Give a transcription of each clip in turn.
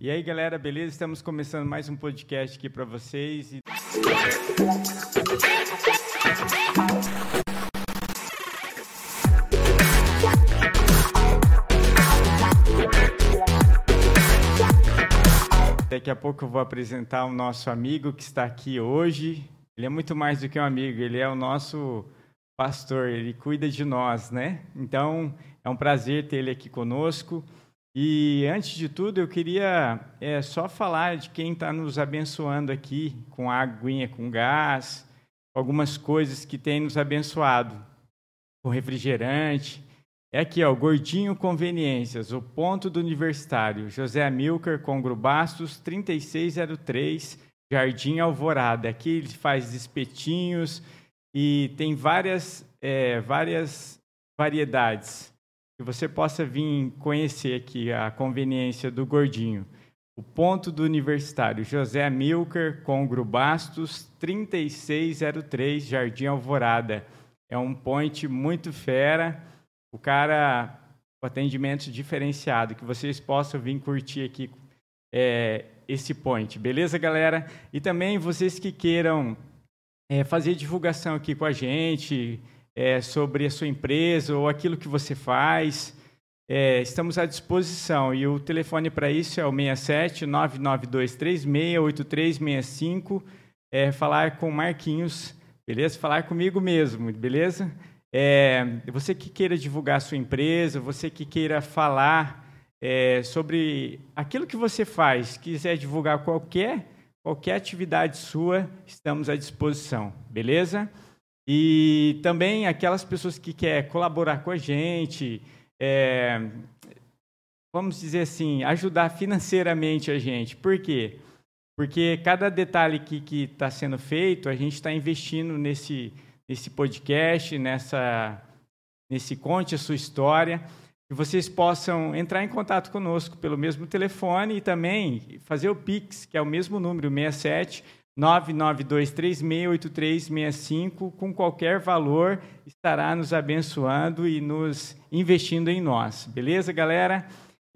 E aí, galera, beleza? Estamos começando mais um podcast aqui para vocês. E... Daqui a pouco eu vou apresentar o nosso amigo que está aqui hoje. Ele é muito mais do que um amigo, ele é o nosso pastor, ele cuida de nós, né? Então, é um prazer ter ele aqui conosco. E antes de tudo, eu queria é, só falar de quem está nos abençoando aqui com aguinha, com gás, algumas coisas que tem nos abençoado, com refrigerante. É aqui, ó, Gordinho Conveniências, o ponto do universitário, José Amilcar, Congro Bastos, 3603, Jardim Alvorada. Aqui ele faz espetinhos e tem várias, é, várias variedades que você possa vir conhecer aqui a conveniência do Gordinho. O ponto do universitário, José Amilcar, Congro Bastos, 3603, Jardim Alvorada. É um point muito fera o cara, o atendimento diferenciado, que vocês possam vir curtir aqui é, esse point, beleza, galera? E também vocês que queiram é, fazer divulgação aqui com a gente é, sobre a sua empresa ou aquilo que você faz, é, estamos à disposição. E o telefone para isso é o 67 992368365. É, falar com Marquinhos, beleza? Falar comigo mesmo, beleza? É, você que queira divulgar a sua empresa, você que queira falar é, sobre aquilo que você faz, quiser divulgar qualquer, qualquer atividade sua, estamos à disposição, beleza? E também aquelas pessoas que querem colaborar com a gente, é, vamos dizer assim, ajudar financeiramente a gente. Por quê? Porque cada detalhe que está sendo feito, a gente está investindo nesse nesse podcast, nessa, nesse Conte a Sua História, que vocês possam entrar em contato conosco pelo mesmo telefone e também fazer o Pix, que é o mesmo número, 67 992368365, com qualquer valor, estará nos abençoando e nos investindo em nós. Beleza, galera?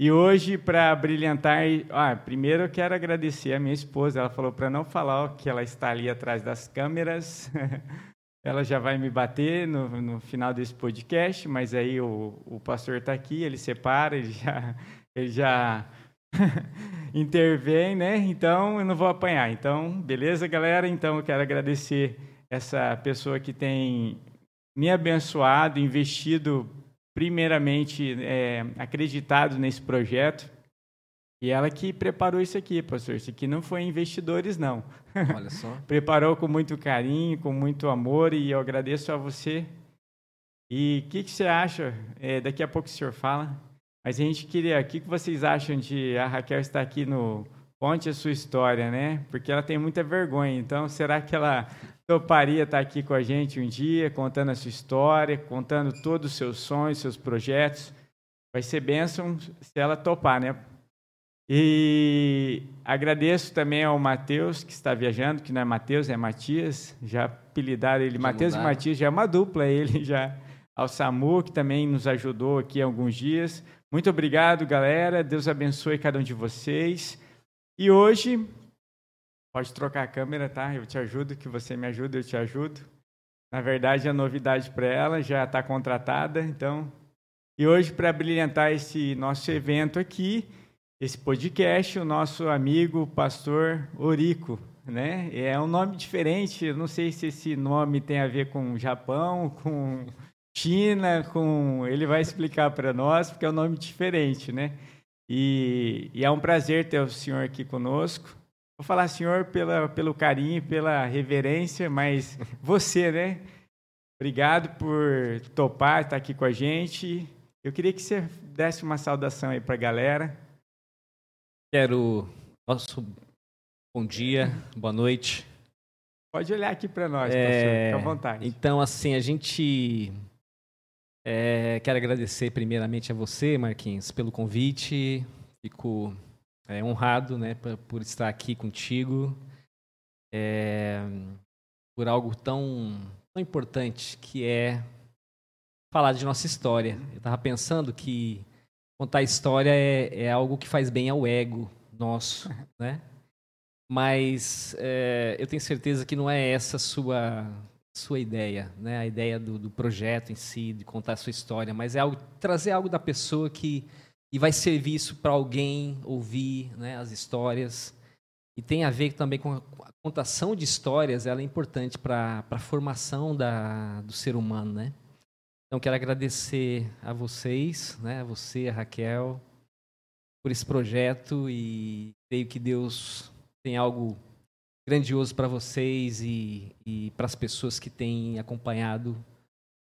E hoje, para brilhantar, ah, primeiro eu quero agradecer a minha esposa. Ela falou para não falar que ela está ali atrás das câmeras, ela já vai me bater no, no final desse podcast, mas aí o, o pastor está aqui, ele separa, ele já, ele já intervém, né? Então eu não vou apanhar. Então, beleza, galera? Então eu quero agradecer essa pessoa que tem me abençoado, investido, primeiramente, é, acreditado nesse projeto. E ela que preparou isso aqui, pastor. Isso aqui não foi investidores, não. Olha só. Preparou com muito carinho, com muito amor, e eu agradeço a você. E o que, que, você acha? É, daqui a pouco o senhor fala. Mas a gente queria. O que, vocês acham de a Raquel estar aqui no Conte a Sua História, né? Porque ela tem muita vergonha. Então, será que ela toparia estar aqui com a gente um dia, contando a sua história, contando todos os seus sonhos, seus projetos? Vai ser bênção se ela topar, né? E agradeço também ao Matheus, que está viajando, que não é Matheus, é Matias. Já apelidaram ele Matheus e Matias, já é uma dupla ele já. Ao Samu, que também nos ajudou aqui há alguns dias. Muito obrigado, galera. Deus abençoe cada um de vocês. E hoje, pode trocar a câmera, tá? Eu te ajudo, que você me ajuda, eu te ajudo. Na verdade, a novidade para ela já está contratada, então. E hoje, para brilhantar esse nosso evento aqui, esse podcast, o nosso amigo pastor Orico, né? É um nome diferente, eu não sei se esse nome tem a ver com Japão, com China, com ele vai explicar para nós, porque é um nome diferente, né? E, e, é um prazer ter o senhor aqui conosco. Vou falar senhor pela, pelo carinho, pela reverência, mas você, né? Obrigado por topar estar aqui com a gente. Eu queria que você desse uma saudação aí para a galera. Quero nosso bom dia, boa noite. Pode olhar aqui para nós, é, pastor, fica à vontade. Então, assim, a gente é, quero agradecer primeiramente a você, Marquinhos, pelo convite. Fico é, honrado, né, por, por, estar aqui contigo, é, por algo tão, tão importante que é falar de nossa história. Eu estava pensando que Contar história é, é algo que faz bem ao ego nosso, né? Mas é, eu tenho certeza que não é essa sua sua ideia, né? A ideia do, do, projeto em si, de contar a sua história, mas é algo, trazer algo da pessoa que e vai servir isso para alguém ouvir, né? As histórias e tem a ver também com a, contação de histórias. Ela é importante para a formação da, do ser humano, né? Então quero agradecer a vocês, né? A você, a Raquel, por esse projeto e creio que Deus tem algo grandioso para vocês e, e para as pessoas que têm acompanhado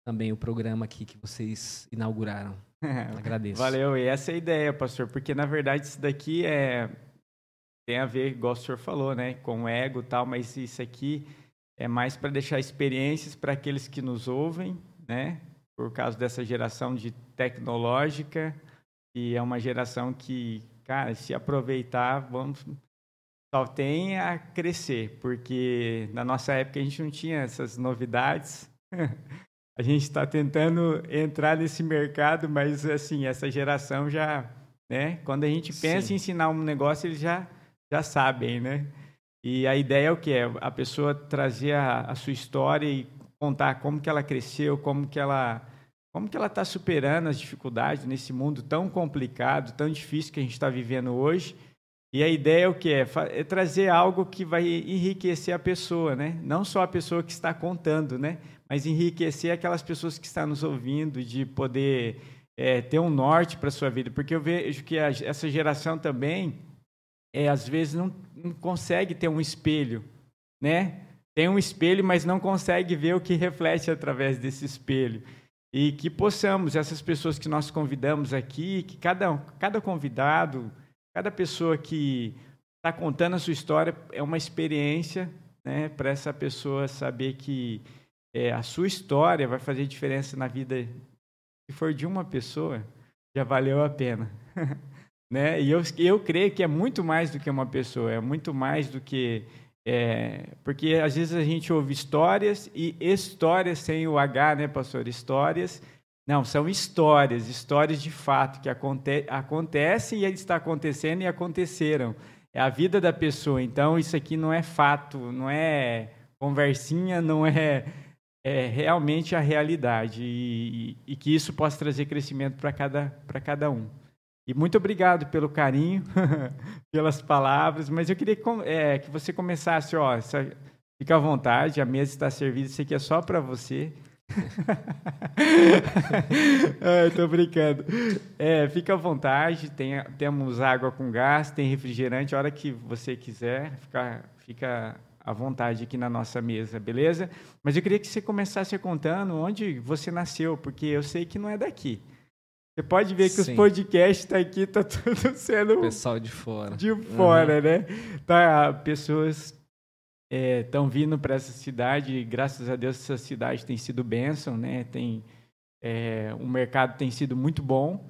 também o programa aqui que vocês inauguraram. Agradeço. Valeu, e essa é a ideia, pastor, porque na verdade isso daqui é tem a ver, igual o senhor falou, né, com o ego e tal, mas isso aqui é mais para deixar experiências para aqueles que nos ouvem, né, por causa dessa geração de tecnológica, e é uma geração que, cara, se aproveitar, vamos só tem a crescer, porque na nossa época a gente não tinha essas novidades. a gente está tentando entrar nesse mercado, mas assim essa geração já, né? Quando a gente pensa Sim. em ensinar um negócio, eles já já sabem, né? E a ideia é o que é a pessoa trazer a, a sua história e contar como que ela cresceu, como que ela como que ela está superando as dificuldades nesse mundo tão complicado, tão difícil que a gente está vivendo hoje e a ideia é o que é? é trazer algo que vai enriquecer a pessoa, né? Não só a pessoa que está contando, né? Mas enriquecer aquelas pessoas que estão nos ouvindo, de poder é, ter um norte para a sua vida. Porque eu vejo que a, essa geração também, é, às vezes, não, não consegue ter um espelho, né? Tem um espelho, mas não consegue ver o que reflete através desse espelho. E que possamos, essas pessoas que nós convidamos aqui, que cada, cada convidado Cada pessoa que está contando a sua história é uma experiência né, para essa pessoa saber que é, a sua história vai fazer diferença na vida. Se for de uma pessoa, já valeu a pena. né? E eu, eu creio que é muito mais do que uma pessoa, é muito mais do que. É, porque às vezes a gente ouve histórias e histórias sem o H, né, pastor? Histórias não, são histórias, histórias de fato que aconte acontecem e está acontecendo e aconteceram. É a vida da pessoa. Então, isso aqui não é fato, não é conversinha, não é, é realmente a realidade. E, e, e que isso possa trazer crescimento para cada, cada um. E muito obrigado pelo carinho, pelas palavras, mas eu queria que, é, que você começasse, ó, fica à vontade, a mesa está servida, isso aqui é só para você. Ai, tô brincando. É, fica à vontade, tem, temos água com gás, tem refrigerante, a hora que você quiser, fica, fica à vontade aqui na nossa mesa, beleza? Mas eu queria que você começasse contando onde você nasceu, porque eu sei que não é daqui. Você pode ver que Sim. os podcasts tá aqui, tá tudo sendo. Pessoal de fora. De fora, uhum. né? Tá, pessoas estão é, vindo para essa cidade. Graças a Deus, essa cidade tem sido bênção, né? Tem, é, o mercado tem sido muito bom,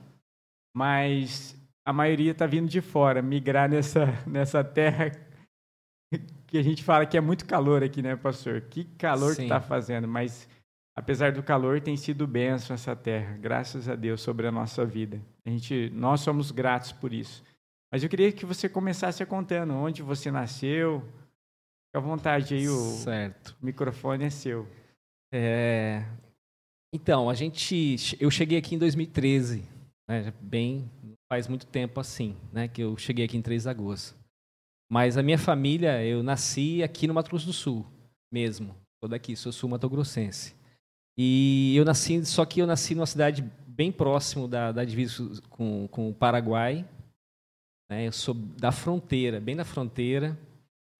mas a maioria está vindo de fora, migrar nessa, nessa terra que a gente fala que é muito calor aqui, né, pastor? Que calor Sim. que está fazendo, mas apesar do calor, tem sido bênção essa terra, graças a Deus, sobre a nossa vida. A gente, nós somos gratos por isso. Mas eu queria que você começasse contando onde você nasceu, Fica à vontade aí, o certo. microfone é seu. É... Então, a gente. Eu cheguei aqui em 2013, né, bem. Faz muito tempo assim, né? Que eu cheguei aqui em 3 de agosto. Mas a minha família, eu nasci aqui no Mato Grosso do Sul, mesmo. Sou daqui, sou sul-mato-grossense. E eu nasci, só que eu nasci numa cidade bem próximo da, da divisa com, com o Paraguai. Né? Eu sou da fronteira, bem da fronteira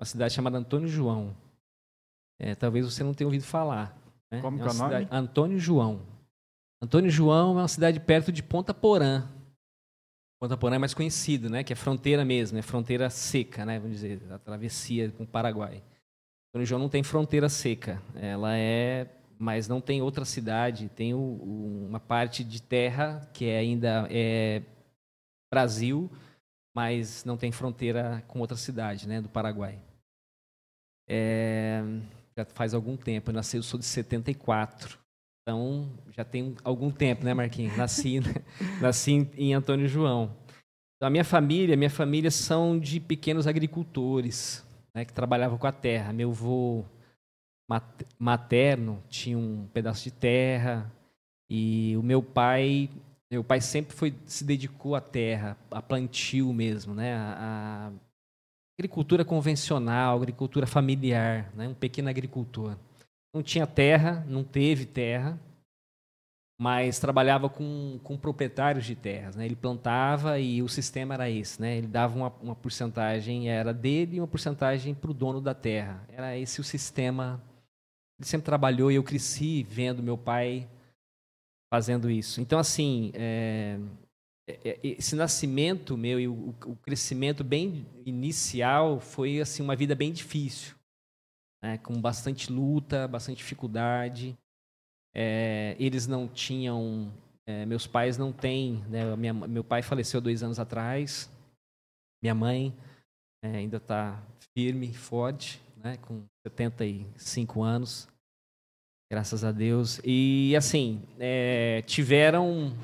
uma cidade chamada Antônio João. É, talvez você não tenha ouvido falar. Né? Como é é o nome? Antônio João. Antônio João é uma cidade perto de Ponta Porã. Ponta Porã é mais conhecido, né? Que é fronteira mesmo, é fronteira seca, né? Vamos dizer, a travessia com o Paraguai. Antônio João não tem fronteira seca. Ela é, mas não tem outra cidade. Tem o, o, uma parte de terra que é ainda é Brasil, mas não tem fronteira com outra cidade, né? Do Paraguai. É, já faz algum tempo. Eu nasci, eu sou de 74. Então, já tem algum tempo, né, Marquinhos? Nasci, nasci em Antônio João. Então, a minha família, minha família são de pequenos agricultores, né, que trabalhavam com a terra. Meu avô materno tinha um pedaço de terra e o meu pai, meu pai sempre foi se dedicou à terra, a plantio mesmo, né, a, a agricultura convencional, agricultura familiar, né, um pequeno agricultor. Não tinha terra, não teve terra, mas trabalhava com, com proprietários de terras. Né? Ele plantava e o sistema era esse. Né? Ele dava uma, uma porcentagem, era dele, e uma porcentagem para o dono da terra. Era esse o sistema. Ele sempre trabalhou e eu cresci vendo meu pai fazendo isso. Então, assim, é, esse nascimento meu e o, crescimento bem inicial foi assim uma vida bem difícil, né? com bastante luta, bastante dificuldade. É, eles não tinham, é, meus pais não têm, né, minha, meu pai faleceu dois anos atrás, minha mãe é, ainda está firme, forte, né, com 75 anos, graças a Deus. E assim, é, tiveram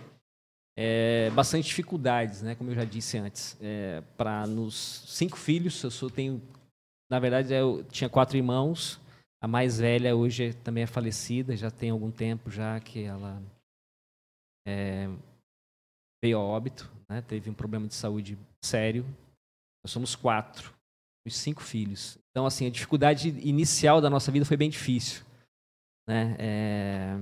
é, bastante dificuldades, né, como eu já disse antes, é, para nos cinco filhos, eu sou, tenho, na verdade, eu tinha quatro irmãos. A mais velha hoje também é falecida, já tem algum tempo já que ela é, veio a óbito, né? teve um problema de saúde sério. Nós somos quatro, os cinco filhos. Então, assim, a dificuldade inicial da nossa vida foi bem difícil. Né? É,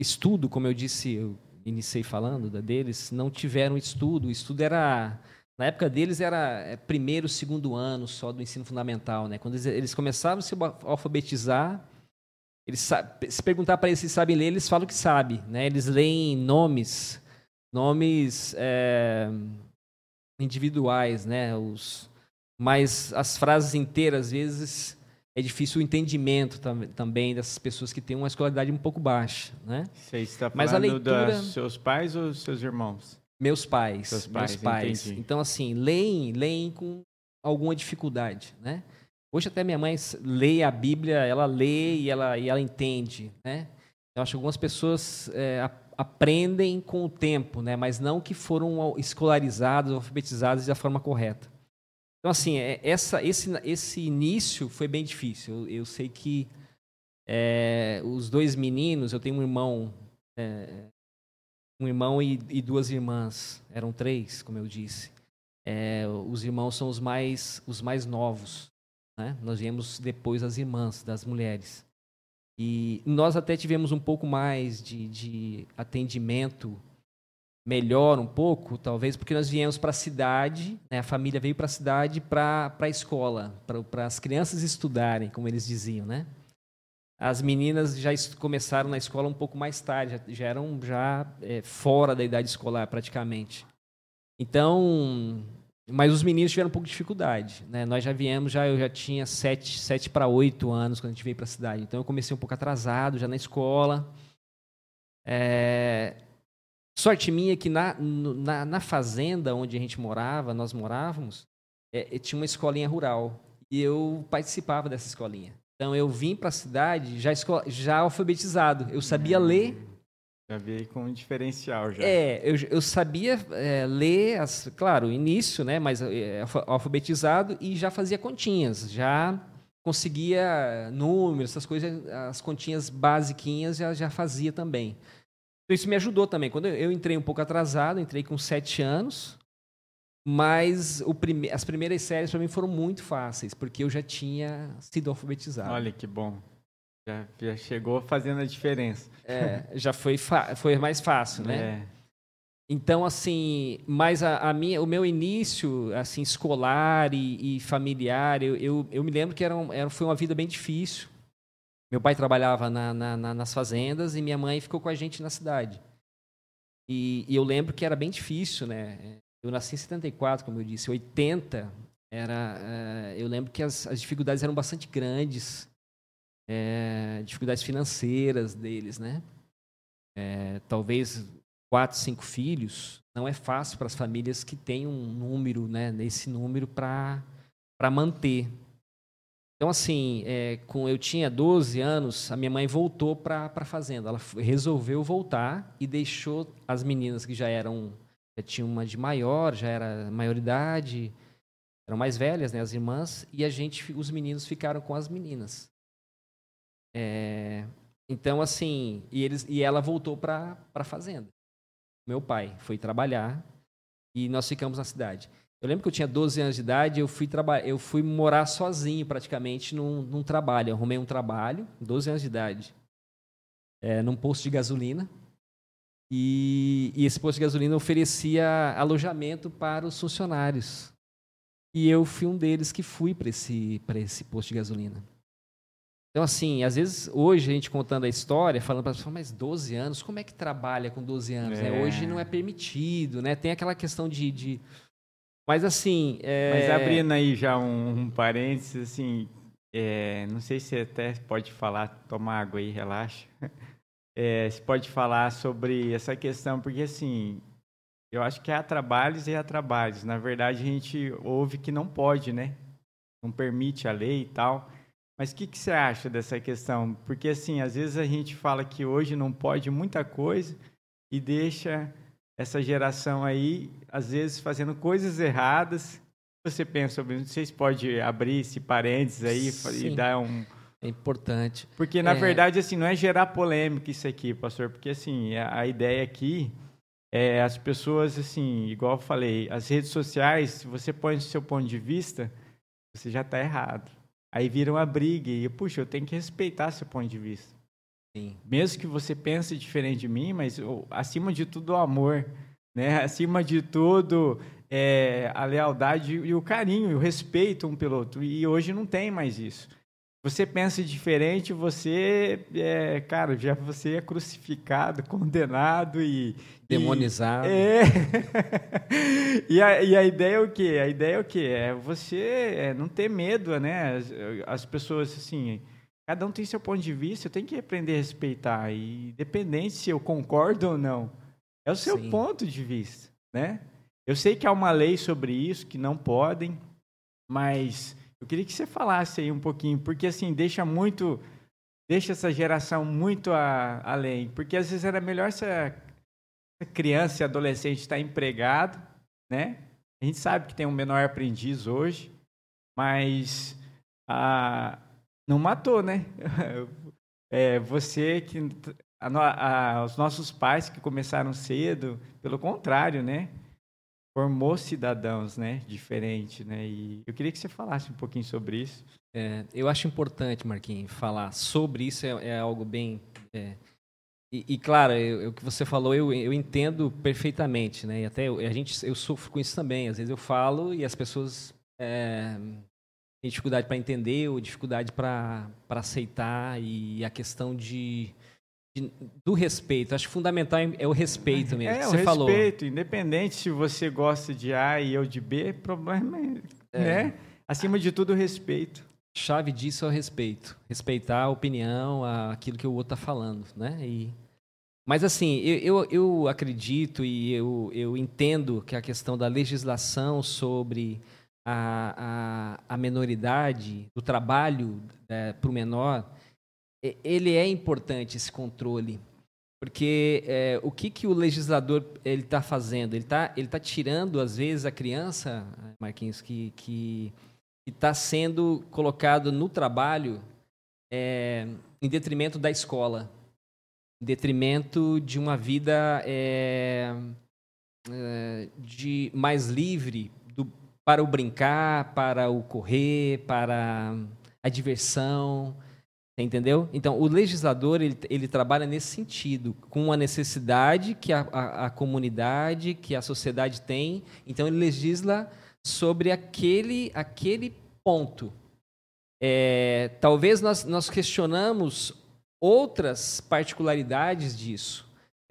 estudo, como eu disse, eu iniciei falando da deles, não tiveram estudo. O estudo era na época deles era é, primeiro, segundo ano só do ensino fundamental, né? Quando eles, começavam a se alfabetizar, eles se perguntar para eles se sabem ler, eles falam que sabem, né? Eles leem nomes, nomes é, individuais, né? Os, mas as frases inteiras às vezes é difícil o entendimento tam, também dessas pessoas que têm uma escolaridade um pouco baixa, né? Você está falando Mas a leitura... dos seus pais ou dos seus irmãos? Meus pais. Seus pais, meus pais. Entendi. Então, assim, leem, leem com alguma dificuldade, né? Hoje até minha mãe lê a Bíblia, ela lê e ela, e ela entende, né? Eu acho que algumas pessoas é, aprendem com o tempo, né? Mas não que foram escolarizados, alfabetizados da forma correta. Então, assim, é, essa, esse, esse início foi bem difícil. Eu, eu sei que é, os dois meninos, eu tenho um irmão é, um irmão e, e, duas irmãs. Eram três, como eu disse. É, os irmãos são os mais, os mais novos. Né? Nós viemos depois as irmãs, das mulheres. E nós até tivemos um pouco mais de, de atendimento melhor um pouco, talvez, porque nós viemos para a cidade, né? a família veio para a cidade para a escola, para as crianças estudarem, como eles diziam, né? As meninas já começaram na escola um pouco mais tarde, já, já eram já é, fora da idade escolar praticamente. Então, mas os meninos tiveram um pouco de dificuldade. Né? Nós já viemos, já eu já tinha sete, sete para oito anos quando a gente veio para a cidade. Então eu comecei um pouco atrasado, já na escola. É... Sorte minha que na, na, na, fazenda onde a gente morava, nós morávamos, é, tinha uma escolinha rural. E eu participava dessa escolinha. Então eu vim para a cidade já, já alfabetizado. Eu sabia hum, ler. Já veio com um diferencial já. É, eu, eu sabia é, ler, as, claro, início, né? Mas é, alfabetizado e já fazia continhas, já conseguia números, essas coisas, as continhas basiquinhas já, já fazia também. Então isso me ajudou também. Quando eu, entrei um pouco atrasado, entrei com sete anos, mas prime... as primeiras séries para mim foram muito fáceis, porque eu já tinha sido alfabetizado. Olha que bom. Já, já chegou fazendo a diferença. É, já foi, fa... foi mais fácil, né? É. Então, assim, mas a, a, minha, o meu início, assim, escolar e, e familiar, eu, eu, eu, me lembro que era, um, era foi uma vida bem difícil. Meu pai trabalhava na, na, na, nas fazendas e minha mãe ficou com a gente na cidade. E, e, eu lembro que era bem difícil, né? Eu nasci em 74, como eu disse. 80 era. Uh, eu lembro que as, as, dificuldades eram bastante grandes, é, dificuldades financeiras deles, né? É, talvez quatro, cinco filhos não é fácil para as famílias que têm um número, né? Nesse número para para manter. Então, assim, é, com eu tinha 12 anos, a minha mãe voltou para a fazenda. Ela resolveu voltar e deixou as meninas que já eram Já tinha uma de maior, já era maioridade, eram mais velhas, né, as irmãs, e a gente, os meninos ficaram com as meninas. É, então, assim, e, eles, e ela voltou para a fazenda. Meu pai foi trabalhar e nós ficamos na cidade. Eu lembro que eu tinha 12 anos de idade, eu fui, eu fui morar sozinho praticamente num, num trabalho. Eu arrumei um trabalho, 12 anos de idade, é, num posto de gasolina. E, e esse posto de gasolina oferecia alojamento para os funcionários. E eu fui um deles que fui para esse, esse posto de gasolina. Então, assim, às vezes, hoje, a gente contando a história, falando para as pessoas, mas 12 anos, como é que trabalha com 12 anos? É. Né? Hoje não é permitido, né? Tem aquela questão de... de... Mas, assim... É... Mas abrindo aí já um, um parênteses, assim, é, não sei se até pode falar, toma água aí, relaxa. É, se pode falar sobre essa questão, porque, assim, eu acho que há trabalhos e há trabalhos. Na verdade, a gente ouve que não pode, né? Não permite a lei e tal. Mas o que, que você acha dessa questão? Porque, assim, às vezes a gente fala que hoje não pode muita coisa e deixa essa geração aí, às vezes, fazendo coisas erradas. Você pensa sobre isso? Vocês podem abrir esse parênteses aí Sim. e dar um... É importante. Porque, na é... verdade, assim, não é gerar polêmica isso aqui, pastor. Porque, assim, a, a ideia aqui é as pessoas, assim, igual eu falei, as redes sociais, se você põe o seu ponto de vista, você já está errado. Aí vira uma briga e, puxa, eu tenho que respeitar seu ponto de vista. Sim. Mesmo que você pense diferente de mim, mas acima de tudo o amor, né? Acima de tudo é, a lealdade e o carinho, e o respeito um pelo outro. E hoje não tem mais isso. Você pensa diferente, você é, cara, já você é crucificado, condenado e demonizado. E, é. e, a, e a ideia é o quê? A ideia é o quê? É você é, não ter medo, né? As, as, pessoas assim, cada um tem seu ponto de vista, eu tenho que aprender a respeitar e independente se eu concordo ou não, é o seu Sim. ponto de vista, né? Eu sei que há uma lei sobre isso que não podem, mas eu queria que você falasse aí um pouquinho, porque assim, deixa muito. Deixa essa geração muito a, além. Porque às vezes era melhor se a, criança e adolescente estar empregado, né? A gente sabe que tem um menor aprendiz hoje, mas a, não matou, né? É, você que. A, a, os nossos pais que começaram cedo, pelo contrário, né? formou cidadãos, né, diferente, né? E eu queria que você falasse um pouquinho sobre isso. É, eu acho importante, Marquinhos, falar sobre isso é, é algo bem é, e, e, claro, o que você falou eu, eu entendo perfeitamente, né? E até eu, a gente eu sofro com isso também. Às vezes eu falo e as pessoas é, têm dificuldade para entender ou dificuldade para aceitar e a questão de do respeito. Acho que fundamental é o respeito mesmo. É, o respeito, falou. independente se você gosta de A e eu de B, problema é, né? Acima de tudo, o respeito. Chave disso é o respeito. Respeitar a opinião, aquilo que o outro está falando, né? E, mas assim, eu, eu, eu acredito e eu, eu entendo que a questão da legislação sobre a, a, a menoridade, do trabalho é, para o menor, ele é importante esse controle, porque é, o que, que o legislador ele está fazendo? Ele está ele tá tirando às vezes a criança, Marquinhos, que que está sendo colocado no trabalho é, em detrimento da escola, em detrimento de uma vida é, é de mais livre para o brincar, para o correr, para a diversão. Entendeu? Então, o legislador ele, ele trabalha nesse sentido, com a necessidade que a, a, a, comunidade, que a sociedade tem. Então, ele legisla sobre aquele, aquele ponto. É, talvez nós, nós questionamos outras particularidades disso.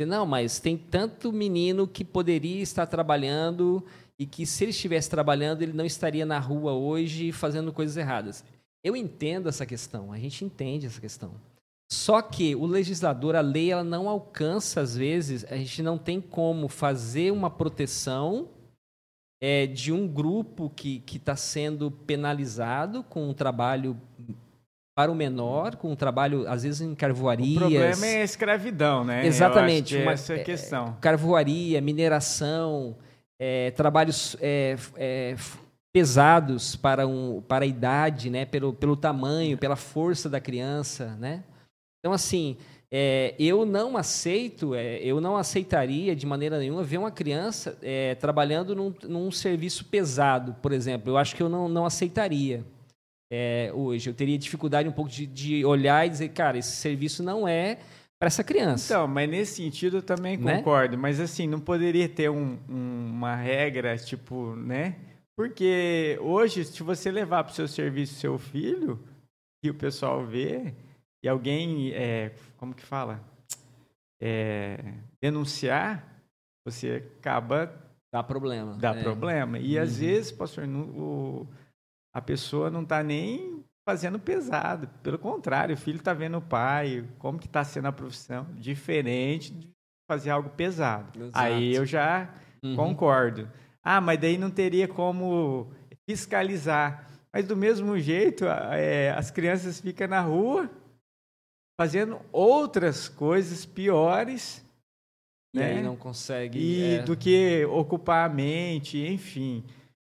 Não, mas tem tanto menino que poderia estar trabalhando e que, se ele estivesse trabalhando, ele não estaria na rua hoje fazendo coisas erradas. Eu entendo essa questão, a gente entende essa questão. Só que o legislador, a lei, ela não alcança, às vezes, a gente não tem como fazer uma proteção é, de um grupo que está sendo penalizado com um trabalho para o menor, com um trabalho, às vezes, em carvoarias. O problema é a escravidão, né? Exatamente. uma, essa é a questão. É, carvoaria, mineração, é, trabalhos é, é, pesados para, um, para a idade, né? Pelo, pelo tamanho, pela força da criança, né? Então, assim, é, eu não aceito, é, eu não aceitaria de maneira nenhuma ver uma criança é, trabalhando num, num, serviço pesado, por exemplo. Eu acho que eu não, não aceitaria hoje. Eu teria dificuldade um pouco de, de, olhar e dizer, cara, esse serviço não é para essa criança. Então, mas nesse sentido eu também né? concordo. Mas assim, não poderia ter um, um, uma regra, tipo, né? Porque hoje, se você levar para o seu serviço seu filho, e o pessoal vê, e alguém, é, como que fala? É, denunciar, você acaba... Dá problema. Dá é. problema. E uhum. às vezes, pastor, no, o, a pessoa não está nem fazendo pesado. Pelo contrário, o filho está vendo o pai, como que está sendo a profissão, diferente de fazer algo pesado. Exato. Aí eu já uhum. concordo. Ah, mas daí não teria como fiscalizar. Mas do mesmo jeito, é, as crianças ficam na rua fazendo outras coisas piores. E né? aí não consegue. E é... do que ocupar a mente, enfim.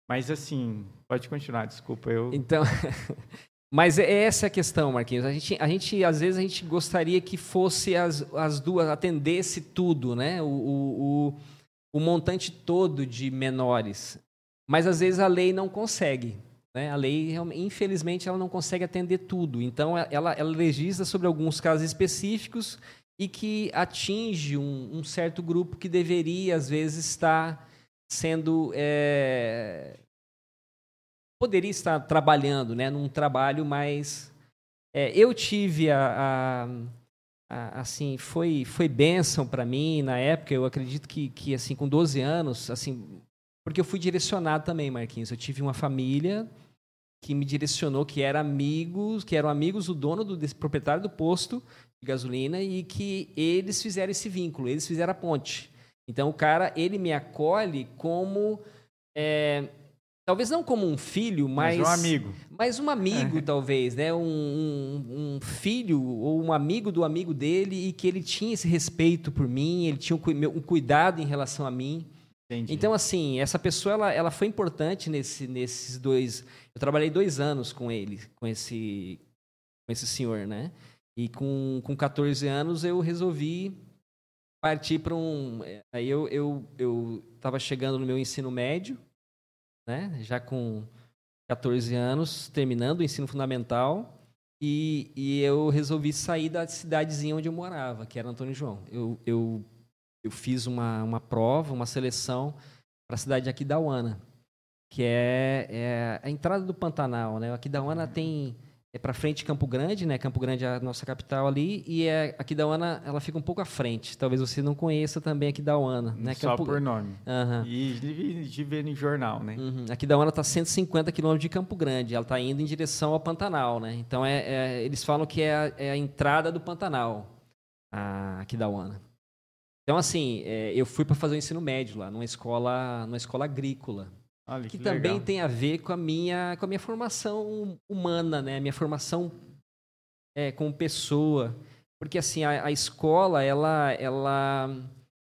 Mas assim, pode continuar, desculpa. Eu... Então. Mas é essa a questão, Marquinhos. A gente, a gente, às vezes, a gente gostaria que fosse as, as duas, atendesse tudo, né? O, o, o, o montante todo de menores. Mas, às vezes, a lei não consegue. Né? A lei, infelizmente, ela não consegue atender tudo. Então, ela, ela legisla sobre alguns casos específicos e que atinge um, um certo grupo que deveria, às vezes, estar sendo. É... poderia estar trabalhando né? num trabalho mais. É, eu tive a, a, a, assim foi foi bênção para mim na época eu acredito que, que assim com 12 anos assim porque eu fui direcionado também Marquinhos eu tive uma família que me direcionou, que era amigos, que eram amigos do dono do desse proprietário do posto de gasolina e que eles fizeram esse vínculo, eles fizeram a ponte. Então o cara ele me acolhe como é, talvez não como um filho, mas, mas um amigo, mas um amigo talvez, né? Um, um, um, filho ou um amigo do amigo dele e que ele tinha esse respeito por mim, ele tinha um, um cuidado em relação a mim. Entendi. Então, assim, essa pessoa ela, ela foi importante nesse, nesses dois. Eu trabalhei dois anos com ele, com esse, com esse senhor, né? E com, com 14 anos eu resolvi partir para um. Aí eu eu eu estava chegando no meu ensino médio, né? Já com 14 anos, terminando o ensino fundamental. E, e eu resolvi sair da cidadezinha onde eu morava, que era Antônio João. Eu, eu eu fiz uma, uma prova, uma seleção para a cidade de Aquidauana, que é, é, a entrada do Pantanal. Né? Aquidauana tem é para frente de Campo Grande, né? Campo Grande é a nossa capital ali e é Aquidauana, ela fica um pouco à frente. Talvez você não conheça também Aquidauana, né? Só Campo... por nome. Uhum. E de, ver no jornal, né? Uhum. Aquidauana está 150 quilômetros de Campo Grande. Ela está indo em direção ao Pantanal, né? Então é, é eles falam que é a, é a, entrada do Pantanal, a Aquidauana. Então, assim, é, eu fui para fazer o ensino médio lá, numa escola, numa escola agrícola. Olha, que, que também legal. tem a ver com a minha, com a minha formação humana, né? A minha formação é, como pessoa. Porque, assim, a, a escola, ela, ela,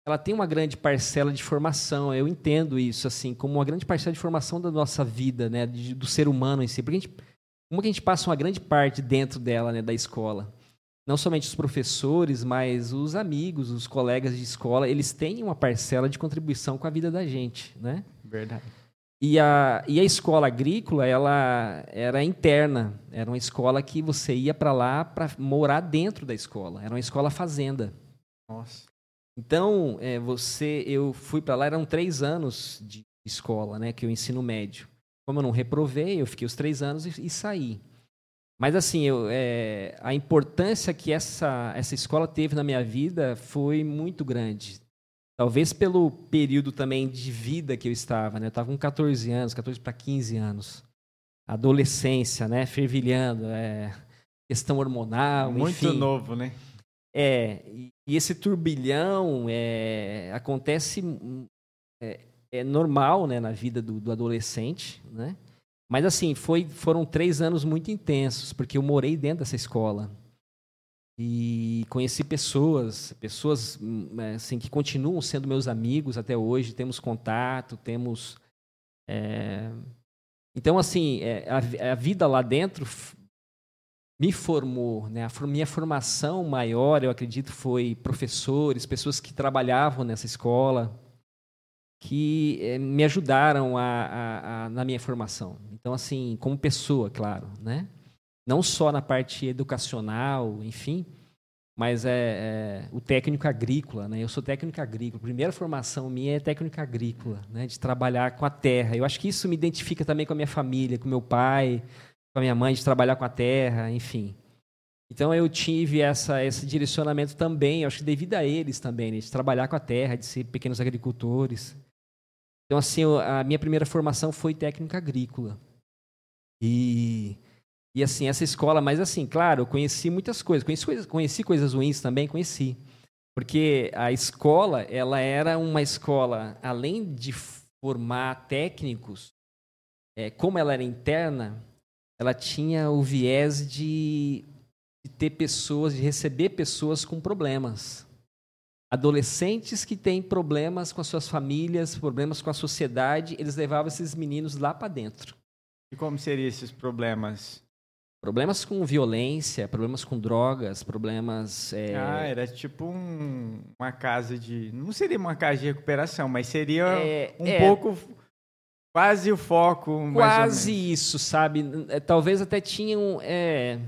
ela tem uma grande parcela de formação. Eu entendo isso, assim, como uma grande parcela de formação da nossa vida, né? De, do ser humano em si. Porque a gente, como que a gente passa uma grande parte dentro dela, né? Da escola não somente os professores, mas os amigos, os colegas de escola, eles têm uma parcela de contribuição com a vida da gente, né? Verdade. E a, e a escola agrícola, ela era interna, era uma escola que você ia para lá para morar dentro da escola, era uma escola fazenda. Nossa. Então, é, você, eu fui para lá, eram três anos de escola, né, que eu ensino médio. Como eu não reprovei, eu fiquei os três anos e, e saí. Mas assim, eu, é, a importância que essa, essa escola teve na minha vida foi muito grande. Talvez pelo período também de vida que eu estava, né? Eu estava com 14 anos, 14 para 15 anos. Adolescência, né? Fervilhando, é, questão hormonal, Muito enfim. novo, né? É, e, e esse turbilhão é, acontece, é, é, normal, né? Na vida do, do adolescente, né? Mas assim, foi, foram três anos muito intensos, porque eu morei dentro dessa escola. E conheci pessoas, pessoas hum, assim, que continuam sendo meus amigos até hoje, temos contato, temos. É... Então, assim, é, a, a, vida lá dentro me formou, né? A minha formação maior, eu acredito, foi professores, pessoas que trabalhavam nessa escola, que é, me ajudaram a, a, na minha formação. Então, assim, como pessoa, claro, né? Não só na parte educacional, enfim, mas é, é, o técnico agrícola, né? Eu sou técnico agrícola. A primeira formação minha é técnica agrícola, né? De trabalhar com a terra. Eu acho que isso me identifica também com a minha família, com meu pai, com a minha mãe, de trabalhar com a terra, enfim. Então eu tive essa, esse direcionamento também, eu acho que devido a eles também, né? de trabalhar com a terra, de ser pequenos agricultores. Então assim, a minha primeira formação foi técnica agrícola. E e assim, essa escola, mas assim, claro, eu conheci muitas coisas, conheci coisas, conheci coisas ruins também, conheci. Porque a escola, ela era uma escola, além de formar técnicos, é, como ela era interna, ela tinha o viés de, de ter pessoas, de receber pessoas com problemas. Adolescentes que têm problemas com as suas famílias, problemas com a sociedade, eles levavam esses meninos lá para dentro. E como seriam esses problemas? Problemas com violência, problemas com drogas, problemas. É... Ah, era tipo um, uma casa de. Não seria uma casa de recuperação, mas seria é, um é... pouco. Quase o foco. Quase isso, sabe? É, talvez até tinham. É...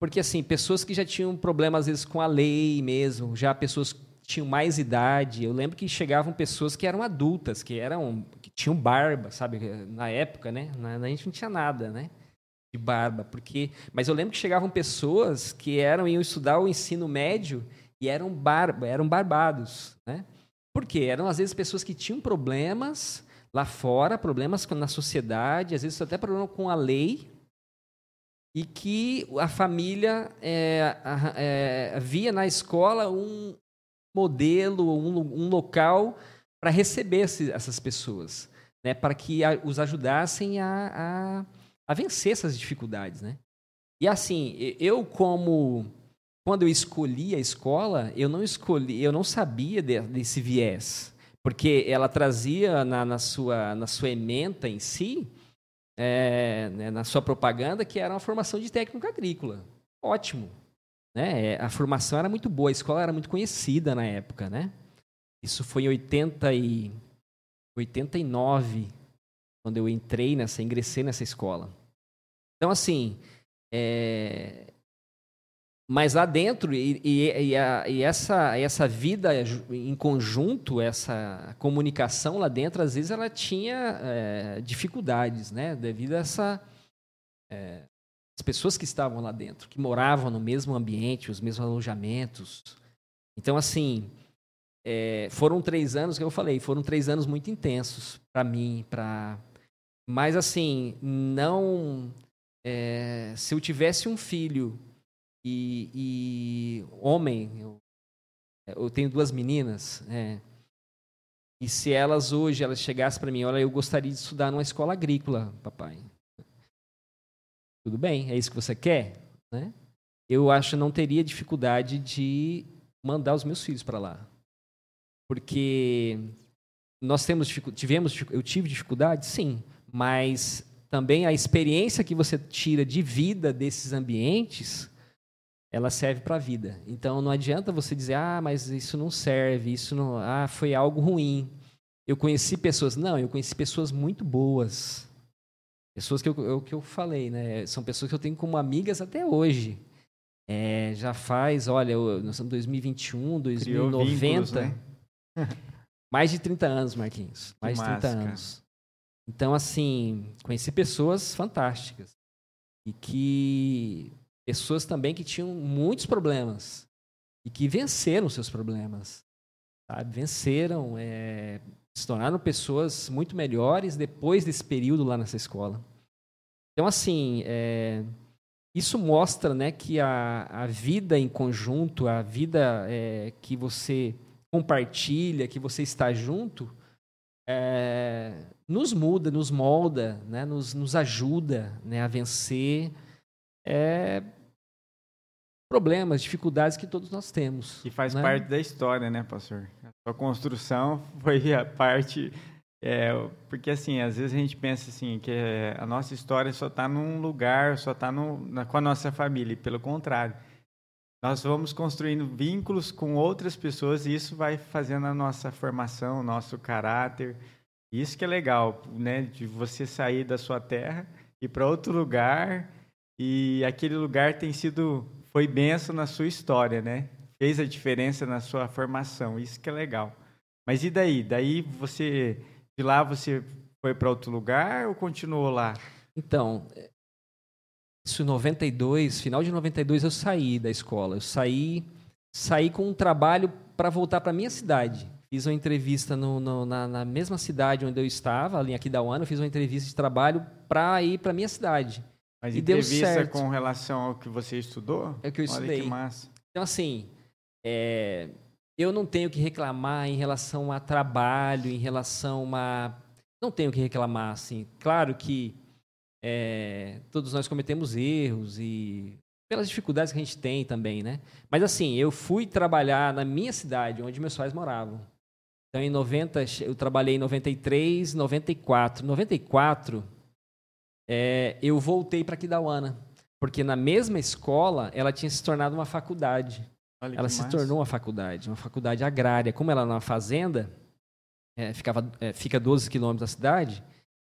Porque, assim, pessoas que já tinham problemas, às vezes, com a lei mesmo, já pessoas que tinham mais idade. Eu lembro que chegavam pessoas que eram adultas, que eram que tinham barba, sabe? Na época, né? A gente não tinha nada, né? De barba, porque, mas eu lembro que chegavam pessoas que eram iam estudar o ensino médio e eram barba, eram barbados, né? Por quê? Eram às vezes pessoas que tinham problemas lá fora, problemas na sociedade, às vezes até problema com a lei, e que a família é, é, via na escola um modelo, um, um local para receber essas pessoas, né? Para que os ajudassem a, a a vencer essas dificuldades, né? E assim, eu como quando eu escolhi a escola, eu não escolhi, eu não sabia de, desse viés, porque ela trazia na, na, sua na sua ementa em si, é, né, na sua propaganda, que era uma formação de técnico agrícola. Ótimo, né? É, a formação era muito boa, a escola era muito conhecida na época, né? Isso foi em 80 e 89, quando eu entrei nessa, ingressei nessa escola. Então, assim, é... mas lá dentro, e, e, e, a, e, essa, essa vida em conjunto, essa comunicação lá dentro, às vezes ela tinha é, dificuldades, né? Devido a essa. É, as pessoas que estavam lá dentro, que moravam no mesmo ambiente, os mesmos alojamentos. Então, assim, é, foram três anos que eu falei, foram três anos muito intensos para mim, para. Mas assim, não é, se eu tivesse um filho e, e homem, eu, eu, tenho duas meninas, é, e se elas hoje elas chegassem para mim, olha, eu gostaria de estudar numa escola agrícola, papai. Tudo bem, é isso que você quer, né? Eu acho que não teria dificuldade de mandar os meus filhos para lá, porque nós temos tivemos eu tive dificuldade, sim, mas também a experiência que você tira de vida desses ambientes, ela serve para a vida. Então não adianta você dizer, ah, mas isso não serve, isso não, ah, foi algo ruim. Eu conheci pessoas, não, eu conheci pessoas muito boas. Pessoas que eu, eu, que eu falei, né? São pessoas que eu tenho como amigas até hoje. É, já faz, olha, nós estamos em 2021, 2090. Vínculos, né? mais de 30 anos, Marquinhos. Mais de 30 anos. Então, assim, conheci pessoas fantásticas. E que. Pessoas também que tinham muitos problemas. E que venceram seus problemas. Sabe? Venceram, é, se tornaram pessoas muito melhores depois desse período lá nessa escola. Então, assim, é, isso mostra né, que a, a vida em conjunto, a vida é, que você compartilha, que você está junto, é, nos muda, nos molda, né? nos, nos ajuda né? a vencer é, problemas, dificuldades que todos nós temos. E faz né? parte da história, né, pastor? A sua construção foi a parte. É, porque, assim, às vezes a gente pensa assim, que a nossa história só está num lugar, só está com a nossa família. E, pelo contrário, nós vamos construindo vínculos com outras pessoas e isso vai fazendo a nossa formação, nosso caráter. Isso que é legal, né? De você sair da sua terra e para outro lugar e aquele lugar tem sido foi benção na sua história, né? Fez a diferença na sua formação. Isso que é legal. Mas e daí? Daí você de lá você foi para outro lugar ou continuou lá? Então, isso em 92, final de 92 eu saí da escola. Eu saí, saí com um trabalho para voltar para minha cidade. Fiz uma entrevista no, no, na, na, mesma cidade onde eu estava, ali aqui da UANA, fiz uma entrevista de trabalho para ir para minha cidade. Mas e entrevista deu certo. com relação ao que você estudou? É o que eu Olha estudei. que massa. Então, assim, é, eu não tenho que reclamar em relação a trabalho, em relação a... Não tenho que reclamar, assim. Claro que é, todos nós cometemos erros e pelas dificuldades que a gente tem também, né? Mas, assim, eu fui trabalhar na minha cidade, onde meus pais moravam. Então, em 90, eu trabalhei em 93, 94. 94 é, eu voltei para Kidauana, porque na mesma escola ela tinha se tornado uma faculdade. Olha ela se tornou uma faculdade, uma faculdade agrária. Como ela era uma fazenda, é, ficava, é, fica 12 quilômetros da cidade,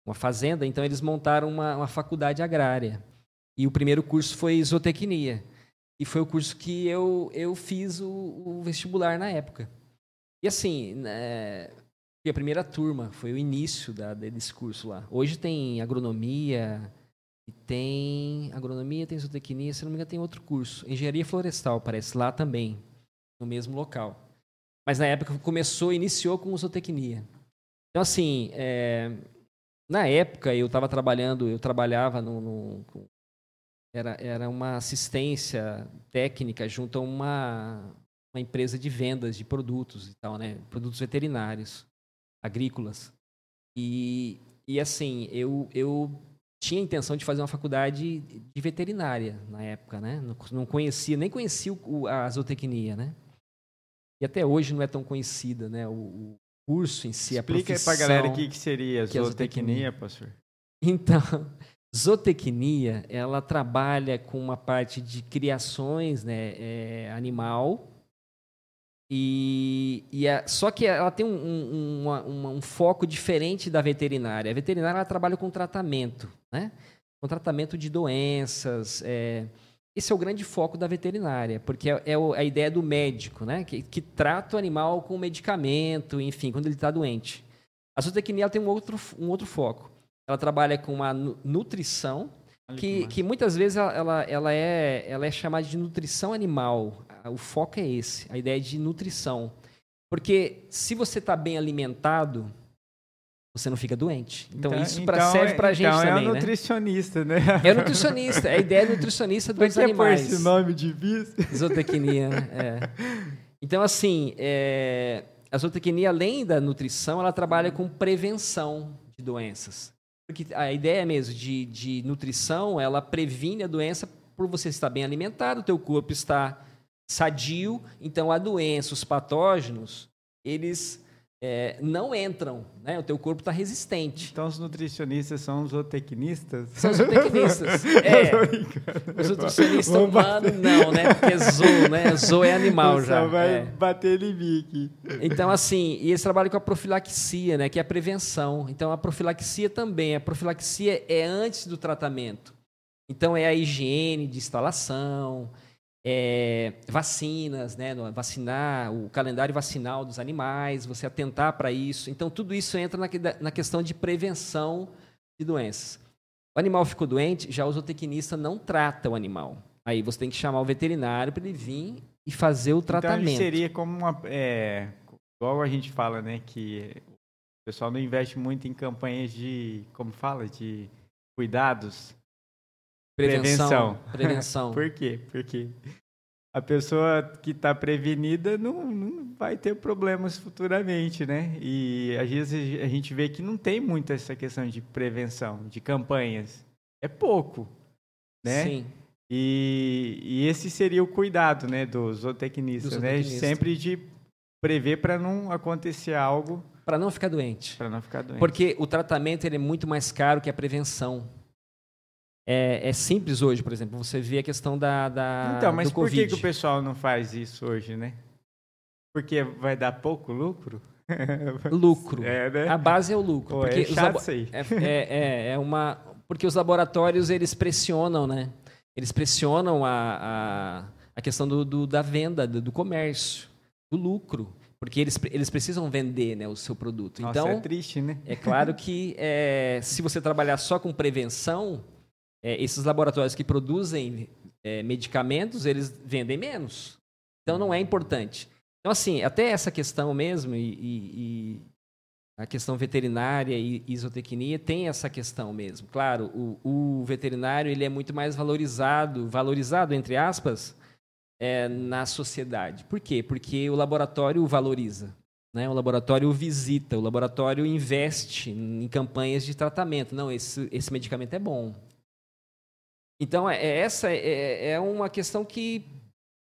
uma fazenda, então eles montaram uma, uma faculdade agrária. E o primeiro curso foi zootecnia. E foi o curso que eu, eu fiz o, o vestibular na época. E assim, foi a primeira turma, foi o início da, desse curso lá. Hoje tem agronomia, e tem agronomia, tem zootecnia, se não me engano tem outro curso. Engenharia florestal, parece, lá também, no mesmo local. Mas na época começou, iniciou com zootecnia. Então assim, é, na época eu estava trabalhando, eu trabalhava no, no era, era uma assistência técnica junto a uma, uma empresa de vendas de produtos e tal, né? Produtos veterinários, agrícolas. E, e assim, eu, eu tinha a intenção de fazer uma faculdade de veterinária na época, né? Não, não conhecia, nem conhecia o, a zootecnia, né? E até hoje não é tão conhecida, né? O, o curso em si, Explica a aí pra profissão. galera o que, que seria que é zootecnia, pastor. Então, zootecnia, ela trabalha com uma parte de criações né, é, animal, e, e a, só que ela tem um, um, uma, uma, um, foco diferente da veterinária. A veterinária ela trabalha com tratamento, né? com tratamento de doenças. É, esse é o grande foco da veterinária, porque é, é a ideia do médico, né? que, que trata o animal com medicamento, enfim, quando ele está doente. A zootecnia tem um outro, um outro foco. Ela trabalha com uma nutrição, que, que, muitas vezes ela, ela, é, ela é chamada de nutrição animal. O foco é esse, a ideia de nutrição. Porque se você está bem alimentado, você não fica doente. Então, então isso pra, então, serve para a gente então também, é o nutricionista, né? É o nutricionista. A ideia é nutricionista dos Por que animais. Por esse nome difícil? Zootecnia, né? É. Então, assim, é, a zootecnia, além da nutrição, ela trabalha com prevenção de doenças. Porque a ideia mesmo de, de nutrição, ela previne a doença por você estar bem alimentado, o teu corpo está sadio, então a doença, os patógenos, eles é, não entram, né? O teu corpo está resistente. Então os nutricionistas são os zootecnistas? São os zootecnistas. é. Os nutricionistas humanos não, né? Porque zoo, né? Zoo é animal Você já. vai é. bater em mim aqui. Então, assim, e eles trabalham com a profilaxia, né? Que é a prevenção. Então, a profilaxia também. A profilaxia é antes do tratamento. Então, é a higiene de instalação, é, vacinas, né? Vacinar, o calendário vacinal dos animais, você atentar para isso. Então, tudo isso entra na, na questão de prevenção de doenças. O animal ficou doente, já o zootecnista não trata o animal. Aí você tem que chamar o veterinário para ele vir e fazer o tratamento. Então, seria como uma. É, igual a gente fala, né? Que o pessoal não investe muito em campanhas de. Como fala? De cuidados. Prevenção. Prevenção. Por quê? Por quê? a pessoa que está prevenida não, não, vai ter problemas futuramente, né? E às vezes a gente vê que não tem muito essa questão de prevenção, de campanhas. É pouco, né? Sim. E, e esse seria o cuidado, né, do zootecnista, né? Sempre de prever para não acontecer algo. Para não ficar doente. Para não ficar doente. Porque o tratamento ele é muito mais caro que a prevenção. É, é, simples hoje, por exemplo, você vê a questão da, da Então, mas por que, que o pessoal não faz isso hoje, né? Porque vai dar pouco lucro? lucro. É, né? A base é o lucro. Pô, porque é chato isso aí. É, é, é, é, uma... Porque os laboratórios, eles pressionam, né? Eles pressionam a, a, a questão do, do, da venda, do, do comércio, do lucro porque eles, eles precisam vender né, o seu produto. Nossa, então, é triste, né? É claro que é, se você trabalhar só com prevenção, é, esses laboratórios que produzem é, medicamentos, eles vendem menos. Então não é importante. Então, assim, até essa questão mesmo, e, e, e a questão veterinária e isotecnia tem essa questão mesmo. Claro, o, o veterinário ele é muito mais valorizado, valorizado, entre aspas, é, na sociedade. Por quê? Porque o laboratório o valoriza. Né? O laboratório o visita, o laboratório investe em campanhas de tratamento. Não, esse, esse medicamento é bom. Então, é, é, essa é, é uma questão que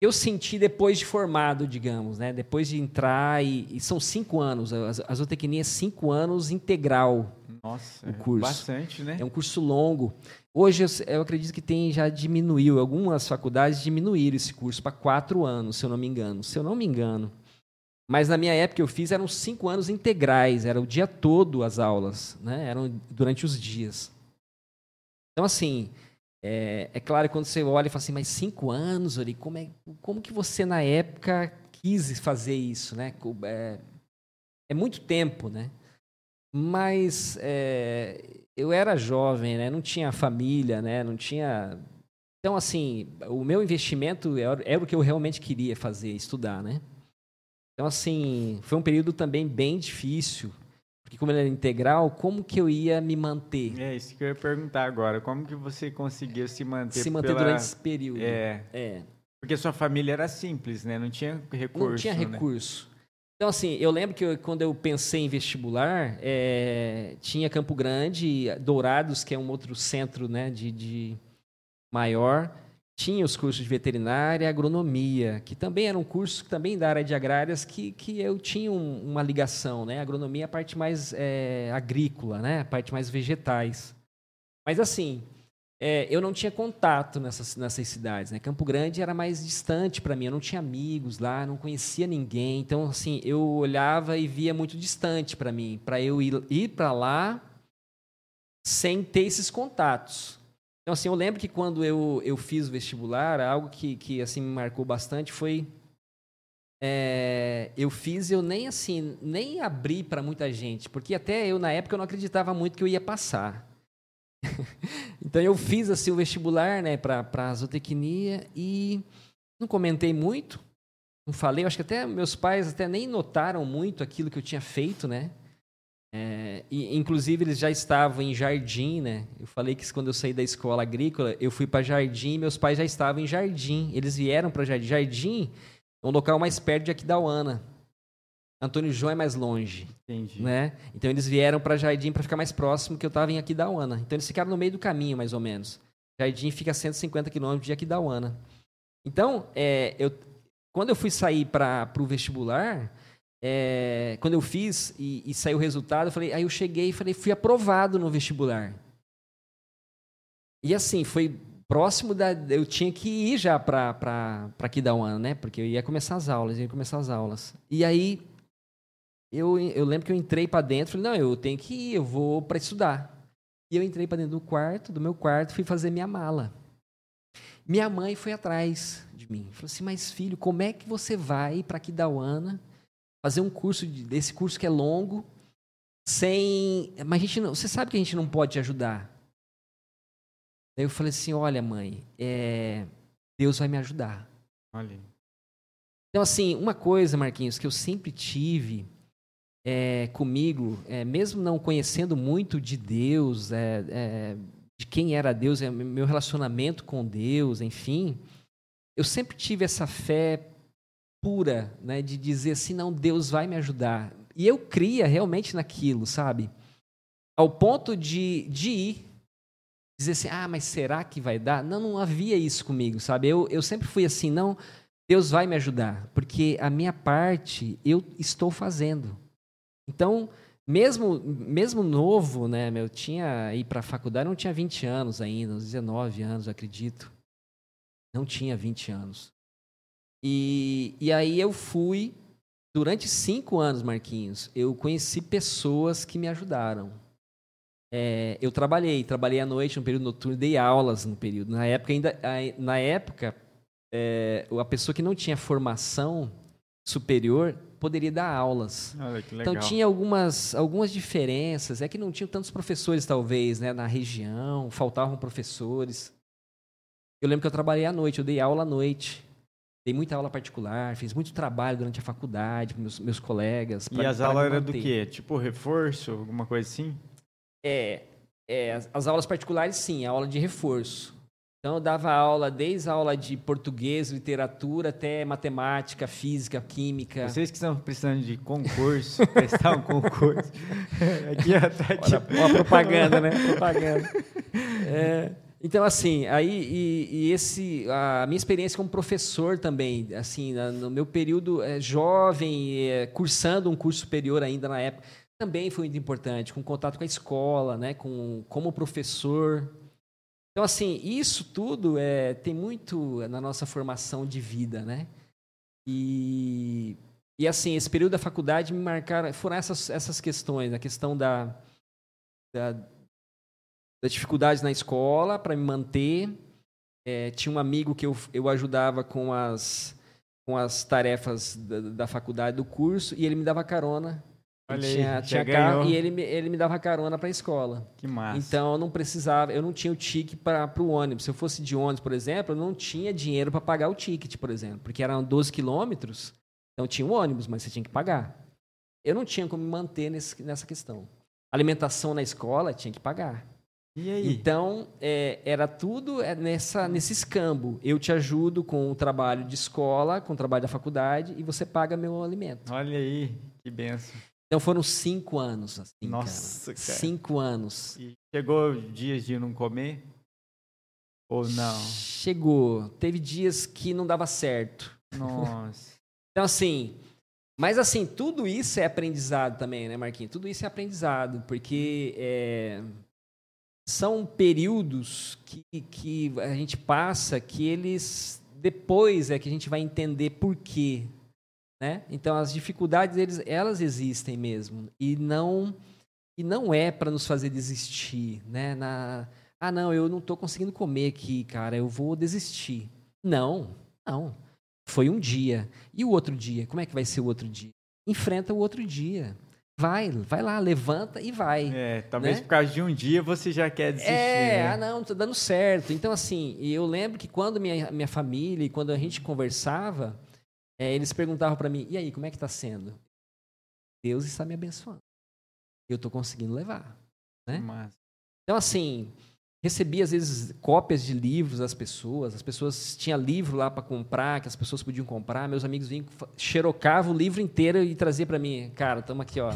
eu senti depois de formado, digamos, né? Depois de entrar e, e são cinco anos, a, a zootecnia é cinco anos integral. Nossa, o curso. bastante, né? É um curso longo. Hoje eu, eu, acredito que tem já diminuiu, algumas faculdades diminuíram esse curso para quatro anos, se eu não me engano. Se eu não me engano. Mas na minha época eu fiz eram cinco anos integrais, era o dia todo as aulas, né? Eram durante os dias. Então assim, é, é claro quando você olha e fala assim, mas cinco anos, Ori, como, é, como que você na época quis fazer isso, né? É, é muito tempo, né? Mas é, eu era jovem, né? Não tinha família, né? Não tinha... Então, assim, o meu investimento era, era o que eu realmente queria fazer, estudar, né? Então, assim, foi um período também bem difícil, porque como ele era integral, como que eu ia me manter? É isso que eu ia perguntar agora. Como que você conseguia se manter? Se manter pela... durante esse período. É. é. Porque sua família era simples, né? Não tinha recurso. Não tinha né? recurso. Então, assim, eu lembro que eu, quando eu pensei em vestibular, é, tinha Campo Grande, Dourados, que é um outro centro né, de, de maior, tinha os cursos de veterinária e agronomia, que também era um curso também da área de agrárias que, que eu tinha um, uma ligação, né? Agronomia é a parte mais é, agrícola, né? A parte mais vegetais. Mas assim, é, eu não tinha contato nessas, nessas cidades, né? Campo Grande era mais distante para mim, eu não tinha amigos lá, não conhecia ninguém, então assim eu olhava e via muito distante para mim, para eu ir, ir para lá sem ter esses contatos. Então, assim, eu lembro que quando eu, eu fiz o vestibular, algo que, que assim, me marcou bastante foi... É, eu fiz, eu nem assim, nem abri para muita gente, porque até eu, na época, eu não acreditava muito que eu ia passar. então, eu fiz, assim, o vestibular, né, para zootecnia e não comentei muito, não falei, eu acho que até meus pais até nem notaram muito aquilo que eu tinha feito, né? É, e, inclusive, eles já estavam em Jardim, né? Eu falei que quando eu saí da escola agrícola, eu fui para Jardim e meus pais já estavam em Jardim. Eles vieram para Jardim. Jardim é um local mais perto de Aquidauana. Antônio João é mais longe. Entendi. Né? Então, eles vieram para Jardim para ficar mais próximo, que eu estava em Aquidauana. Então, eles ficaram no meio do caminho, mais ou menos. Jardim fica a 150 quilômetros de Aquidauana. Então, é, eu, quando eu fui sair para o vestibular, é, quando eu fiz e, e, saiu o resultado, eu falei, aí eu cheguei e falei, fui aprovado no vestibular. E assim, foi próximo da. Eu tinha que ir já para Kidauana, né? Porque eu ia começar as aulas, ia começar as aulas. E aí eu, eu lembro que eu entrei para dentro, falei, não, eu tenho que ir, eu vou para estudar. E eu entrei para dentro do quarto, do meu quarto, fui fazer minha mala. Minha mãe foi atrás de mim. Falou assim: Mas filho, como é que você vai para Kidauana fazer um curso desse curso que é longo, sem. Mas a gente não, você sabe que a gente não pode te ajudar. Daí eu falei assim: olha, mãe, é, Deus vai me ajudar. Olha. Então, assim, uma coisa, Marquinhos, que eu sempre tive é, comigo, é, mesmo não conhecendo muito de Deus, é, é de quem era Deus, é, meu relacionamento com Deus, enfim, eu sempre tive essa fé pura, né, de dizer assim, não, Deus vai me ajudar. E eu cria realmente naquilo, sabe? Ao ponto de, de ir dizer assim, ah, mas será que vai dar? Não, não havia isso comigo, sabe? Eu, eu sempre fui assim, não, Deus vai me ajudar, porque a minha parte eu estou fazendo. Então, mesmo mesmo novo, né, eu tinha ir para a faculdade, não tinha 20 anos ainda, uns 19 anos, acredito. Não tinha 20 anos. E, e aí eu fui, durante cinco anos, Marquinhos, eu conheci pessoas que me ajudaram. É, eu trabalhei, trabalhei à noite, no período noturno, dei aulas no período. Na época, ainda, na época é, a pessoa que não tinha formação superior poderia dar aulas. Então tinha algumas, algumas diferenças. É que não tinham tantos professores, talvez, né, na região, faltavam professores. Eu lembro que eu trabalhei à noite, eu dei aula à noite. Dei muita aula particular, fiz muito trabalho durante a faculdade com meus, meus colegas. Pra, e as aulas eram do quê? Tipo reforço, alguma coisa assim? É, é as, as aulas particulares, sim, a aula de reforço. Então, eu dava aula desde a aula de português, literatura, até matemática, física, química. Vocês que estão precisando de concurso, prestar um concurso. aqui, tá aqui. Olha, uma propaganda, né? Propaganda. É, então, assim, aí, e, e, esse, a minha experiência como professor também, assim, no meu período é, jovem, é, cursando um curso superior ainda na época, também foi muito importante, com contato com a escola, né, com, como professor, então, assim, isso tudo é, tem muito na nossa formação de vida, né? E, e assim, esse período da faculdade me marcaram, foram essas, essas questões, a questão da, da, da dificuldade na escola para me manter. É, tinha um amigo que eu, eu ajudava com as, com as tarefas da, da faculdade, do curso, e ele me dava carona Olha tinha, aí, tinha carro e ele, ele me dava carona para a escola. Que massa. Então eu não precisava, eu não tinha o ticket para o ônibus. Se eu fosse de ônibus, por exemplo, eu não tinha dinheiro para pagar o ticket, por exemplo, porque eram 12 quilômetros, então tinha um ônibus, mas você tinha que pagar. Eu não tinha como me manter nesse, nessa questão. Alimentação na escola tinha que pagar. Então, é, era tudo é, nessa, nesse escambo. Eu te ajudo com o trabalho de escola, com o trabalho da faculdade, e você paga meu alimento. Olha aí, que benção. Então foram cinco anos, assim, Nossa, cara. cara. Cinco anos. E chegou dias de não comer? Ou não? Chegou. Teve dias que não dava certo. Nossa. então, assim... Mas, assim, tudo isso é aprendizado também, né, Marquinhos? Tudo isso é aprendizado, porque é, são períodos que, que a gente passa que eles... Depois é que a gente vai entender por quê né? Então as dificuldades eles, elas existem mesmo e não e não é para nos fazer desistir, né? Na, ah não, eu não estou conseguindo comer aqui, cara, eu vou desistir. Não, não. Foi um dia e o outro dia. Como é que vai ser o outro dia? Enfrenta o outro dia. Vai, vai lá, levanta e vai. É, talvez né? por causa de um dia você já quer desistir. É, né? ah, não, tá dando certo. Então, assim, eu lembro que quando minha, minha família e quando a gente conversava, é, eles perguntavam para mim, e aí, como é que está sendo? Deus está me abençoando. Eu estou conseguindo levar. Né? Mas... Então, assim, recebi às vezes cópias de livros das pessoas. As pessoas tinham livro lá para comprar, que as pessoas podiam comprar. Meus amigos vinham, xerocavam o livro inteiro e traziam para mim. Cara, estamos aqui, ó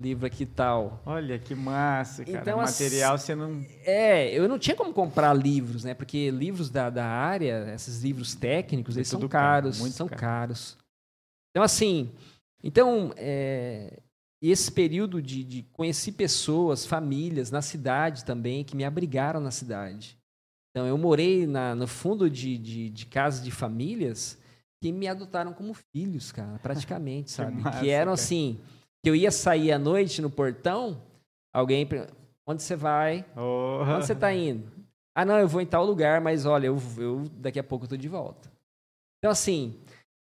livro aqui tal. Olha que massa, cara. Então, material você não. É, eu não tinha como comprar livros, né? Porque livros da, da área, esses livros técnicos, é eles são caros, caro, são caro. caros. Então, assim, então, é, esse período de, de conheci pessoas, famílias na cidade também, que me abrigaram na cidade. Então, eu morei na, no fundo de, de, de casas de famílias que me adotaram como filhos, cara, praticamente, sabe? que, massa, que eram cara. assim que eu ia sair à noite no portão, alguém onde você vai? Oh. Onde você está indo? Ah, não, eu vou em tal lugar, mas olha, eu, eu daqui a pouco estou de volta. Então, assim,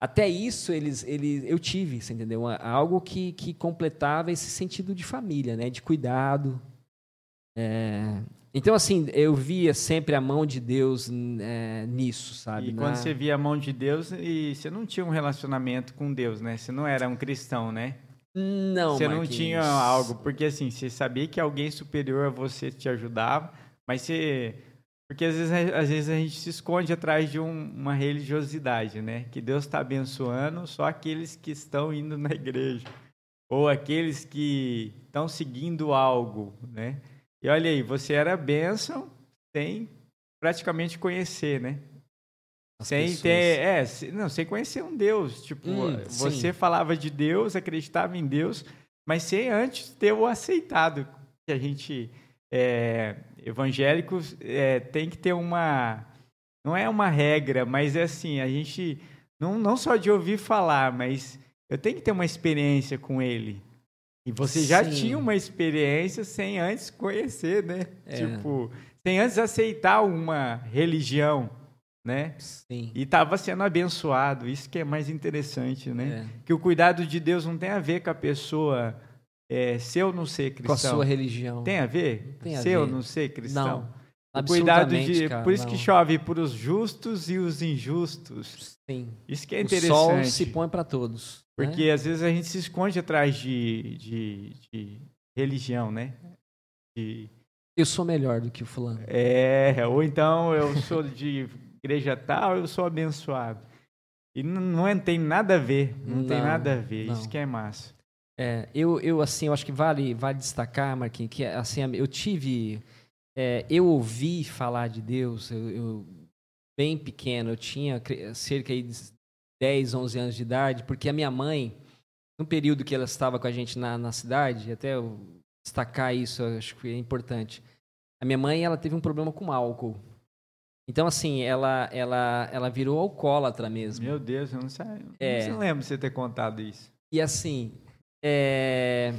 até isso eles, eles, eu tive, você entendeu? Algo que, que completava esse sentido de família, né? De cuidado. É... Então, assim, eu via sempre a mão de Deus é, nisso, sabe? E quando Na... você via a mão de Deus, e você não tinha um relacionamento com Deus, né? Você não era um cristão, né? Não, Você não tinha algo, porque assim, você sabia que alguém superior a você te ajudava, mas você Porque às vezes, às vezes a gente se esconde atrás de um, uma religiosidade, né? Que Deus está abençoando só aqueles que estão indo na igreja ou aqueles que estão seguindo algo, né? E olha aí, você era bênção sem praticamente conhecer, né? As sem pessoas. ter, é, não, sem conhecer um Deus. Tipo, hum, você sim. falava de Deus, acreditava em Deus, mas sem antes ter o aceitado. Que a gente, é, evangélicos, é, tem que ter uma, não é uma regra, mas é assim, a gente, não, não só de ouvir falar, mas eu tenho que ter uma experiência com ele. E você já Sim. tinha uma experiência sem antes conhecer, né? É. Tipo, sem antes aceitar uma religião, né? Sim. E estava sendo abençoado. Isso que é mais interessante, né? É. Que o cuidado de Deus não tem a ver com a pessoa é, ser ou não ser cristão. Com a sua religião. Tem a ver? Tem a ser ver. ou não ser cristão? Não. Cuidado de. Cara, por isso não. que chove para os justos e os injustos. Sim. Isso que é interessante. O sol se põe para todos. Porque né? às vezes a gente se esconde atrás de, de, de religião, né? De... Eu sou melhor do que o fulano. É, ou então eu sou de igreja tal, eu sou abençoado. E não, não tem nada a ver, não, não tem nada a ver. Não. Isso que é massa. É, eu, eu assim, eu acho que vale, vale destacar, Marquinhos, que assim, eu tive, é, eu ouvi falar de Deus, eu, eu, bem pequeno, eu tinha cerca de 10, 11 anos de idade, porque a minha mãe, no período que ela estava com a gente na, na cidade, até eu destacar isso, acho que é importante. A minha mãe, ela teve um problema com álcool. Então, assim, ela, ela, ela virou alcoólatra mesmo. Meu Deus, eu não sei. É. Não lembro de você ter contado isso. E assim, é,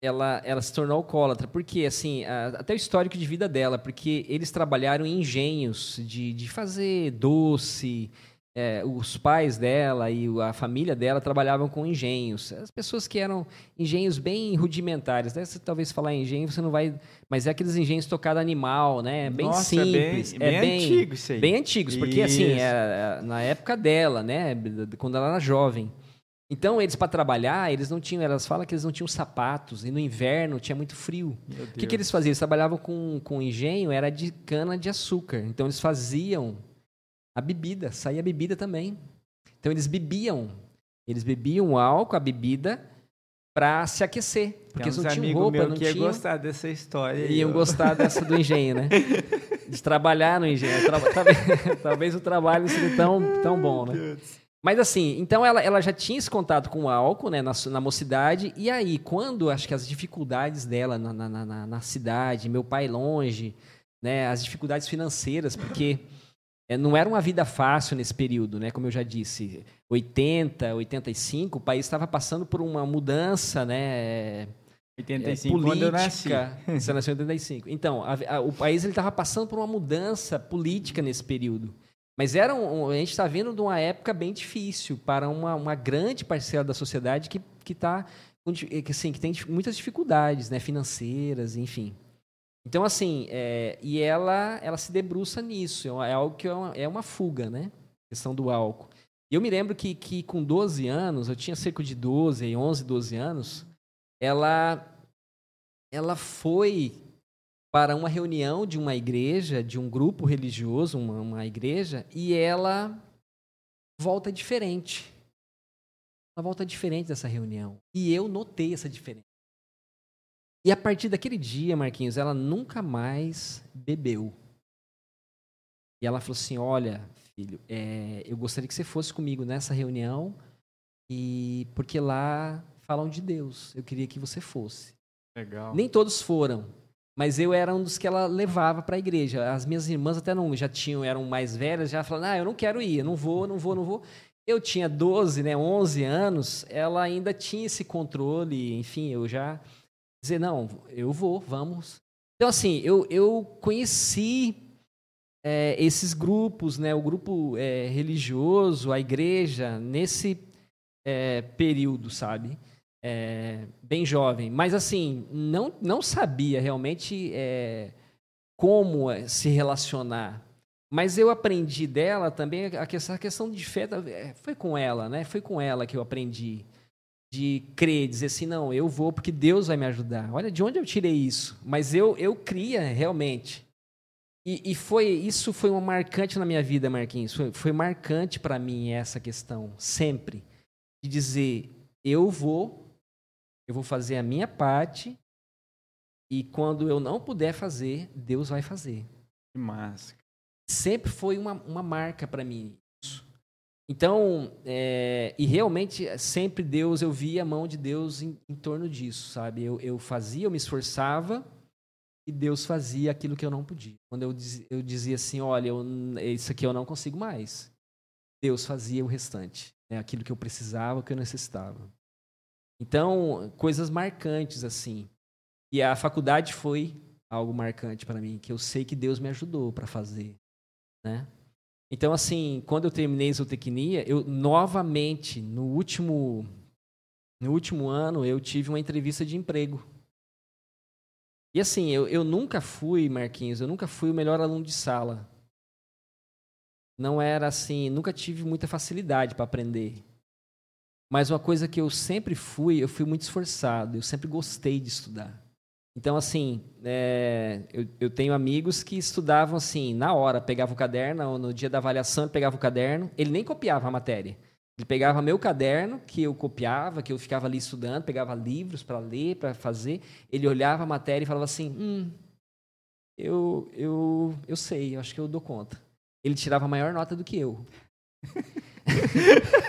ela, ela se tornou alcoólatra. Porque, assim, a, até o histórico de vida dela, porque eles trabalharam em engenhos de, de fazer doce, é, os pais dela e a família dela trabalhavam com engenhos. As pessoas que eram engenhos bem rudimentares. Né? Você talvez falar em engenho, você não vai. Mas é aqueles engenhos tocados animal, né? Bem Nossa, simples. É bem, é bem, antigo isso aí. Bem antigos, porque assim, isso. assim, era na época dela, né? Quando ela era jovem. Então, eles para trabalhar, eles não tinham, elas falam que eles não tinham sapatos, e no inverno tinha muito frio. O que, que eles faziam? Eles trabalhavam com, com engenho, era de cana de açúcar. Então, eles faziam a bebida, saía a bebida também. Então eles bebiam, eles bebiam álcool, a bebida, para se aquecer. Porque eles não tinham roupa, meu não que tinham... ia gostar dessa história. Iam eu... gostar dessa do engenho, né? De trabalhar no engenho. Talvez, talvez o trabalho não seja tão, tão bom, né? Mas assim, então ela, ela já tinha esse contato com o álcool, né, na, na mocidade, e aí, quando acho que as dificuldades dela na, na, na, na cidade, meu pai longe, né, as dificuldades financeiras, porque é, não era uma vida fácil nesse período, né? Como eu já disse, 80, 85, o país estava passando por uma mudança, né? 85 é, política. quando eu nasci. Você nasceu em 85. Então, a, a, o país estava passando por uma mudança política nesse período. Mas era um, a gente está vindo de uma época bem difícil para uma, uma grande parcela da sociedade que que tá assim, que tem muitas dificuldades, né, financeiras, enfim. Então, assim, é, e ela, ela se debruça nisso. É, é algo que é uma, é uma fuga, né? A questão do álcool. E eu me lembro que, que com 12 anos, eu tinha cerca de 12, 11, 12 anos, ela, ela foi para uma reunião de uma igreja, de um grupo religioso, uma, uma igreja, e ela volta diferente. Ela volta diferente dessa reunião. E eu notei essa diferença. E a partir daquele dia, Marquinhos, ela nunca mais bebeu. E ela falou assim: Olha, filho, é, eu gostaria que você fosse comigo nessa reunião, e porque lá falam de Deus. Eu queria que você fosse. Legal. Nem todos foram, mas eu era um dos que ela levava para a igreja. As minhas irmãs até não já tinham, eram mais velhas, já falaram: Ah, eu não quero ir, não vou, não vou, não vou. Eu tinha 12, né, 11 anos, ela ainda tinha esse controle, enfim, eu já dizer, não, eu vou, vamos. Então, assim, eu, eu conheci é, esses grupos, né, o grupo é, religioso, a igreja, nesse é, período, sabe? É, bem jovem. Mas, assim, não, não sabia realmente é, como é, se relacionar. Mas eu aprendi dela também a questão, de fé. Foi com ela, né? Foi com ela que eu aprendi de crer, dizer assim, não, eu vou porque Deus vai me ajudar. Olha de onde eu tirei isso. Mas eu, eu cria realmente. E, e foi isso foi uma marcante na minha vida, Marquinhos. Foi, foi marcante para mim essa questão, sempre. De dizer, eu vou, eu vou fazer a minha parte, e quando eu não puder fazer, Deus vai fazer. Que massa. Sempre foi uma, uma marca para mim. Então, é, e realmente, sempre Deus, eu via a mão de Deus em, em torno disso, sabe? Eu, eu, fazia, eu me esforçava e Deus fazia aquilo que eu não podia. Quando eu, eu dizia assim, olha, eu, isso aqui eu não consigo mais, Deus fazia o restante, né? aquilo que eu precisava, que eu necessitava. Então, coisas marcantes assim. E a faculdade foi algo marcante para mim, que eu sei que Deus me ajudou para fazer, né? Então, assim, quando eu terminei zootecnia, eu novamente, no último, no último ano, eu tive uma entrevista de emprego. E assim, eu, eu nunca fui, Marquinhos, eu nunca fui o melhor aluno de sala. Não era assim, nunca tive muita facilidade para aprender. Mas uma coisa que eu sempre fui, eu fui muito esforçado, eu sempre gostei de estudar. Então, assim, é, eu, eu, tenho amigos que estudavam assim, na hora, pegava o caderno, no dia da avaliação ele pegava o caderno, ele nem copiava a matéria. Ele pegava meu caderno, que eu copiava, que eu ficava ali estudando, pegava livros para ler, para fazer, ele olhava a matéria e falava assim, hum, eu, eu, eu sei, eu acho que eu dou conta. Ele tirava maior nota do que eu.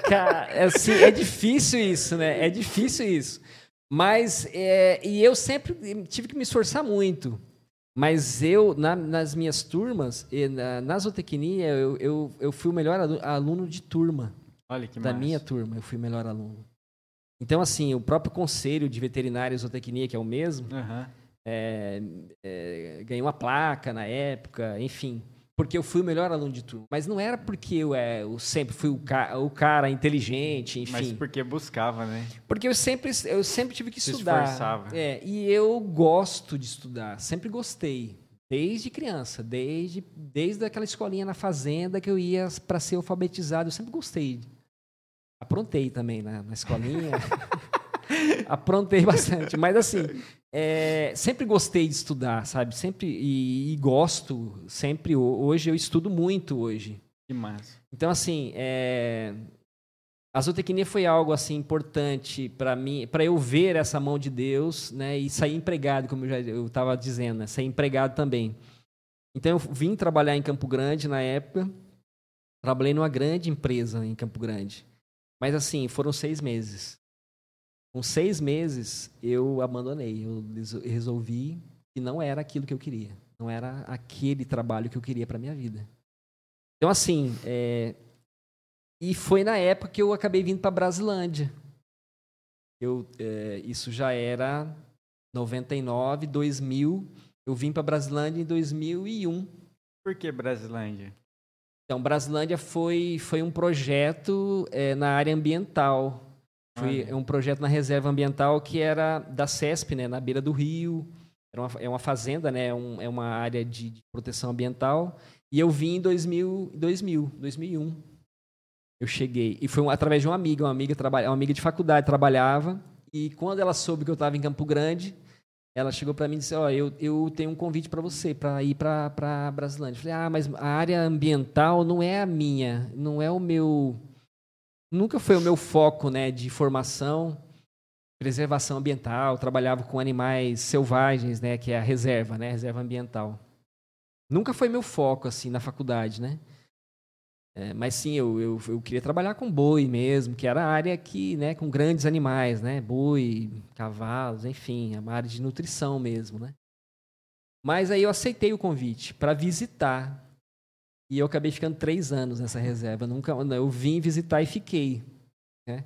Cara, é assim, é difícil isso, né? É difícil isso. Mas, é, e eu sempre tive que me esforçar muito. Mas eu, na, nas minhas turmas, na, na zootecnia, eu, eu, eu, fui o melhor aluno de turma. Olha que Da massa. minha turma, eu fui o melhor aluno. Então, assim, o próprio conselho de veterinária e zootecnia, que é o mesmo, uhum. é, é, ganhou uma placa na época, enfim porque eu fui o melhor aluno de turma. Mas não era porque eu, é, eu sempre fui o, ca o, cara inteligente, enfim. Mas porque buscava, né? Porque eu sempre, eu sempre tive que Se estudar. Esforçava. É, e eu gosto de estudar, sempre gostei. Desde criança, desde, desde aquela escolinha na fazenda que eu ia para ser alfabetizado, eu sempre gostei. Aprontei também na, na escolinha. Aprontei bastante. Mas assim, é, sempre gostei de estudar, sabe? Sempre e, e, gosto, sempre. Hoje eu estudo muito hoje. Que massa. Então assim, é, a zootecnia foi algo assim importante para mim, para eu ver essa mão de Deus, né? E sair empregado, como eu já eu estava dizendo, né? sair empregado também. Então eu vim trabalhar em Campo Grande na época. Trabalhei numa grande empresa em Campo Grande. Mas assim, foram seis meses. Com seis meses, eu abandonei. Eu resolvi que não era aquilo que eu queria. Não era aquele trabalho que eu queria para minha vida. Então, assim, é... e foi na época que eu acabei vindo para Brasilândia. Eu, é... isso já era 99, 2000. Eu vim para Brasilândia em 2001. Por que Brasilândia? Então, Brasilândia foi, foi um projeto é, na área ambiental. Foi um projeto na reserva ambiental que era da CESP, né, na beira do rio. Era uma, é uma fazenda, né, um, é uma área de, de, proteção ambiental. E eu vim em 2000, 2000, 2001. Eu cheguei. E foi um, através de uma amiga, uma amiga, uma amiga de faculdade, trabalhava. E quando ela soube que eu estava em Campo Grande, ela chegou para mim e disse: Ó, oh, eu, eu tenho um convite para você, para ir para Brasilândia. Eu falei: Ah, mas a área ambiental não é a minha, não é o meu nunca foi o meu foco né, de formação, preservação ambiental, trabalhava com animais selvagens, né, que é a reserva, né, reserva ambiental. Nunca foi meu foco assim na faculdade, né? É, mas sim, eu, eu, eu, queria trabalhar com boi mesmo, que era a área que, né, com grandes animais, né, boi, cavalos, enfim, a área de nutrição mesmo, né? Mas aí eu aceitei o convite para visitar e eu acabei ficando três anos nessa reserva. Nunca, eu vim visitar e fiquei, né?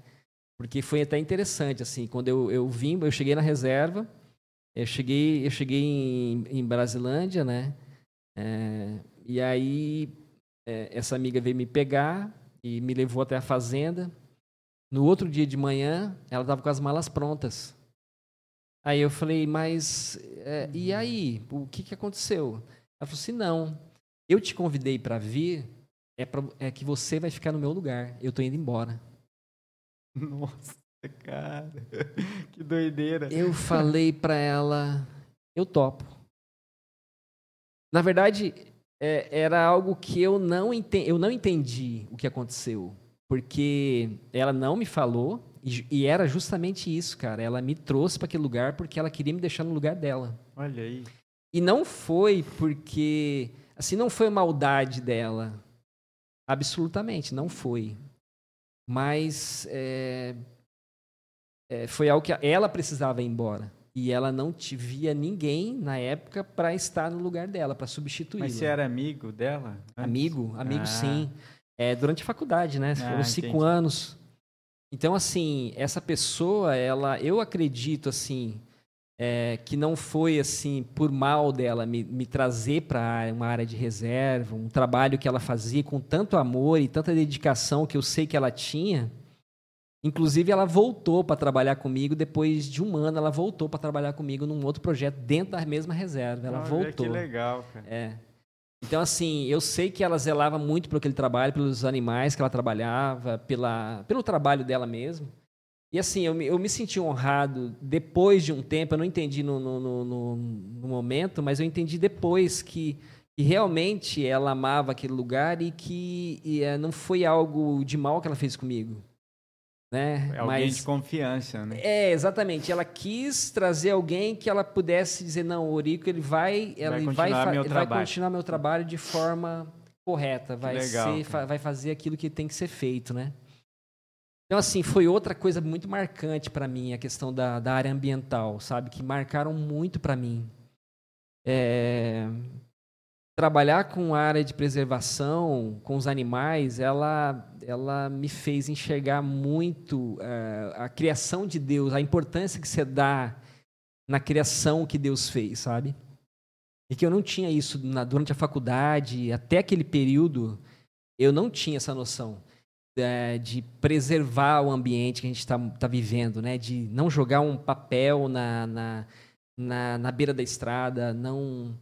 Porque foi até interessante assim. Quando eu, eu vim, eu cheguei na reserva. Eu cheguei, eu cheguei em, em Brasilândia, né? É, e aí é, essa amiga veio me pegar e me levou até a fazenda. No outro dia de manhã, ela estava com as malas prontas. Aí eu falei, mas é, e aí? O que, que aconteceu? Ela falou assim, não, eu te convidei para vir, é, pra, é que você vai ficar no meu lugar. Eu tô indo embora. Nossa, cara. Que doideira. Eu falei para ela, eu topo. Na verdade, é, era algo que eu não, entendi, eu não entendi o que aconteceu. Porque ela não me falou, e, e era justamente isso, cara. Ela me trouxe para aquele lugar porque ela queria me deixar no lugar dela. Olha aí. E não foi porque. Assim, não foi maldade dela. Absolutamente, não foi. Mas é, é, foi algo que ela precisava ir embora. E ela não via ninguém na época para estar no lugar dela, para substituir. Mas você era amigo dela? Antes? Amigo, amigo ah. sim. É, durante a faculdade, né? Foram ah, cinco entendi. anos. Então, assim, essa pessoa, ela, eu acredito, assim, é, que não foi assim por mal dela me, me trazer para uma área de reserva, um trabalho que ela fazia com tanto amor e tanta dedicação que eu sei que ela tinha. Inclusive, ela voltou para trabalhar comigo depois de um ano. Ela voltou para trabalhar comigo num outro projeto dentro da mesma reserva. Ela voltou. Que legal, cara. É. Então, assim, eu sei que ela zelava muito por aquele trabalho, pelos animais que ela trabalhava, pela, pelo trabalho dela mesmo. E assim, eu me, eu me senti honrado depois de um tempo, eu não entendi no, no, no, no momento, mas eu entendi depois que, que, realmente ela amava aquele lugar e que e, é, não foi algo de mal que ela fez comigo. Né? É alguém mas, de confiança, né? É, exatamente. Ela quis trazer alguém que ela pudesse dizer, não, o Orico ele vai, vai, ele vai, ele vai continuar meu trabalho de forma correta, vai, legal, ser, vai fazer aquilo que tem que ser feito, né? Então, assim, foi outra coisa muito marcante para mim, a questão da, da área ambiental, sabe? Que marcaram muito para mim. É... Trabalhar com a área de preservação, com os animais, ela, ela me fez enxergar muito uh, a criação de Deus, a importância que você dá na criação que Deus fez, sabe? E que eu não tinha isso na, durante a faculdade, até aquele período, eu não tinha essa noção é, de preservar o ambiente que a gente está tá vivendo, né? de não jogar um papel na, na, na, na beira da estrada, não,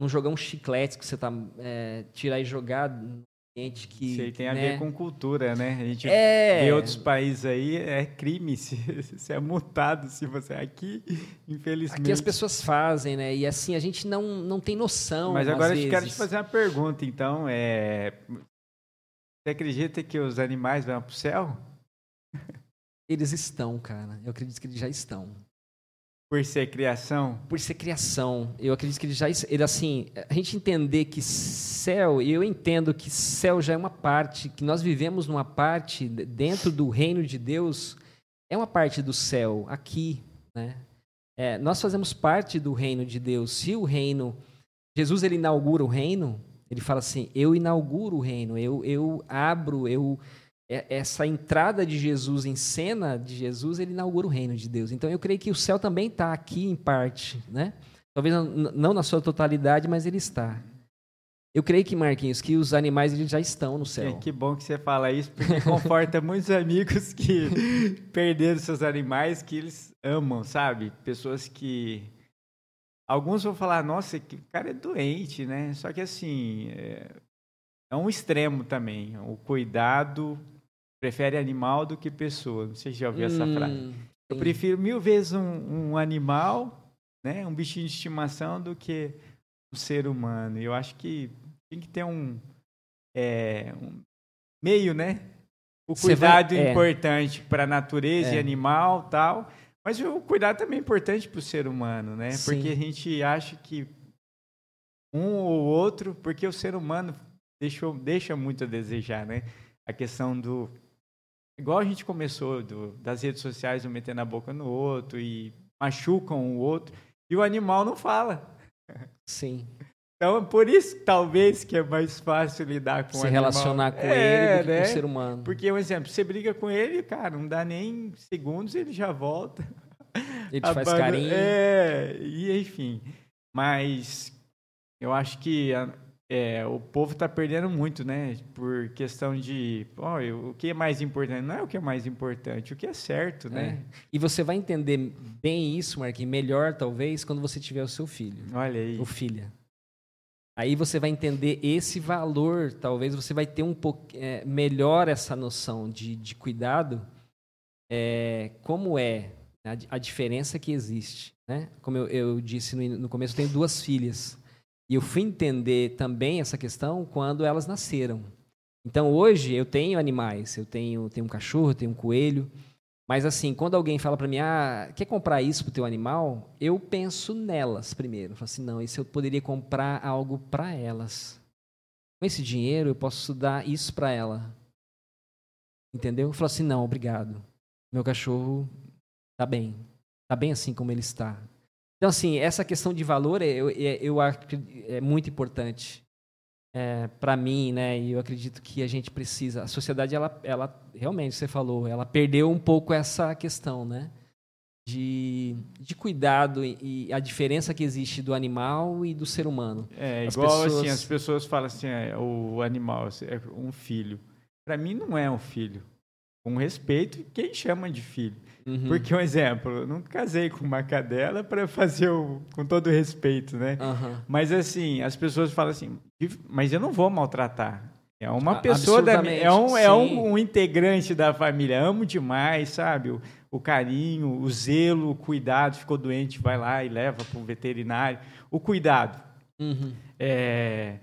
não jogar um chiclete que você está é, tirar e jogar no ambiente que. Isso aí tem a né? ver com cultura, né? A gente é... vê outros países aí, é crime se, se é multado se você. Aqui, infelizmente. Aqui as pessoas fazem, né? E assim, a gente não, não tem noção. Mas agora eu quero te fazer uma pergunta, então. É, você acredita que os animais vão para o céu? Eles estão, cara. Eu acredito que eles já estão. Por ser criação? Por ser criação. Eu acredito que eles já. Ele, assim, a gente entender que céu, e eu entendo que céu já é uma parte, que nós vivemos numa parte dentro do reino de Deus, é uma parte do céu, aqui. Né? É, nós fazemos parte do reino de Deus. Se o reino. Jesus ele inaugura o reino, ele fala assim: eu inauguro o reino, eu, eu abro, eu é, essa entrada de Jesus em cena de Jesus, ele inaugura o reino de Deus. Então eu creio que o céu também está aqui em parte, né? Talvez não na sua totalidade, mas ele está. Eu creio que, Marquinhos, que os animais eles já estão no céu. É, que bom que você fala isso, porque conforta muitos amigos que perderam seus animais, que eles amam, sabe? Pessoas que Alguns vão falar, nossa, que cara é doente, né? Só que assim, é, é um extremo também. O cuidado prefere animal do que pessoa. Não sei se já ouviu hum, essa frase. Eu prefiro mil vezes um, um, animal, né, um bichinho de estimação, do que um ser humano. E eu acho que tem que ter um, é, um meio, né? O cuidado vai, é. importante para a natureza é. e animal tal mas o cuidado também é importante para o ser humano, né? Sim. Porque a gente acha que um ou outro, porque o ser humano deixou, deixa muito a desejar, né? A questão do. Igual a gente começou, do, das redes sociais, um metendo a boca no outro e machucam o outro, e o animal não fala. Sim. Então, por isso, talvez, que é mais fácil lidar com Se o relacionar com é, ele do que né? com o ser humano. Porque, um exemplo, você briga com ele, cara, não dá nem segundos, ele já volta. Ele te faz carinho. É, e enfim. Mas eu acho que é, o povo está perdendo muito, né? Por questão de, oh, o que é mais importante? Não é o que é mais importante, o que é certo, né? É. E você vai entender bem isso, Marquinhos, melhor talvez, quando você tiver o seu filho. Olha aí. Ou filha. Aí você vai entender esse valor, talvez você vai ter um pouco é, melhor essa noção de, de cuidado, é, como é a, a, diferença que existe. Né? Como eu, eu disse no, no, começo, eu tenho duas filhas. E eu fui entender também essa questão quando elas nasceram. Então hoje eu tenho animais, eu tenho, tenho um cachorro, tenho um coelho, mas assim, quando alguém fala para mim, ah, quer comprar isso pro teu animal? Eu penso nelas primeiro. Eu falo assim, não, isso eu poderia comprar algo para elas. Com esse dinheiro eu posso dar isso para ela. Entendeu? Eu falo assim, não, obrigado. Meu cachorro tá bem. Tá bem assim como ele está. Então, assim, essa questão de valor é, eu, é, eu acho é muito importante é, para mim, né? E eu acredito que a gente precisa. A sociedade, ela, ela realmente, você falou, ela perdeu um pouco essa questão, né? De, de cuidado e, e a diferença que existe do animal e do ser humano. É, as igual pessoas... assim, as pessoas falam assim, é, o animal é um filho. Para mim não é um filho. Com respeito, quem chama de filho? Uhum. Porque, um exemplo, eu não casei com uma cadela para fazer o, com todo respeito, né? Uhum. Mas, assim, as pessoas falam assim, mas eu não vou maltratar. É uma ah, pessoa da é um é um, um, integrante da família. Amo demais, sabe? O, o, carinho, o zelo, o cuidado. Ficou doente, vai lá e leva para o veterinário. O cuidado. Uhum. É,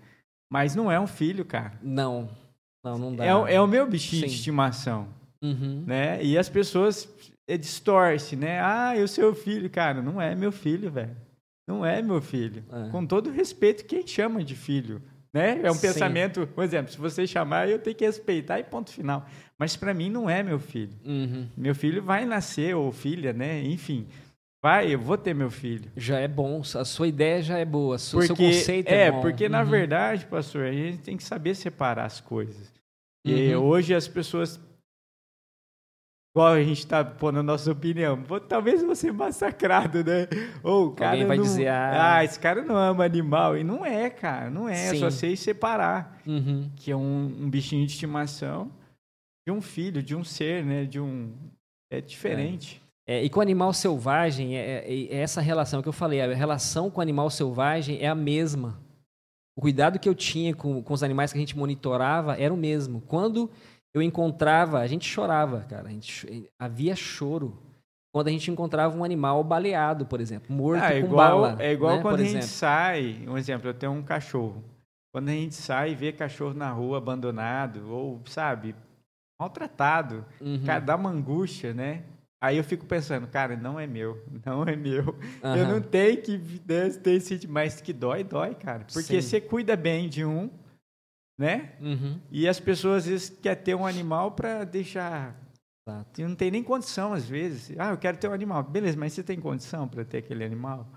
mas não é um filho, cara. Não, não, não dá. É, é o meu bichinho Sim. de estimação, uhum. né? E as pessoas é, distorce, né? Ah, eu sou filho. Cara, não é meu filho, velho. Não é meu filho. É. Com todo respeito, quem chama de filho? Né? É um Sim. pensamento, por exemplo, se você chamar, eu tenho que respeitar e ponto final. Mas para mim não é meu filho. Uhum. Meu filho vai nascer, ou filha, né? Enfim, vai, eu vou ter meu filho. Já é bom, a sua ideia já é boa, o seu conceito é, é bom. É, porque uhum. na verdade, pastor, a gente tem que saber separar as coisas. E uhum. hoje as pessoas igual a gente está pondo a nossa opinião, talvez ser massacrado, né? Ou o cara Alguém vai não, dizer, ah... ah... esse cara não ama animal. E não é, cara, não é. Sim. É só sei separar. Uhum. Que é um, um, bichinho de estimação de um filho, de um ser, né? De um... É diferente. É. É, e com o animal selvagem, é, é, é, essa relação que eu falei, a relação com o animal selvagem é a mesma. O cuidado que eu tinha com, com os animais que a gente monitorava era o mesmo. Quando eu encontrava, a gente chorava, cara. Gente, havia choro quando a gente encontrava um animal baleado, por exemplo, morto ah, é com igual, bala. É igual né, quando a gente sai, um exemplo, eu tenho um cachorro. Quando a gente sai e vê cachorro na rua abandonado, ou, sabe, maltratado, uhum. cara, dá uma angústia, né? Aí eu fico pensando, cara, não é meu, não é meu. Uhum. Eu não tenho que ter esse, mas que dói, dói, cara. Porque Sim. você cuida bem de um, né? Uhum. E as pessoas às vezes querem ter um animal para deixar. Exato. E não tem nem condição às vezes. Ah, eu quero ter um animal. Beleza, mas você tem condição para ter aquele animal?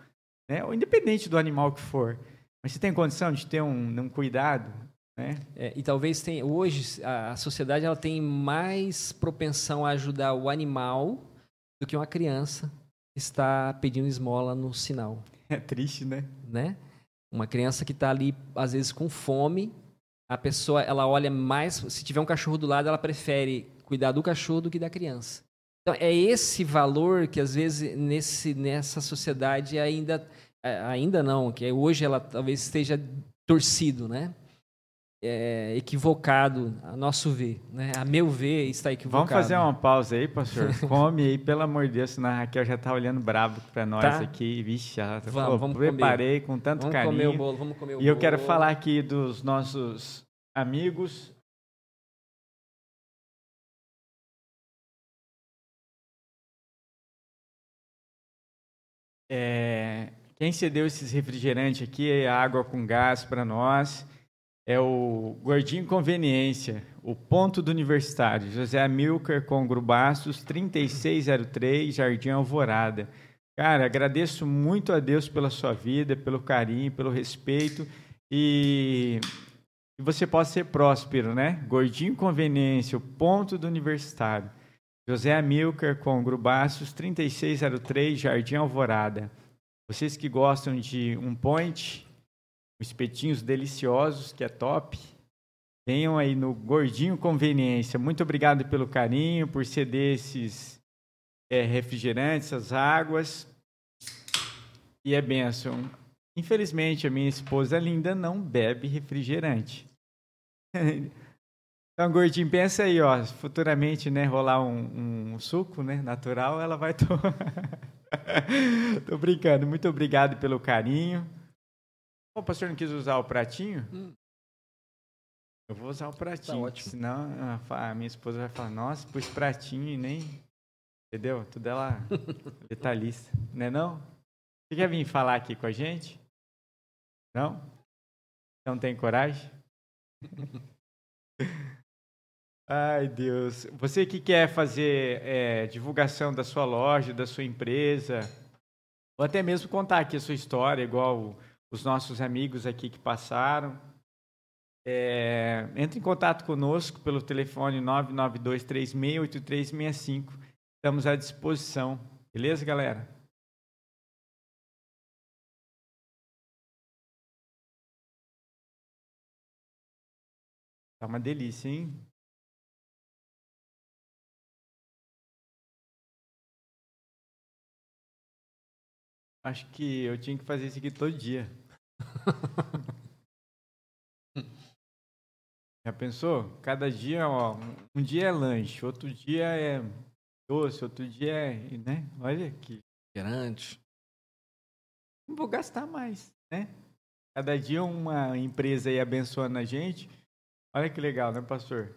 Né? Ou independente do animal que for. Mas você tem condição de ter um, um cuidado? Né? É, e talvez tenha, hoje a, a sociedade ela tem mais propensão a ajudar o animal do que uma criança que está pedindo esmola no sinal. É triste, né? né? Uma criança que está ali, às vezes, com fome, a pessoa ela olha mais. Se tiver um cachorro do lado, ela prefere cuidar do cachorro do que da criança. Então, é esse valor que, às vezes, nesse, nessa sociedade ainda. É, ainda não, que hoje ela talvez esteja torcido, né? É, equivocado, a nosso ver, né? A meu ver, está equivocado. Vamos fazer uma pausa aí, pastor. Come aí, pelo amor de Deus, senão a Raquel já está olhando bravo para nós tá. aqui. Vixe, ela tá, vamos, pô, vamos preparei comer. com tanto vamos carinho. Comer o bolo, vamos comer o e bolo. eu quero falar aqui dos nossos amigos. É, quem cedeu esses refrigerantes aqui, é água com gás para nós é o Gordinho Conveniência, o ponto do universitário, José Amilcar Congro Bastos, 3603, Jardim Alvorada. Cara, agradeço muito a Deus pela sua vida, pelo carinho, pelo respeito e que você possa ser próspero, né? Gordinho Conveniência, o ponto do universitário. José Amilcar Congro Bastos, 3603, Jardim Alvorada. Vocês que gostam de um point, espetinhos deliciosos, que é top. Venham aí no Gordinho Conveniência. Muito obrigado pelo carinho, por ceder esses é, refrigerantes, essas águas. E é benção. Infelizmente, a minha esposa linda não bebe refrigerante. Então, gordinho, pensa aí, ó, futuramente, né, rolar um, um suco, né, natural, ela vai tomar. Tô brincando. Muito obrigado pelo carinho. O pastor não quis usar o pratinho? Hum. Eu vou usar o tá pratinho. Tá. Senão a minha esposa vai falar, nossa, pus pratinho e nem. Entendeu? Tudo ela detalhista. Não é não? Você quer vir falar aqui com a gente? Não? Não tem coragem? Ai, Deus. Você que quer fazer é, divulgação da sua loja, da sua empresa, ou até mesmo contar aqui a sua história, igual os nossos amigos aqui que passaram, é, entre em contato conosco pelo telefone 992368365. Estamos à disposição. Beleza, galera? Tá uma delícia, hein? Acho que eu tinha que fazer isso aqui todo dia. Já pensou? Cada dia, ó, um dia é lanche, outro dia é doce, outro dia é, né? Olha que grande. Não vou gastar mais, né? Cada dia uma empresa aí abençoando a gente. Olha que legal, né, pastor?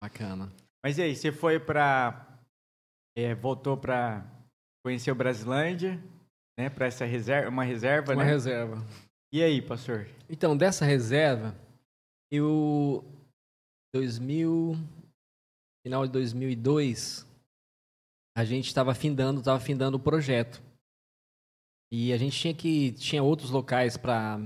Bacana. Mas e aí, você foi para é, voltou para conhecer o Brasilândia? Né, para essa reserva, uma reserva, uma né? reserva. E aí, pastor? Então, dessa reserva, eu 2000 final de 2002, a gente estava findando, estava findando o projeto. E a gente tinha que tinha outros locais para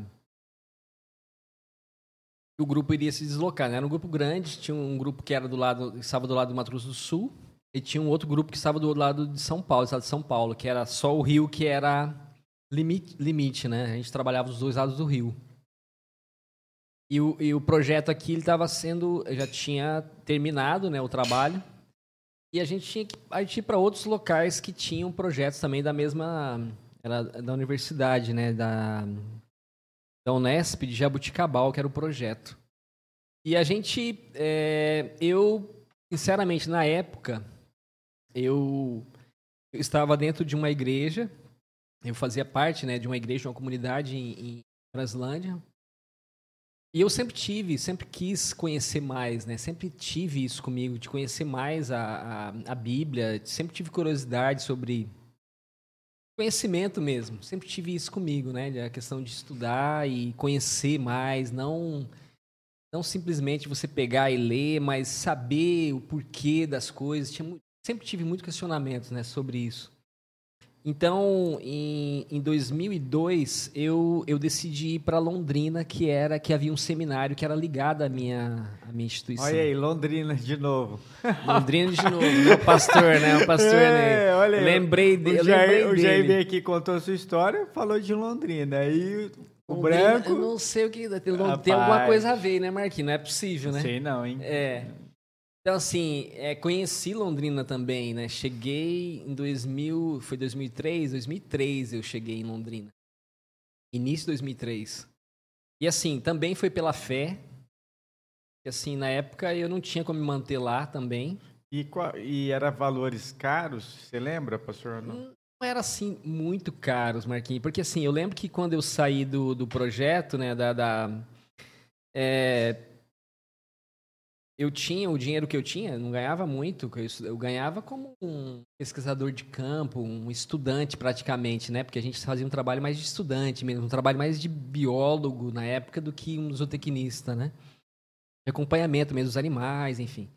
o grupo iria se deslocar, né? Era um grupo grande, tinha um grupo que era do lado, estava do lado do Mato Grosso do Sul, e tinha um outro grupo que estava do lado de São Paulo, estado de São Paulo, que era só o Rio que era limite, limite né? A gente trabalhava os dois lados do Rio. E o, e o projeto aqui estava sendo, já tinha terminado, né, o trabalho. E a gente tinha que a gente ir para outros locais que tinham projetos também da mesma era da universidade, né, da da Unesp de Jabuticabal, que era o projeto. E a gente, é, eu sinceramente na época eu, estava dentro de uma igreja, eu fazia parte né, de uma igreja, de uma comunidade em, em Braslândia. E eu sempre tive, sempre quis conhecer mais, né? Sempre tive isso comigo, de conhecer mais a, a, a Bíblia. Sempre tive curiosidade sobre conhecimento mesmo. Sempre tive isso comigo, né? A questão de estudar e conhecer mais, não não simplesmente você pegar e ler, mas saber o porquê das coisas. Tinha, sempre tive muito questionamento né, sobre isso. Então, em, em 2002, eu, eu decidi ir para Londrina, que era que havia um seminário que era ligado à minha, à minha instituição. Olha aí, Londrina de novo. Londrina de novo, né? O pastor, né? O pastor, é, né? Olha aí, lembrei, de, o Jair, o Jair veio aqui, contou a sua história, falou de Londrina. Aí o Londrina, branco... Eu não sei o que... Tem, tem alguma coisa a ver, né, Marquinhos? Não é possível, né? Sei não, hein? É... Então, assim, é, conheci Londrina também, né? Cheguei em 2000, foi 2003? 2003 eu cheguei em Londrina. Início de 2003. E, assim, também foi pela fé. Que, assim, na época eu não tinha como me manter lá também. E, e era valores caros, você lembra, pastor? Não? não era, assim, muito caros, Marquinhos. Porque, assim, eu lembro que quando eu saí do, do projeto, né, da... da é, eu tinha o dinheiro que eu tinha, não ganhava muito, eu, ganhava como um pesquisador de campo, um estudante praticamente, né? Porque a gente fazia um trabalho mais de estudante mesmo, um trabalho mais de biólogo na época do que um zootecnista, né? De acompanhamento mesmo dos animais, enfim.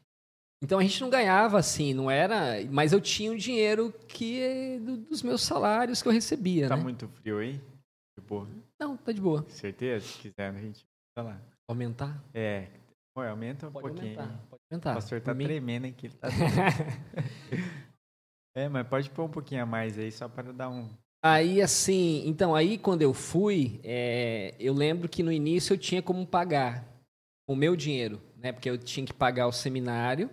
Então a gente não ganhava assim, não era, mas eu tinha o dinheiro que do, dos meus salários que eu recebia, tá né? muito frio aí? De boa. Não, tá de boa. Certeza? Se quiser, a gente vai lá. Aumentar? É, Pô, aumenta um pode pouquinho. Aumentar, pode aumentar. O pastor tá tremendo aqui. Ele tá é, mas pode pôr um pouquinho a mais aí, só para dar um. Aí, assim, então, aí quando eu fui, é, eu lembro que no início eu tinha como pagar o meu dinheiro, né? Porque eu tinha que pagar o seminário,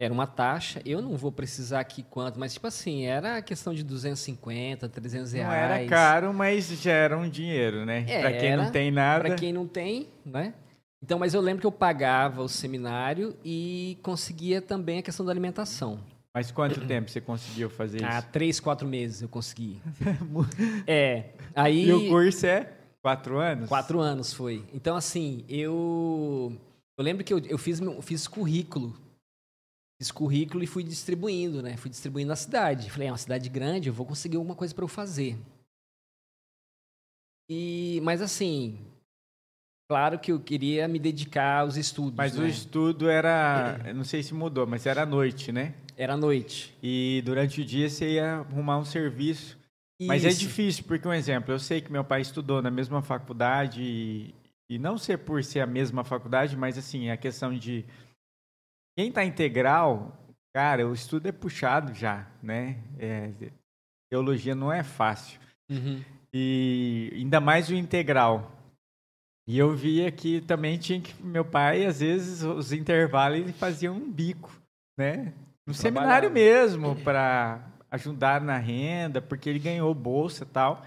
era uma taxa. Eu não vou precisar aqui quanto, mas, tipo assim, era questão de 250, 300 reais. Não era caro, mas já era um dinheiro, né? É, para quem era, não tem nada. Para quem não tem, né? Então, mas eu lembro que eu pagava o seminário e conseguia também a questão da alimentação. Mas quanto tempo você conseguiu fazer ah, isso? Ah, três, quatro meses eu consegui. é. Aí... E o curso é Quatro anos? Quatro anos foi. Então, assim, eu. Eu lembro que eu, eu fiz, fiz currículo. Fiz currículo e fui distribuindo, né? Fui distribuindo na cidade. Falei, é uma cidade grande, eu vou conseguir alguma coisa para eu fazer. E, mas assim, claro que eu queria me dedicar aos estudos. Mas né? o estudo era, não sei se mudou, mas era à noite, né? Era à noite. E durante o dia você ia arrumar um serviço. Mas é Isso. difícil, porque um exemplo, eu sei que meu pai estudou na mesma faculdade e, e não ser por ser a mesma faculdade, mas assim, a questão de quem está integral, cara, o estudo é puxado já, né? É, teologia não é fácil. Uhum. E ainda mais o integral. E eu via que também tinha que meu pai, às vezes, os intervalos ele fazia um bico, né? No seminário mesmo, para ajudar na renda, porque ele ganhou bolsa e tal.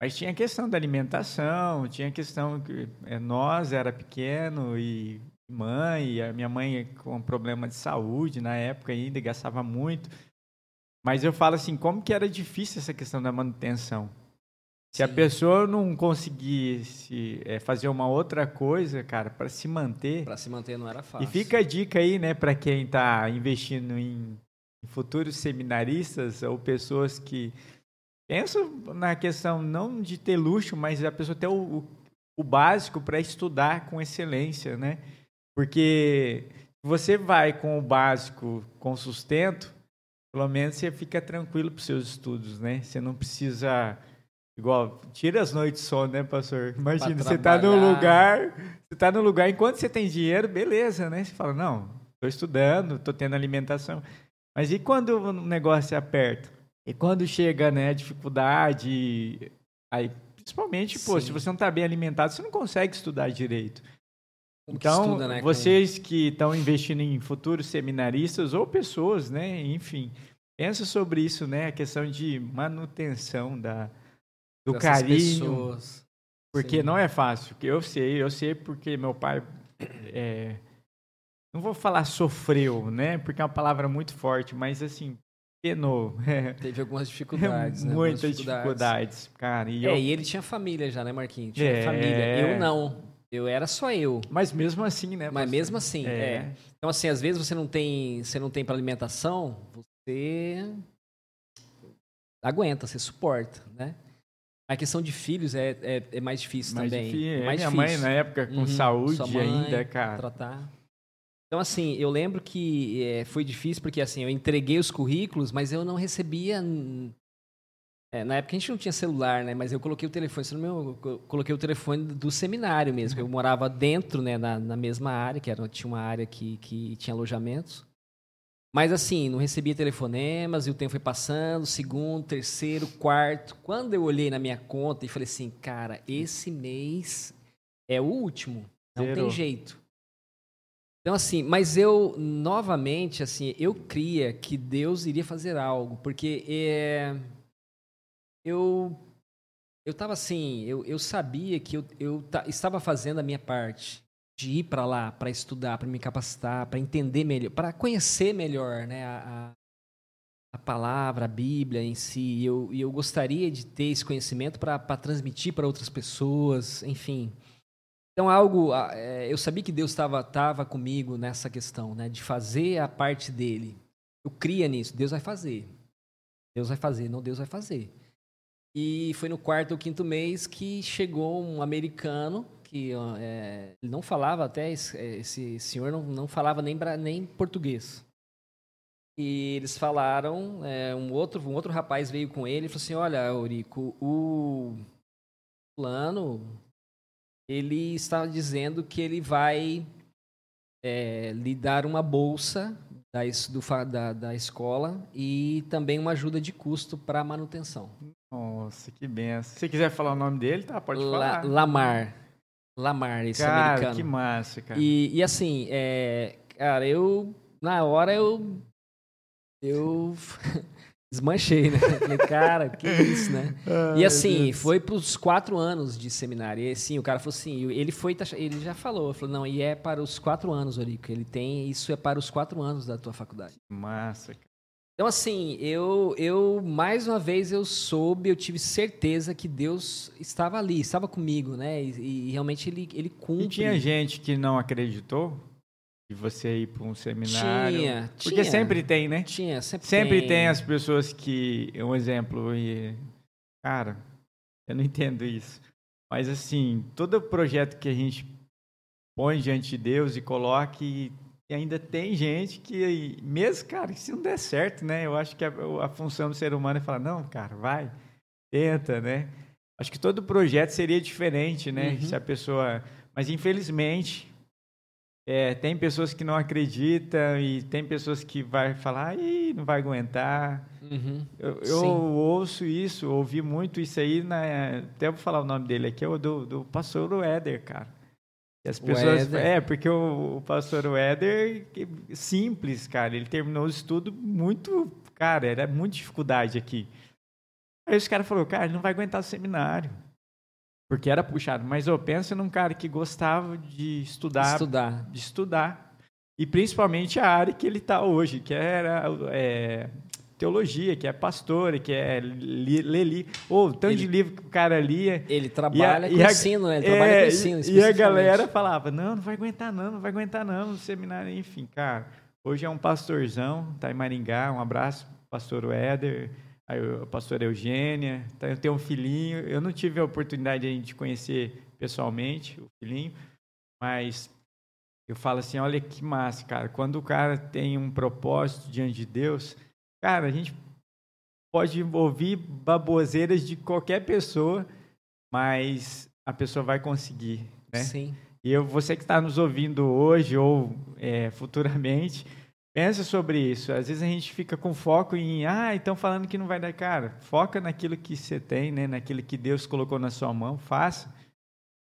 Mas tinha a questão da alimentação, tinha a questão que é, nós era pequeno e mãe, a minha mãe com problema de saúde na época ainda, gastava muito. Mas eu falo assim, como que era difícil essa questão da manutenção. Se a Sim. pessoa não conseguisse é, fazer uma outra coisa, cara, para se manter. Para se manter não era fácil. E fica a dica aí, né, para quem está investindo em, em futuros seminaristas ou pessoas que pensam na questão não de ter luxo, mas a pessoa ter o, o, o básico para estudar com excelência, né? Porque você vai com o básico, com sustento, pelo menos você fica tranquilo para os seus estudos, né? Você não precisa Igual, tira as noites de sono, né, pastor? Imagina, Pra você tá no lugar, você tá no lugar, enquanto você tem dinheiro, beleza, né? Você fala, não, tô estudando, tô tendo alimentação. Mas e quando o negócio aperta? E quando chega, né, a dificuldade, aí, principalmente, pô, Sim. se você não tá bem alimentado, você não consegue estudar direito. Como que Então, estuda, né, vocês que estão investindo em futuros seminaristas ou pessoas, né, enfim, pensa sobre isso, né, a questão de manutenção da, do dessas carinho, pessoas. porque Sim. não é fácil. Eu sei, eu sei porque meu pai, é, não vou falar sofreu, né, porque é uma palavra muito forte, mas assim, penou, Teve algumas dificuldades, né? algumas muitas dificuldades, cara. E É, eu- e ele tinha família já, né, Marquinhos? Tinha É. família. Eu não. Eu era só eu. Mas mesmo assim, né? Mas pastor? mesmo assim, é. Então, assim, às vezes você não tem, você não tem para alimentação, você aguenta, você suporta, né? A questão de filhos é, é, é mais difícil Mais também. difícil. É mais Minha difícil. mãe, na época, com Uhum, saúde mãe, ainda, cara. tratar. Então, assim, eu lembro que é, foi difícil porque, assim, eu entreguei os currículos, mas eu não recebia... é, na época a gente não tinha celular, né? Mas eu coloquei o telefone, se não coloquei o telefone do seminário mesmo. Eu morava dentro, né, na, na mesma área, que era, tinha uma área que, que tinha alojamentos. Mas assim, não recebia telefonemas e o tempo foi passando, segundo, terceiro, quarto. Quando eu olhei na minha conta e falei assim, cara, esse mês é o último, não Zerou. tem jeito. Então assim, mas eu novamente assim, eu cria que Deus iria fazer algo, porque é, eu eu tava assim, eu, eu sabia que eu, eu ta- estava fazendo a minha parte de ir para lá, para estudar, para me capacitar, para entender melhor, para conhecer melhor, né, a, a, palavra, a Bíblia em si. E eu, eu gostaria de ter esse conhecimento para transmitir para outras pessoas, enfim. Então, algo, é, eu sabia que Deus estava tava comigo nessa questão, né, de fazer a parte dele. Eu cria nisso, Deus vai fazer. Deus vai fazer, não Deus vai fazer. E foi no quarto ou quinto mês que chegou um americano que é, ele não falava até esse, esse senhor não, não falava nem nem português. E eles falaram, é, um outro um outro rapaz veio com ele e falou assim, olha, Eurico, o fulano ele está dizendo que ele vai é, lhe dar uma bolsa da, do da, da escola e também uma ajuda de custo para manutenção. Nossa, que benção. Se quiser falar o nome dele, tá? Pode La- falar. Lamar. Lamar, esse cara, americano. que massa, cara. E, e assim, é, cara, eu. Na hora eu. Eu. desmanchei, né? Falei, cara, que isso, né? Ai, E assim, Deus. foi pros quatro anos de seminário. E assim, o cara falou assim, ele foi, ele já falou, falou, não, e é para os quatro anos, Orico. Ele tem, isso é para os quatro anos da tua faculdade. Massa, cara. Então, assim, eu, eu, mais uma vez, eu soube, eu tive certeza que Deus estava ali, estava comigo, né? E, e realmente ele, ele cumpre. E tinha gente que não acreditou de você ir para um seminário? Tinha, Porque tinha. sempre tem, né? Tinha, sempre, Sempre tem. tem as pessoas que, um exemplo, e cara, eu não entendo isso. Mas assim, todo projeto que a gente põe diante de Deus e coloca e e ainda tem gente que, mesmo, cara, se não der certo, né? Eu acho que a, a função do ser humano é falar, não, cara, vai, tenta, né? Acho que todo projeto seria diferente, né? Uhum. Se a pessoa... Mas, infelizmente, é, tem pessoas que não acreditam e tem pessoas que vai falar, Ih, não vai aguentar. Uhum. Eu, eu ouço isso, ouvi muito isso aí, na, até vou falar o nome dele aqui, é o do, do pastor Éder, cara. E as pessoas, é, porque o, o pastor que- simples, cara, ele terminou o estudo muito, cara, era muita dificuldade aqui. Aí os caras falaram, cara, ele não vai aguentar o seminário. Porque era puxado, mas eu penso num cara que gostava de estudar Estudar. de estudar. E principalmente a área que ele está hoje, que era é, teologia, que é pastor, que é li- ler livro. Ou tanto de Ele- livro que o cara lia. Ele trabalha e com a- ensino, né? Ele trabalha é, com ensino. E a galera falava, não, não vai aguentar não, não vai aguentar não, no seminário, enfim, cara. Hoje é um pastorzão, tá em Maringá, um abraço, pastor Éder, aí o pastor Eugênia, tá, eu tenho um filhinho, eu não tive a oportunidade de conhecer pessoalmente o filhinho, mas eu falo assim, olha que massa, cara, quando o cara tem um propósito diante de Deus, cara, a gente pode ouvir baboseiras de qualquer pessoa, mas a pessoa vai conseguir, né? Sim. E eu, você que está nos ouvindo hoje ou é, futuramente, pensa sobre isso. Às vezes a gente fica com foco em, ah, então falando que não vai dar cara. Foca naquilo que você tem, né? Naquilo que Deus colocou na sua mão, faça.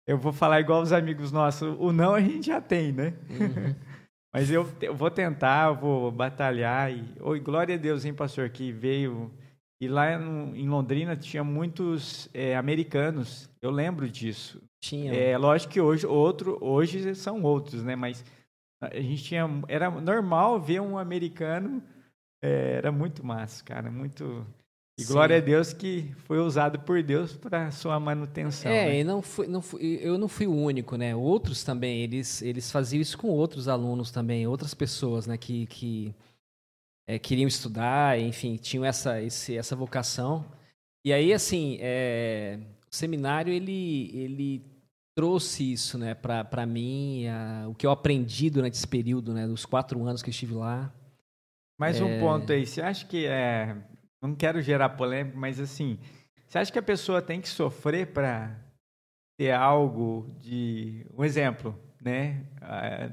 Eu vou falar igual os amigos nossos, o não a gente já tem, né? Uhum. Mas eu, eu vou tentar, eu vou batalhar. E, oi, glória a Deus, hein, pastor, que veio. E lá no- em Londrina tinha muitos é, americanos. Eu lembro disso. Tinha. É lógico que hoje outro, hoje são outros, né? Mas a gente tinha, era normal ver um americano, é, era muito massa, cara, muito. E Sim. glória a Deus que foi usado por Deus para sua manutenção. É, né? e não fui, não fui- eu não fui o único, né? Outros também, eles, eles faziam isso com outros alunos também, outras pessoas, né? Que, que é, queriam estudar, enfim, tinham essa, esse, essa vocação. E aí, assim, é, o seminário, ele, ele trouxe isso, né? Para mim, a- o que eu aprendi durante esse período, né? Dos quatro anos que eu estive lá. Mais É. um ponto aí, você acha que é. Não quero gerar polêmica, mas assim, você acha que a pessoa tem que sofrer para ter algo de. Um exemplo, né? A,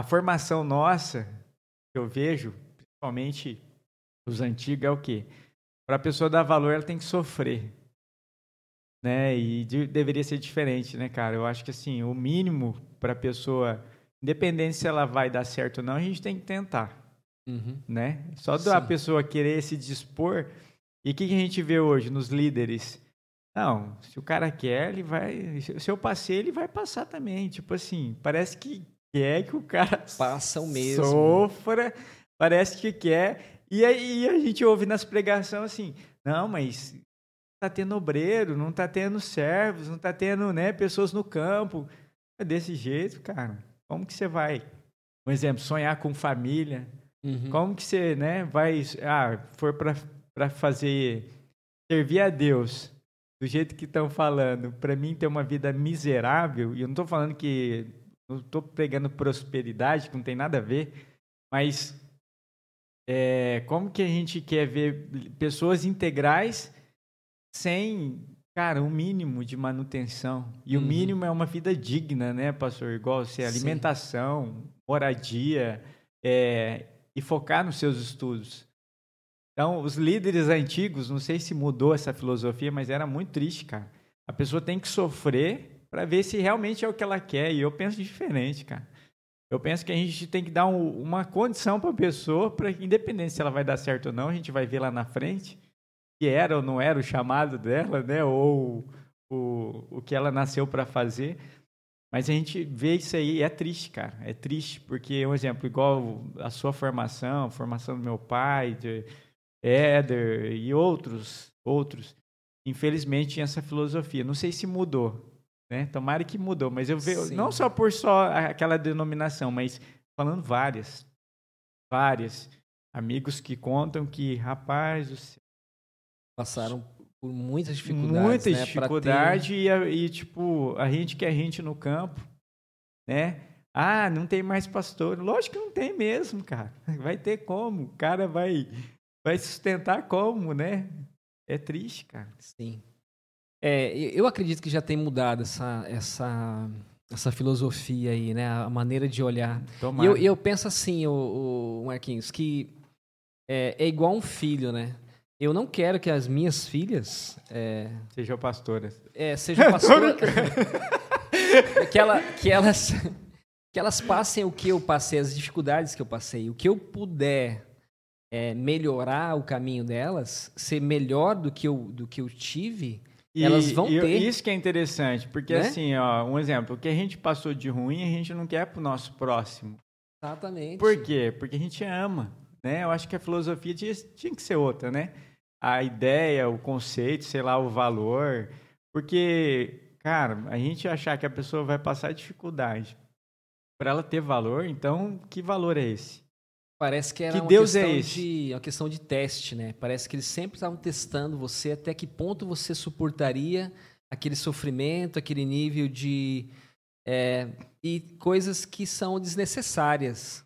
a formação nossa, que eu vejo, principalmente os antigos, é o quê? Para a pessoa dar valor, ela tem que sofrer. Né? E de- deveria ser diferente, né, cara? Eu acho que assim, o mínimo para a pessoa, independente se ela vai dar certo ou não, a gente tem que tentar Uhum. né? Só da Sim. pessoa querer se dispor. E o que, que a gente vê hoje nos líderes? Não, se o cara quer, ele vai. Se eu passei, ele vai passar também. Tipo assim, parece que quer que o cara Passam mesmo. sofra, parece que quer. E aí a gente ouve nas pregações assim: não, mas tá tendo obreiro, não tá tendo servos, não tá tendo né, pessoas no campo. É desse jeito, cara. Como que você vai? Um exemplo, sonhar com família. Uhum. Como que você, né, vai, ah, for para fazer servir a Deus do jeito que estão falando, para mim ter uma vida miserável, e eu não estou falando que não estou pregando prosperidade, que não tem nada a ver, mas é, como que a gente quer ver pessoas integrais sem, cara, um mínimo de manutenção? E o Uhum. mínimo é uma vida digna, né, pastor? Igual você, Sim. alimentação, moradia, é, e focar nos seus estudos. Então, os líderes antigos, não sei se mudou essa filosofia, mas era muito triste, cara. A pessoa tem que sofrer para ver se realmente é o que ela quer. E eu penso diferente, cara. Eu penso que a gente tem que dar um- uma condição para a pessoa, para independente se ela vai dar certo ou não, a gente vai ver lá na frente que era ou não era o chamado dela, né? Ou o, o que ela nasceu para fazer. Mas a gente vê isso aí e é triste, cara. É triste, porque, um exemplo, igual a sua formação, a formação do meu pai, de Éder e outros, outros, infelizmente tinha essa filosofia. Não sei se mudou, né? Tomara que mudou, mas eu vejo, Sim. não só por só aquela denominação, mas falando várias, várias. Amigos que contam que, rapaz, o passaram por muitas dificuldades. Muita né? dificuldade ter... e, e, tipo, a gente que é gente no campo, né? Ah, não tem mais pastor. Lógico que não tem mesmo, cara. Vai ter como. O cara vai, vai sustentar como, né? É triste, cara. Sim. É, eu acredito que já tem mudado essa, essa, essa filosofia aí, né? A maneira de olhar. E eu, eu penso assim, o, o Marquinhos, que é, é igual um filho, né? Eu não quero que as minhas filhas é, sejam pastoras. É, sejam pastoras. que, ela, que elas que elas passem o que eu passei, as dificuldades que eu passei, o que eu puder é, melhorar o caminho delas, ser melhor do que eu, do que eu tive, e, elas vão ter. Isso que é interessante, porque né? assim, ó, um exemplo, o que a gente passou de ruim, a gente não quer para o nosso próximo. Exatamente. Por quê? Porque a gente ama, né? Eu acho que a filosofia tinha, tinha que ser outra, né? A ideia, o conceito, sei lá, o valor. Porque, cara, a gente achar que a pessoa vai passar dificuldade para ela ter valor, então que valor é esse? Parece que era que uma, Deus é questão é? De, uma questão de teste, né? Parece que eles sempre estavam testando você até que ponto você suportaria aquele sofrimento, aquele nível de. É, e coisas que são desnecessárias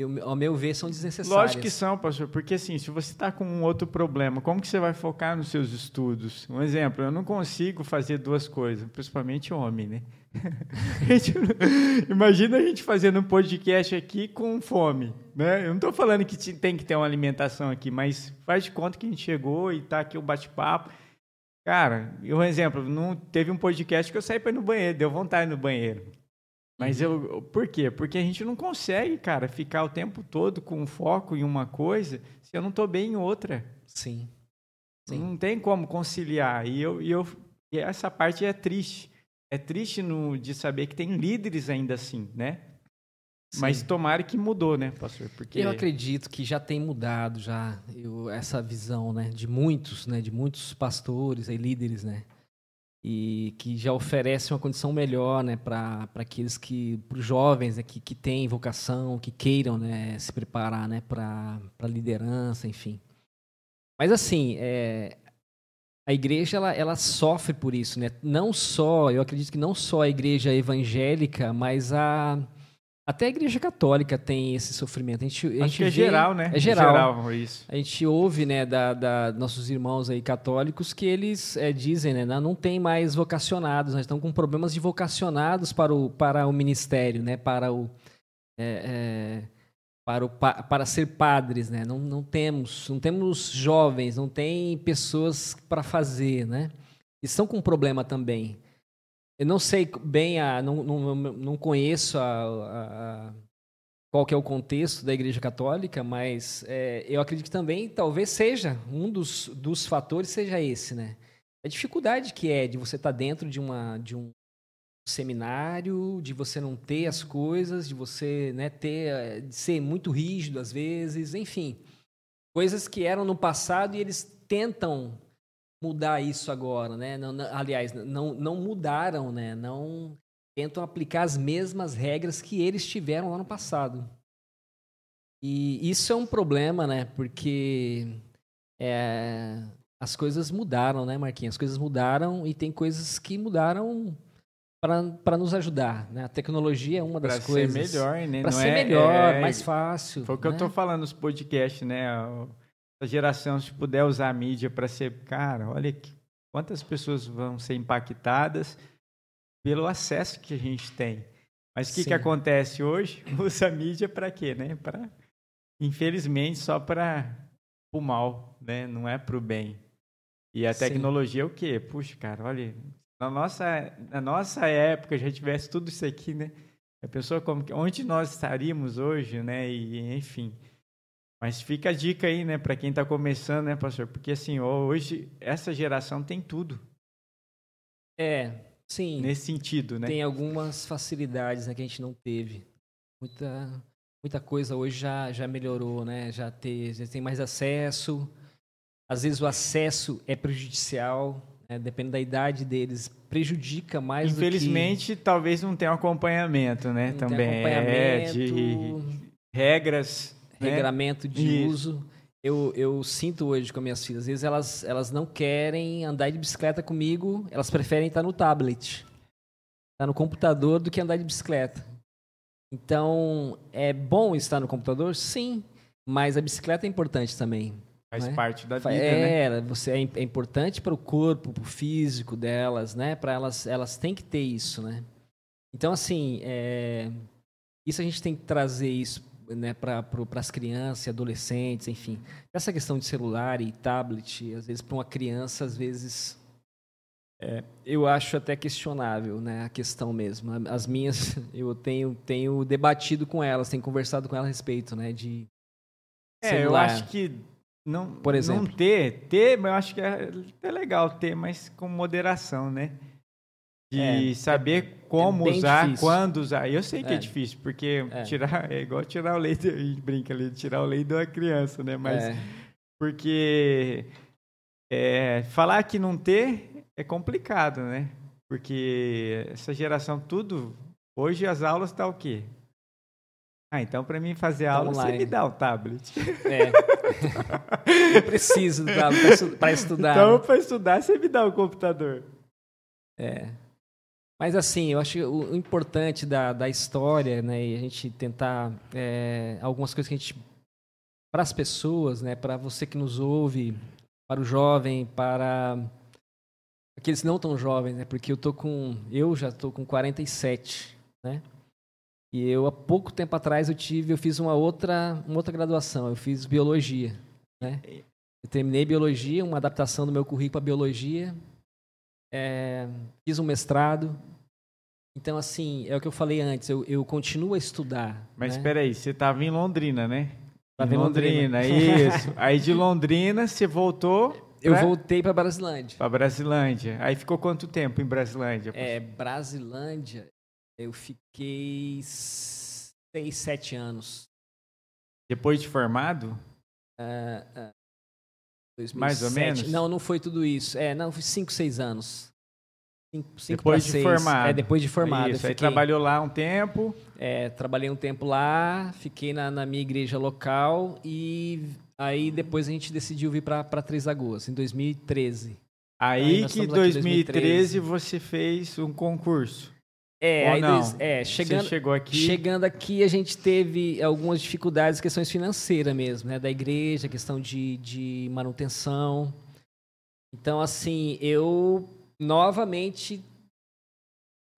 eu, ao meu ver, são desnecessárias. Lógico que são, pastor, porque assim, se você está com um outro problema, como que você vai focar nos seus estudos? Um exemplo, eu não consigo fazer duas coisas, principalmente homem, né? imagina a gente fazendo um podcast aqui com fome, né? Eu não estou falando que tem que ter uma alimentação aqui, mas faz de conta que a gente chegou e está aqui o bate-papo. Cara, um exemplo, não teve um podcast que eu saí para ir no banheiro, deu vontade no banheiro. Mas uhum. eu, por quê? Porque a gente não consegue, cara, ficar o tempo todo com foco em uma coisa se eu não estou bem em outra. Sim. Sim. Não tem como conciliar. E, eu, e, eu, e essa parte é triste. É triste no, de saber que tem líderes ainda assim, né? Sim. Mas tomara que mudou, né, pastor? Porque eu acredito que já tem mudado já eu, essa visão, né, de muitos, né, de muitos pastores e líderes, né? E que já oferece uma condição melhor né, para aqueles que, para os jovens né, que, que têm vocação, que queiram né, se preparar né, para a liderança, enfim. Mas assim, é, a igreja ela, ela sofre por isso, né? Não só, eu acredito que não só a igreja evangélica, mas a até a Igreja Católica tem esse sofrimento. A gente, a Acho gente que é vê, geral, né? É geral. geral isso. A gente ouve, né, da, da, nossos irmãos aí católicos que eles é, dizem, né, não tem mais vocacionados, nós estamos com problemas de vocacionados para o, para o ministério, né, para o, é, é, para, o para ser padres, né? Não, não temos, não temos jovens, não tem pessoas para fazer, né? E estão com problema também. Eu não sei bem, a, não, não, não conheço a, a, qual que é o contexto da Igreja Católica, mas é, eu acredito que também talvez seja um dos, dos fatores seja esse, né? A dificuldade que é de você estar tá dentro de, uma, de um seminário, de você não ter as coisas, de você né, ter, de ser muito rígido às vezes, enfim, coisas que eram no passado e eles tentam mudar isso agora, né? Não, não, aliás, não, não mudaram, né? Não tentam aplicar as mesmas regras que eles tiveram lá no passado. E isso é um problema, né? Porque é, as coisas mudaram, né, Marquinhos? As coisas mudaram e tem coisas que mudaram para nos ajudar. Né? A tecnologia é uma das pra coisas. Para ser melhor, né? Para ser é, melhor, é, mais fácil. Foi o que né? eu estou falando nos podcasts, né? Essa geração, se puder usar a mídia para ser. Cara, olha que, quantas pessoas vão ser impactadas pelo acesso que a gente tem. Mas o que, que acontece hoje? Usa a mídia para quê? Né? Pra, infelizmente, só para o mal, né? não é para o bem. E a tecnologia Sim. é o quê? Puxa, cara, olha, na nossa, na nossa época já tivesse tudo isso aqui, né? A pessoa como onde nós estaríamos hoje, né? E enfim. Mas fica a dica aí, né, para quem está começando, né, pastor? Porque assim, hoje essa geração tem tudo. É, Sim. Nesse sentido, né? Tem algumas facilidades né, que a gente não teve. Muita, muita coisa hoje já, já melhorou, né? Já, ter, já tem mais acesso. Às vezes o acesso é prejudicial, né? depende da idade deles, prejudica mais Infelizmente, que... talvez não tenha um acompanhamento, né? Não Também tem acompanhamento, é de regras, né? regramento de Isso. uso. Eu, eu sinto hoje com minhas filhas, às vezes elas, elas não querem andar de bicicleta comigo, elas preferem estar no tablet, estar no computador do que andar de bicicleta. Então, é bom estar no computador? Sim, mas a bicicleta é importante também. Faz né? parte da vida, né? é, você é, é importante para o corpo, para o físico delas, né? Para elas, elas têm que ter isso, né? Então, assim, é, isso a gente tem que trazer isso né, para as crianças e adolescentes, enfim. Essa questão de celular e tablet, às vezes, para uma criança, às vezes, é, eu acho até questionável, né? A questão mesmo. As minhas, eu tenho, tenho debatido com elas, tenho conversado com elas a respeito, né? De É, eu acho que não, Por exemplo. não ter, ter, eu acho que é, é legal ter, mas com moderação, né? De É, saber como bem usar, difícil. quando usar. Eu sei que é, É. difícil, porque É. tirar é igual tirar o leite, a gente brinca ali, tirar o leite de uma criança, né? Mas É. porque é, falar que não ter é complicado, né? Porque essa geração tudo hoje as aulas tá o quê? Ah, então para mim fazer Tá aula você online. me dá o tablet. É. Eu preciso para estudar. Então para estudar você me dá o computador. É. Mas assim, eu acho o importante da, da história, né, e a gente tentar é, algumas coisas que a gente para as pessoas, né, para você que nos ouve, para o jovem, para aqueles não tão jovens, né, porque eu tô com eu já tô com 47, né? E eu há pouco tempo atrás eu tive, eu fiz uma outra, uma outra graduação, eu fiz biologia, né? Eu terminei biologia, uma adaptação do meu currículo para biologia. É, fiz um mestrado. Então, assim, é o que eu falei antes, eu, eu continuo a estudar. Mas né? espera aí, você estava em Londrina, né? Tava em Londrina. isso. Aí de Londrina você voltou Eu pra, voltei para Brasilândia. para Brasilândia. Aí ficou quanto tempo em Brasilândia? É, Brasilândia, eu fiquei seis, sete anos. Depois de formado? Ah, ah, Mais ou 2007. menos? Não, não foi tudo isso. É, não, foi cinco, seis anos. Cinco, cinco depois de seis. formado. É, depois de formado. Isso, aí fiquei- trabalhou lá um tempo. É, trabalhei um tempo lá, fiquei na, na minha igreja local e aí depois a gente decidiu vir para Três Lagoas, em 2013. Aí Aí que em estamos aqui em 2013 você fez um concurso. É, aí não? dois- é, chegando, Você chegou aqui. chegando aqui a gente teve algumas dificuldades, questões financeiras mesmo, né? Da igreja, questão de, de manutenção. Então, assim, eu novamente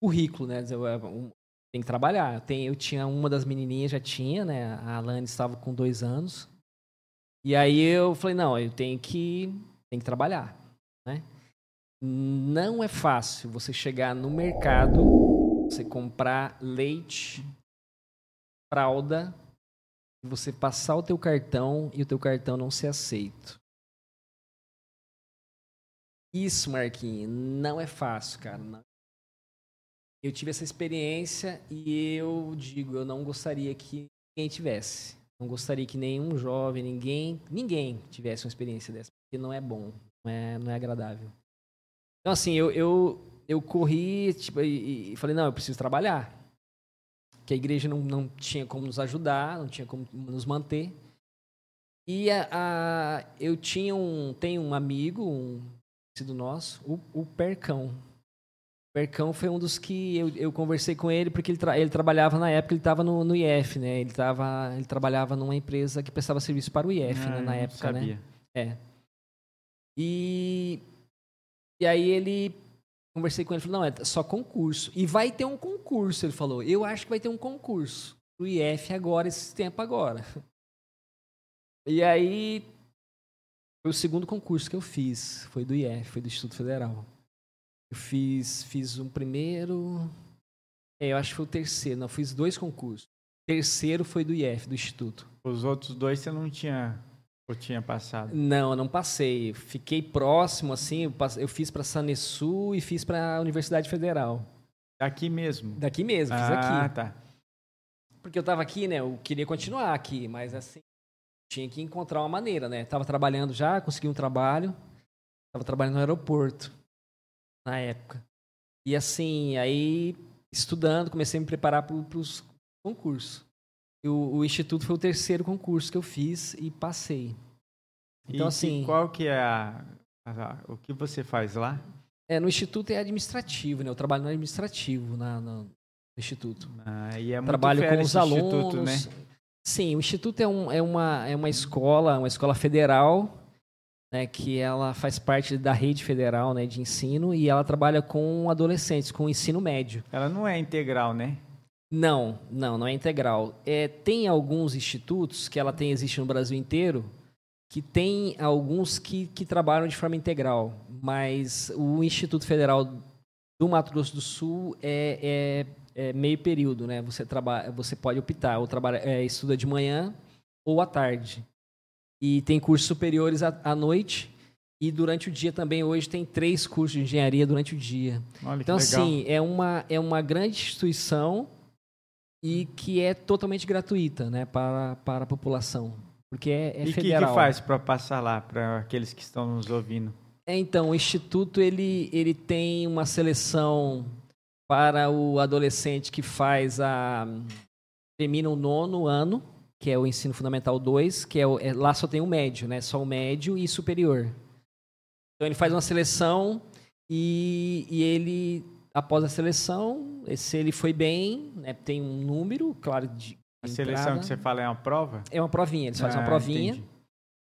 currículo, né? Eu, eu, um, tem que trabalhar. Tem, eu tinha uma das menininhas, já tinha, né? A Alane estava com dois anos. E aí eu falei, não, eu tenho que, tenho que trabalhar, né? Não é fácil você chegar no mercado, você comprar leite, fralda, você passar o teu cartão e o teu cartão não ser aceito. Isso, Marquinhos, não é fácil, cara. Não. Eu tive essa experiência e eu digo, eu não gostaria que ninguém tivesse. Não gostaria que nenhum jovem, ninguém, ninguém tivesse uma experiência dessa, porque não é bom, não é, não é agradável. Então, assim, eu, eu, eu corri tipo, e, e falei, não, eu preciso trabalhar. Que a igreja não, não tinha como nos ajudar, não tinha como nos manter. E a, a- eu tinha um, tenho um amigo, um conhecido nosso, o, o Percão. O Percão foi um dos que eu, eu conversei com ele, porque ele, tra- ele trabalhava na época, ele estava no, no IF, né? Ele, tava, ele trabalhava numa empresa que prestava serviço para o IF, Ah, né? Na época, né? sabia. É. E, e aí ele conversei com ele, falou, não, é só concurso. E vai ter um concurso, ele falou. Eu acho que vai ter um concurso pro IF agora, esse tempo agora. E aí foi o segundo concurso que eu fiz, foi do IF, foi do Instituto Federal. Eu fiz, fiz um primeiro, é, eu acho que foi o terceiro, não, fiz dois concursos. O terceiro foi do IF, do Instituto. Os outros dois você não tinha Ou tinha passado? Não, eu não passei. Fiquei próximo, assim, eu, fiz para Sanesu e fiz para a Universidade Federal. Aqui mesmo. Daqui mesmo, fiz ah, aqui. tá. Porque eu tava aqui, né? Eu queria continuar aqui, mas assim, tinha que encontrar uma maneira, né? Tava trabalhando já, consegui um trabalho. Tava trabalhando no aeroporto na época. E assim, aí estudando, comecei a me preparar para os concursos. E o, o instituto foi o terceiro concurso que eu fiz e passei. E Então, que- assim- qual que é a, a- o que você faz lá? É, no instituto é administrativo, né? Eu trabalho no administrativo na, na- no instituto. Ah, e é muito trabalho com os alunos. instituto, né? Sim, o instituto é, um- é uma, é uma escola, uma escola federal, né, que ela faz parte da rede federal né, de ensino e ela trabalha com adolescentes, com ensino médio. Ela não é integral, né? Não, não, não é integral. É, tem alguns institutos que ela tem, existe no Brasil inteiro, que tem alguns que, que trabalham de forma integral, mas o Instituto Federal do Mato Grosso do Sul é, é- é meio período, né? Você, trabalha, você pode optar, ou trabalha, é, estuda de manhã ou à tarde. E tem cursos superiores à, à noite, e durante o dia também, hoje tem três cursos de engenharia durante o dia. Olha Então, assim, é uma, é uma grande instituição e que é totalmente gratuita né, para, para a população. Porque é, é e o que, federal. que faz para passar lá, para aqueles que estão nos ouvindo? É, então, o Instituto ele, ele tem uma seleção para o adolescente que faz a. termina o nono ano, que é o ensino fundamental 2, que é, o- é- lá só tem o médio, né? Só o médio e superior. Então ele faz uma seleção e, e ele, após a seleção, se ele foi bem, né, tem um número, claro, de. A de seleção entrada. que você fala é uma prova? É uma provinha, eles fazem uma Ah, provinha. entendi.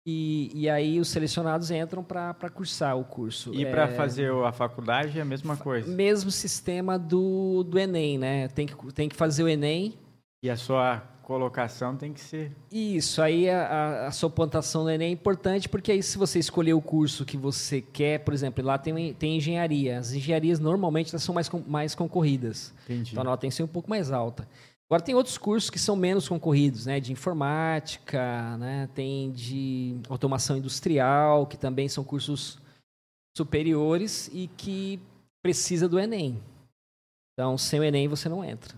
E, e aí os selecionados entram para cursar o curso. E É, para fazer a faculdade é a mesma coisa. Mesmo sistema do, do Enem, né? Tem que, tem que fazer o Enem. E a sua colocação tem que ser. Isso, aí a, a- a sua pontuação no Enem é importante, porque aí se você escolher o curso que você quer, por exemplo, lá tem, tem engenharia. As engenharias normalmente são mais, mais concorridas. Entendi. Então a nota tem que ser um pouco mais alta. Agora tem outros cursos que são menos concorridos, né? De informática, né? Tem de automação industrial, que também são cursos superiores e que precisa do Enem. Então, sem o Enem você não entra.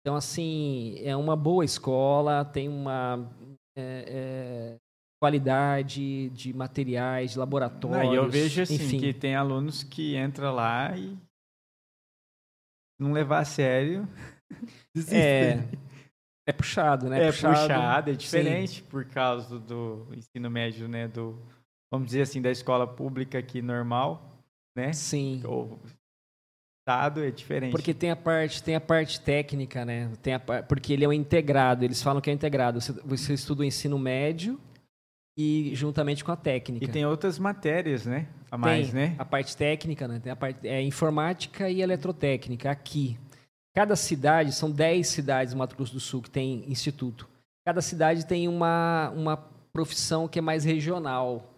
Então, assim, é uma boa escola, tem uma é, é, qualidade de materiais, de Não, laboratórios. e eu vejo assim enfim. que tem alunos que entram lá e não levar a sério. É, é puxado, né? é puxado, é sim. diferente por causa do ensino médio, né? Do, vamos dizer assim, da escola pública aqui normal, né? Sim. O estado é diferente. Porque tem a parte, tem a parte técnica, né? Tem a, porque ele é um integrado, eles falam que é integrado. Você, você estuda o ensino médio e juntamente com a técnica. E tem outras matérias, né? A mais, Tem né? A parte técnica, né? Tem a parte é informática e eletrotécnica aqui. Cada cidade, são 10 cidades no Mato Grosso do Sul que tem instituto. Cada cidade tem uma, uma profissão que é mais regional.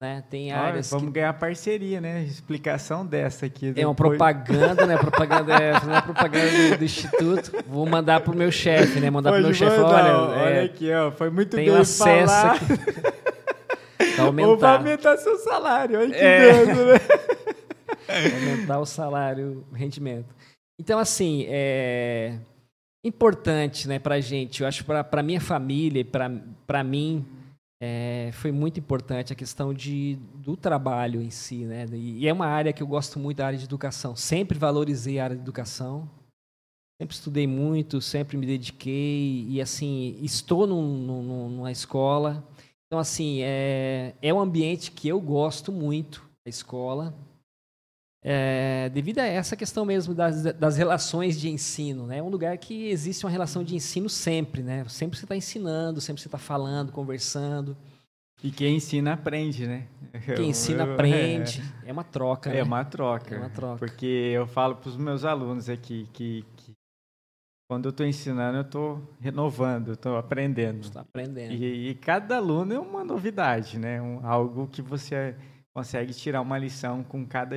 Né? Tem Olha, áreas que vamos ganhar parceria, né? Explicação dessa aqui. É uma depois. propaganda, né? Propaganda é a propaganda do, do instituto. Vou mandar pro meu chefe, né? Mandar pro meu chefe, olha, olha é, aqui, ó. Foi muito tenho bem acesso falar. aqui. Vai Ou vai aumentar, aumentar seu salário. Olha que É. né? aumentar o salário, o rendimento. Então, assim, é importante, né, pra gente. Eu acho pra minha família, pra mim, é, foi muito importante a questão de, do trabalho em si, né? E, é uma área que eu gosto muito, a área de educação. Sempre valorizei a área de educação. Sempre estudei muito, sempre me dediquei e assim estou num, num- numa escola. Então assim é, é um ambiente que eu gosto muito da escola, é, devido a essa questão mesmo das, das relações de ensino, né? É um lugar que existe uma relação de ensino sempre, né? Sempre você está ensinando, sempre você está falando, conversando. E quem ensina aprende, né? Quem ensina Eu- aprende. É, uma troca. É, né? é uma troca. É uma troca. Porque eu falo para os meus alunos aqui que, que quando eu estou ensinando, eu estou renovando, estou aprendendo. Está aprendendo. E, e cada aluno é uma novidade, né? Um, algo que você consegue tirar uma lição com cada.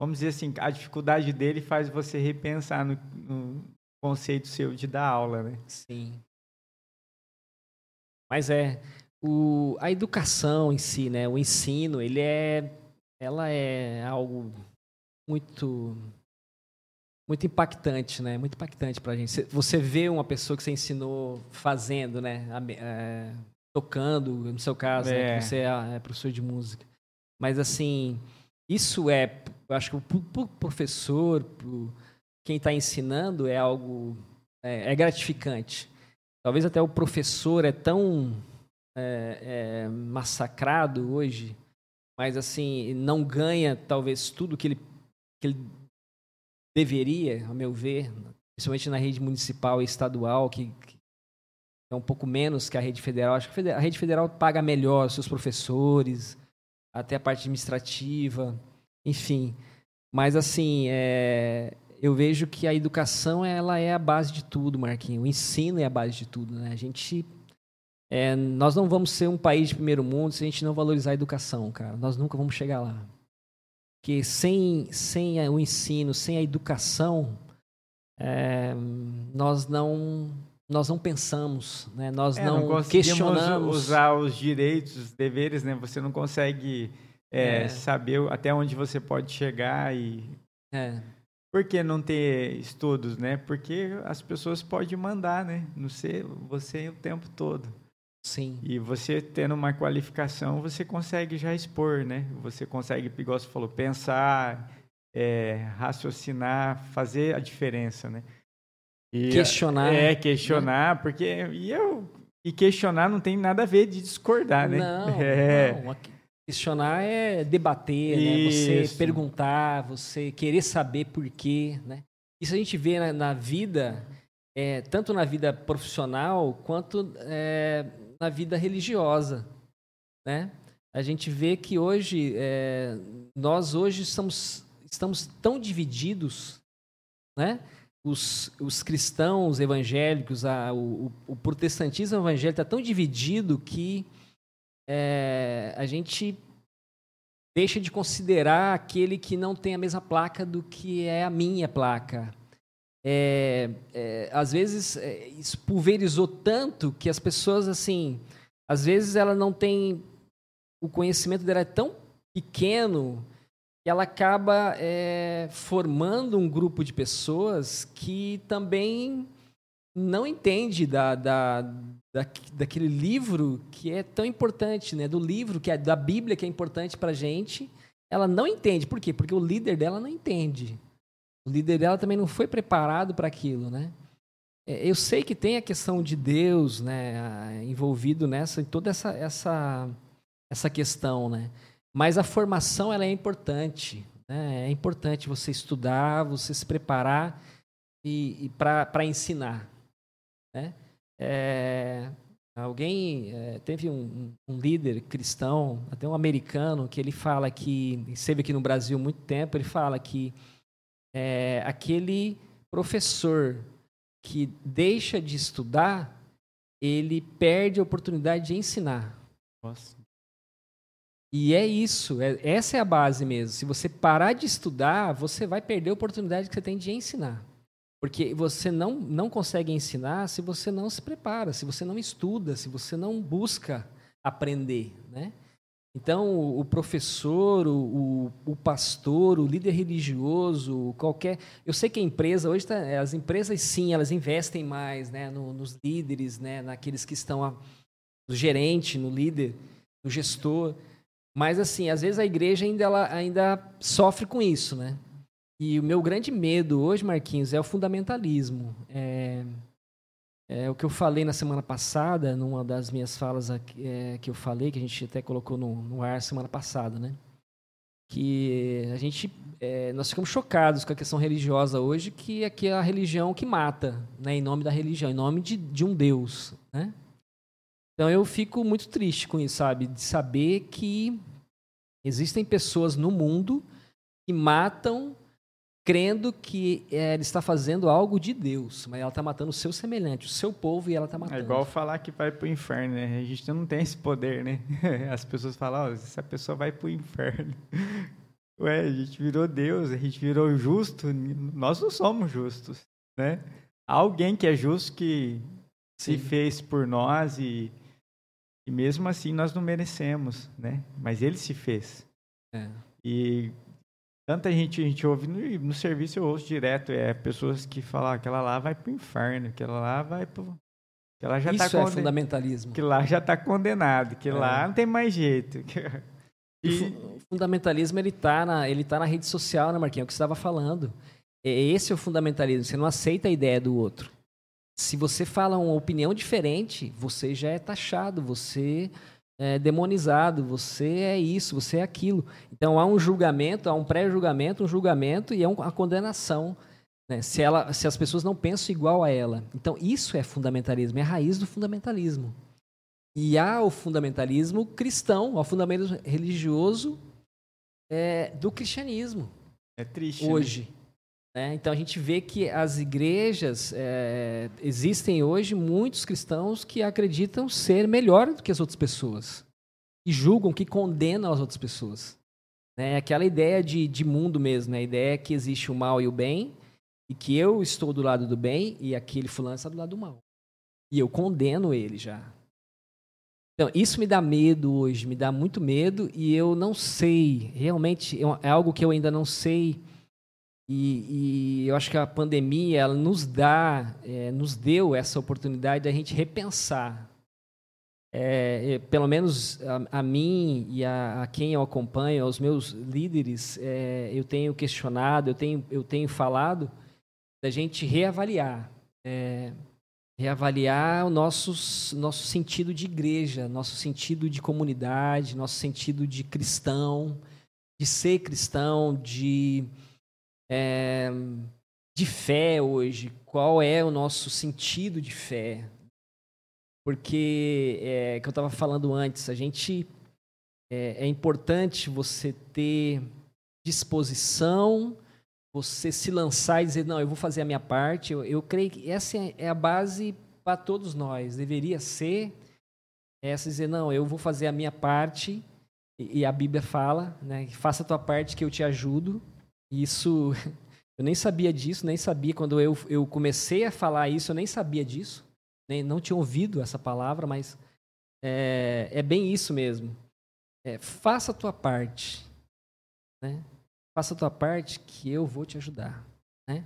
Vamos dizer assim, a dificuldade dele faz você repensar no, no conceito seu de dar aula, né? Sim. Mas é, o, a educação em si, né? O ensino, ele é, ela é algo muito, muito impactante, né? Muito impactante para a gente. Você vê uma pessoa que você ensinou fazendo, né? É, tocando, no seu caso, né? é. Né? você é, é professor de música. Mas assim, isso é, eu acho que o professor, para quem está ensinando, é algo é, é gratificante. Talvez até o professor é tão é, é, massacrado hoje, mas assim não ganha talvez tudo que ele, que ele deveria, a meu ver, principalmente na rede municipal e estadual, que, que é um pouco menos que a rede federal. Acho que a rede federal paga melhor os seus professores, até a parte administrativa, enfim. Mas assim, é, eu vejo que a educação ela é a base de tudo, Marquinhos. O ensino é a base de tudo, né? A gente é, nós não vamos ser um país de primeiro mundo se a gente não valorizar a educação, cara. Nós nunca vamos chegar lá. Porque sem, sem o ensino, sem a educação, é, nós não nós não pensamos, né? nós é, não, não questionamos. usar os direitos, os deveres, né? Você não consegue é, é. saber até onde você pode chegar e. É. Por que não ter estudos, né? Porque as pessoas podem mandar, né? No ser você o tempo todo. Sim. E você tendo uma qualificação, você consegue já expor, né? Você consegue, igual você falou, pensar, é, raciocinar, fazer a diferença, né? E, questionar. É, questionar, né? porque e eu e questionar não tem nada a ver de discordar, né? Não, é. não. Questionar é debater, né? Você perguntar, você querer saber por quê, né? Isso a gente vê na, na vida, é, tanto na vida profissional quanto é, na vida religiosa, né? A gente vê que hoje é, nós hoje estamos, estamos tão divididos, né? Os, os cristãos evangélicos, a, o, o, protestantismo evangélico está tão dividido que é, a gente deixa de considerar aquele que não tem a mesma placa do que é a minha placa. É, é, às vezes é, isso pulverizou tanto que as pessoas assim às vezes ela não tem o conhecimento dela é tão pequeno que ela acaba é, formando um grupo de pessoas que também não entende da, da, da, daquele livro que é tão importante, né? Do livro que é da Bíblia que é importante para gente, ela não entende. Por quê? Porque o líder dela não entende. O líder dela também não foi preparado para aquilo, né? É, eu sei que tem a questão de Deus, né, envolvido nessa, em toda essa essa essa questão, né? Mas a formação ela é importante, né? É importante você estudar, você se preparar e, e para ensinar, né? É, alguém é, teve um, um, líder cristão, até um americano, que ele fala que esteve aqui no Brasil há muito tempo. Ele fala que é, aquele professor que deixa de estudar, ele perde a oportunidade de ensinar. Nossa. E é isso, é, essa é a base mesmo. Se você parar de estudar, você vai perder a oportunidade que você tem de ensinar. Porque você não, não consegue ensinar se você não se prepara, se você não estuda, se você não busca aprender, né? Então, o professor, o, o, pastor, o líder religioso, qualquer. Eu sei que a empresa, hoje, tá, as empresas sim, elas investem mais né, no, nos líderes, né, naqueles que estão. A, no gerente, no líder, no gestor. Mas, assim, às vezes a igreja ainda, ela, ainda sofre com isso, né? E o meu grande medo hoje, Marquinhos, é o fundamentalismo. É, é, o que eu falei na semana passada, numa das minhas falas aqui, é, que eu falei, que a gente até colocou no, no ar semana passada, né? Que a gente, é, nós ficamos chocados com a questão religiosa hoje, que que é a religião que mata, né? Em nome da religião, em nome de, de um Deus, né? Então eu fico muito triste com isso, sabe? De saber que existem pessoas no mundo que matam crendo que é, ele está fazendo algo de Deus, mas ela está matando o seu semelhante, o seu povo, e ela está é matando. É igual falar que vai para o inferno, né? A gente não tem esse poder, né? As pessoas falam, oh, essa pessoa vai para o inferno. Ué, a gente virou Deus, a gente virou justo, nós não somos justos, né? Há alguém que é justo que Sim. se fez por nós e E mesmo assim nós não merecemos, né? Mas ele se fez. É. E tanta gente a gente ouve no, no serviço eu ouço direto é pessoas que falam ah, aquela lá vai para o inferno, aquela lá vai para que ela já tá Isso tá é conden... fundamentalismo. Que lá já está condenado, que é. lá não tem mais jeito. E... O fundamentalismo ele está na ele tá na rede social, né, Marquinhos? É o que você estava falando. Esse é o fundamentalismo. Você não aceita a ideia do outro. Se você fala uma opinião diferente, você já é taxado, você é demonizado, você é isso, você é aquilo. Então há um julgamento, há um pré-julgamento, um julgamento e é uma condenação. Né? Se, ela, se as pessoas não pensam igual a ela. Então isso é fundamentalismo, é a raiz do fundamentalismo. E há o fundamentalismo cristão, o fundamentalismo religioso é, do cristianismo. É triste. Né? Hoje. Né? Então a gente vê que as igrejas é, existem hoje muitos cristãos que acreditam ser melhor do que as outras pessoas e julgam que condenam as outras pessoas. É aquela ideia de, de mundo mesmo, né? a ideia é que existe o mal e o bem e que eu estou do lado do bem e aquele fulano está do lado do mal. E eu condeno ele já. Então, isso me dá medo hoje, me dá muito medo e eu não sei, realmente é, é algo que eu ainda não sei e, e, eu acho que a pandemia ela nos dá, é, nos deu essa oportunidade da gente repensar. É, é, pelo menos a, a, mim e a, a, quem eu acompanho, aos meus líderes, é, eu tenho questionado, eu tenho, eu tenho falado da gente reavaliar. É, reavaliar o nosso, nosso sentido de igreja, nosso sentido de comunidade, nosso sentido de cristão, de ser cristão, de é, de fé hoje, qual é o nosso sentido de fé. Porque, é, que eu estava falando antes, a gente. É, é importante você ter disposição, você se lançar e dizer: não, eu vou fazer a minha parte. Eu, eu creio que essa é a base para todos nós. Deveria ser essa dizer: não, eu vou fazer a minha parte. E, e a Bíblia fala, né? Faça a tua parte que eu te ajudo. Isso, eu nem sabia disso, nem sabia. Quando eu, eu comecei a falar isso, eu nem sabia disso. Nem, não tinha ouvido essa palavra, mas é, é bem isso mesmo. É, faça a tua parte. Né? Faça a tua parte que eu vou te ajudar. Né?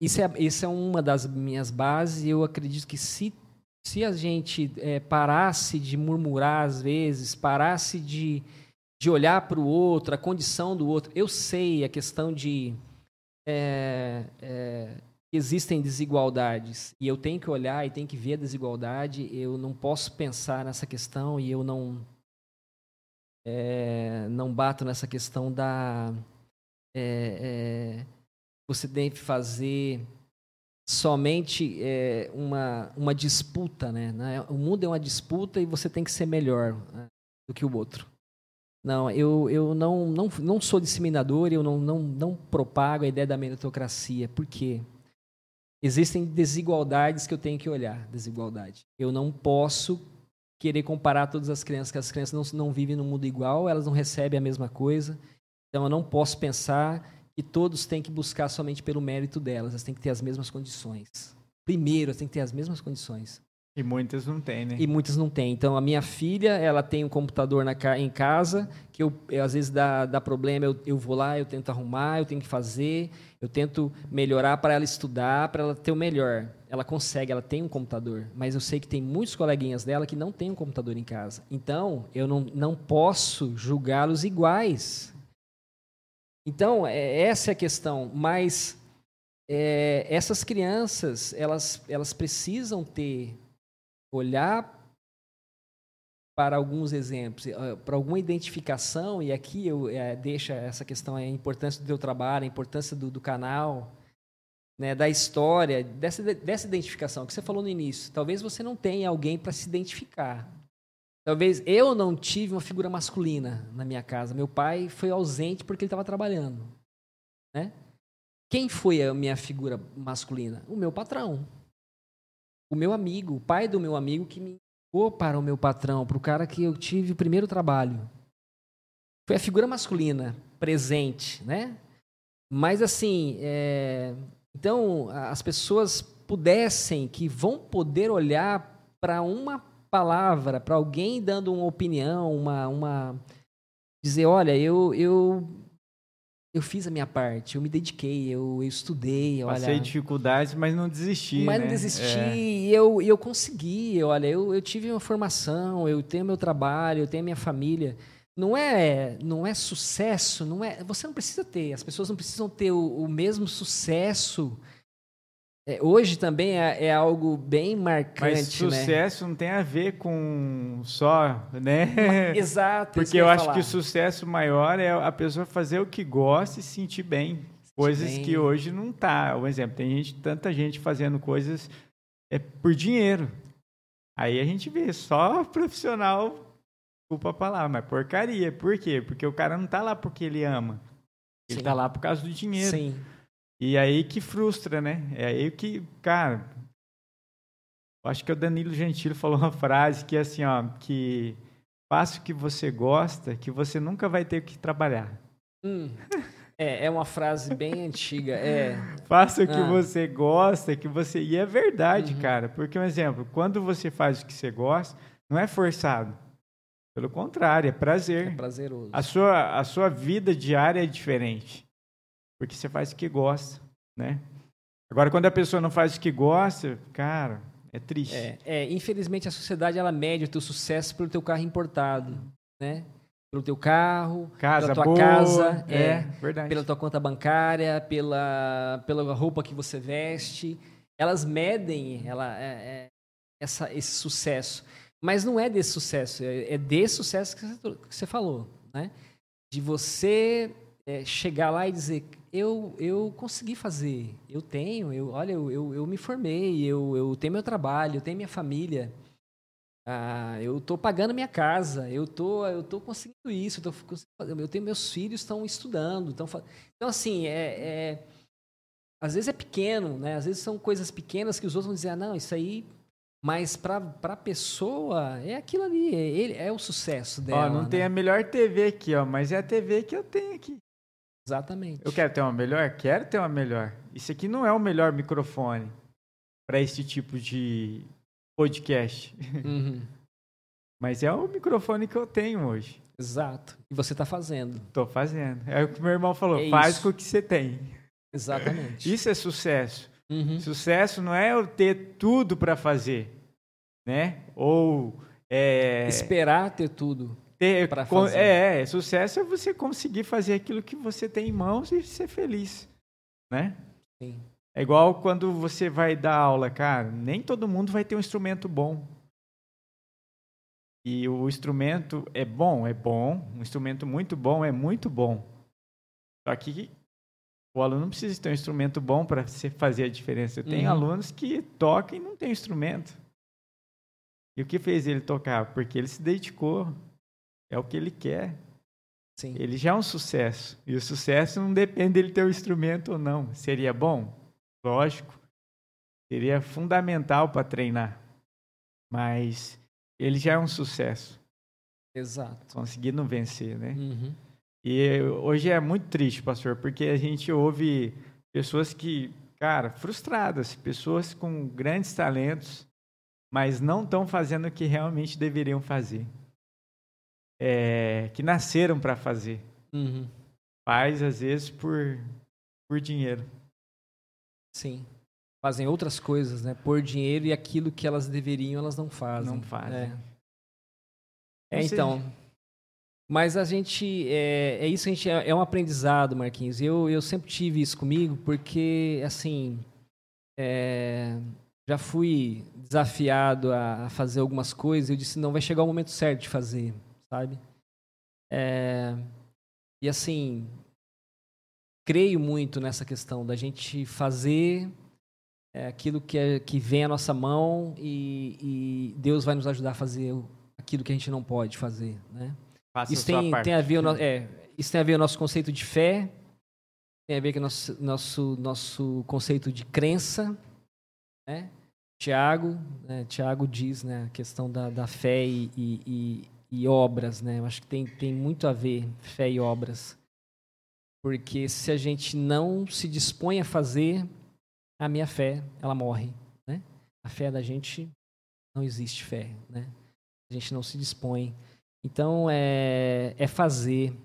Isso, é, isso é uma das minhas bases eu acredito que se, se a gente é, parasse de murmurar às vezes, parasse de de olhar para o outro, a condição do outro. Eu sei a questão de. É, é, existem desigualdades e eu tenho que olhar e tenho que ver a desigualdade. Eu não posso pensar nessa questão e eu não. É, não bato nessa questão da. É, é, você deve fazer somente é, uma, uma disputa, né? O mundo é uma disputa e você tem que ser melhor né, do que o outro. Não, eu, eu não, não, não sou disseminador, eu não, não, não propago a ideia da meritocracia. Por quê? Existem desigualdades que eu tenho que olhar. Desigualdade. Eu não posso querer comparar todas as crianças, que as crianças não, não vivem num mundo igual, elas não recebem a mesma coisa. Então, eu não posso pensar que todos têm que buscar somente pelo mérito delas, elas têm que ter as mesmas condições. Primeiro, elas têm que ter as mesmas condições. E muitas não têm, né? E muitas não têm. Então, a minha filha, ela tem um computador na, em casa, que eu, eu às vezes dá, dá problema, eu, eu vou lá, eu tento arrumar, eu tenho que fazer, eu tento melhorar para ela estudar, para ela ter o melhor. Ela consegue, ela tem um computador. Mas eu sei que tem muitos coleguinhas dela que não têm um computador em casa. Então, eu não, não posso julgá-los iguais. Então, é, essa é a questão. Mas é, essas crianças, elas, elas precisam ter olhar para alguns exemplos, eh, para alguma identificação, e aqui eu é, deixo essa questão, a importância do teu trabalho, a importância do, do canal, né, da história, dessa, dessa identificação que você falou no início. Talvez você não tenha alguém para se identificar. Talvez eu não tive uma figura masculina na minha casa. Meu pai foi ausente porque ele estava trabalhando. Né? Quem foi a minha figura masculina? O meu patrão o meu amigo, o pai do meu amigo que me indicou para o meu patrão, para o cara que eu tive o primeiro trabalho. Foi a figura masculina presente, né? Mas assim, é... então as pessoas pudessem, que vão poder olhar para uma palavra para alguém dando uma opinião, uma, uma dizer, olha, eu, eu eu fiz a minha parte, eu me dediquei, eu, eu estudei. Passei olha, dificuldades, mas não desisti. Mas né? não desisti é. e eu, eu consegui. Olha, eu, eu tive uma formação, eu tenho meu trabalho, eu tenho minha família. Não é, não é sucesso, não é. Você não precisa ter. As pessoas não precisam ter o, o mesmo sucesso é, hoje também é, é, algo bem marcante. Mas né? sucesso né? não tem a ver com só, né? Exato. Porque eu, eu acho falar. que o sucesso maior é a pessoa fazer o que gosta e se sentir bem. Sentir coisas bem. que hoje não tá. Um exemplo, tem gente, tanta gente fazendo coisas é por dinheiro. Aí a gente vê só profissional, desculpa a palavra, mas porcaria. Por quê? Porque o cara não tá lá porque ele ama. Ele Sim. tá lá por causa do dinheiro. Sim. E aí que frustra, né? É aí que, cara, eu acho que o Danilo Gentili falou uma frase que é assim, ó, que faça o que você gosta, que você nunca vai ter que trabalhar. Hum, é, é uma frase bem antiga. É. Faça o que ah. você gosta, que você. E é verdade, uhum. cara. Porque, um exemplo, quando você faz o que você gosta, não é forçado. Pelo contrário, é prazer. É prazeroso. A sua, a sua vida diária é diferente porque você faz o que gosta, né? Agora, quando a pessoa não faz o que gosta, cara, é triste. É, é infelizmente a sociedade ela mede o teu sucesso pelo teu carro importado, né? Pelo teu carro, casa pela tua boa, casa, é, é, verdade. pela tua conta bancária, pela, pela roupa que você veste. Elas medem ela, é, é, essa, esse sucesso. Mas não é desse sucesso, é, é desse sucesso que você, que você falou, né? De você é, chegar lá e dizer, eu, eu consegui fazer, eu tenho, eu, olha, eu, eu, eu me formei, eu, eu tenho meu trabalho, eu tenho minha família, ah, eu estou pagando minha casa, eu tô, eu tô conseguindo isso, eu, tô, eu tenho meus filhos estão estudando, estão então assim é, é, às vezes é pequeno, né? Às vezes são coisas pequenas que os outros vão dizer, ah, não, isso aí, mas para a pessoa é aquilo ali, é, ele, é o sucesso dela. Ó, não né? tem a melhor TV aqui, ó, mas é a TV que eu tenho aqui. Exatamente. Eu quero ter uma melhor? Quero ter uma melhor. Isso aqui não é o melhor microfone para esse tipo de podcast. Uhum. Mas é o microfone que eu tenho hoje. Exato. E você está fazendo. Estou fazendo. É o que meu irmão falou. É faz isso. com o que você tem. Exatamente. Isso é sucesso. Uhum. Sucesso não é eu ter tudo para fazer, né? Ou é... esperar ter tudo ter. É, é, sucesso é você conseguir fazer aquilo que você tem em mãos e ser feliz, né? Sim. É igual quando você vai dar aula, cara, nem todo mundo vai ter um instrumento bom. E o instrumento é bom, é bom, um instrumento muito bom é muito bom. Só que o aluno não precisa ter um instrumento bom para fazer a diferença. Tem uhum. alunos que tocam e não tem instrumento. E o que fez ele tocar? Porque ele se dedicou, é o que ele quer. Sim. Ele já é um sucesso. E o sucesso não depende dele ter o um instrumento ou não. Seria bom? Lógico. Seria fundamental para treinar. Mas ele já é um sucesso. Exato. Conseguindo vencer, né? Uhum. E hoje é muito triste, pastor, porque a gente ouve pessoas que, cara, frustradas, pessoas com grandes talentos, mas não estão fazendo o que realmente deveriam fazer é, que nasceram para fazer. Uhum. Faz, às vezes, por, por dinheiro. Sim. Fazem outras coisas, né? Por dinheiro e aquilo que elas deveriam, elas não fazem. Não fazem. É, é então. Mas a gente. É, é isso, a gente, é, é, um aprendizado, Marquinhos. Eu, eu sempre tive isso comigo, porque, assim. É, já fui desafiado a fazer algumas coisas. Eu disse: não, vai chegar o momento certo de fazer sabe? É, e assim, creio muito nessa questão da gente fazer é, aquilo que, é, que vem à nossa mão e, e, Deus vai nos ajudar a fazer aquilo que a gente não pode fazer, né? Faça isso tem, tem a ver é, isso tem a ver com o nosso conceito de fé, tem a ver com o nosso, nosso, nosso conceito de crença, né? Tiago, né? Tiago diz, né, a questão da, da fé e, e, e obras, né? Eu acho que tem, tem muito a ver fé e obras. Porque se a gente não se dispõe a fazer, a minha fé, ela morre, né? A fé da gente não existe fé, né? a gente não se dispõe. Então é, é fazer,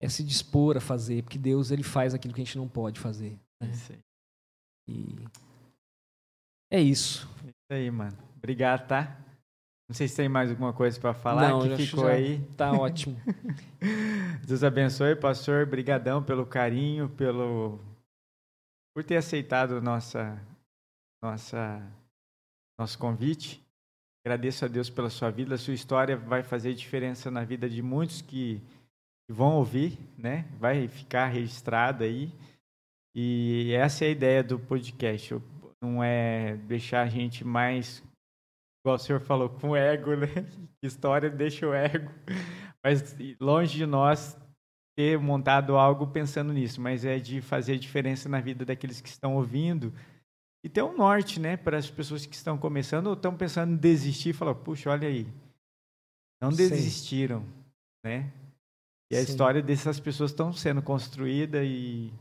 é se dispor a fazer, porque Deus ele faz aquilo que a gente não pode fazer. Né? Isso aí. E é isso. Isso aí, mano. Obrigado, tá? Não sei se tem mais alguma coisa para falar Não, que já- ficou já aí. Tá ótimo. Deus abençoe, pastor. Brigadão pelo carinho, pelo por ter aceitado nossa nossa nosso convite. Agradeço a Deus pela sua vida. A sua história vai fazer diferença na vida de muitos que que vão ouvir, né? Vai ficar registrado aí. E essa é a ideia do podcast. Não é deixar a gente mais, igual o senhor falou, com ego, né? História deixa o ego. Mas longe de nós ter montado algo pensando nisso, mas é de fazer diferença na vida daqueles que estão ouvindo e ter um norte, né, para as pessoas que estão começando ou estão pensando em desistir, falar, puxa, olha aí, não Sim. desistiram, né? E a Sim. história dessas pessoas estão sendo construída e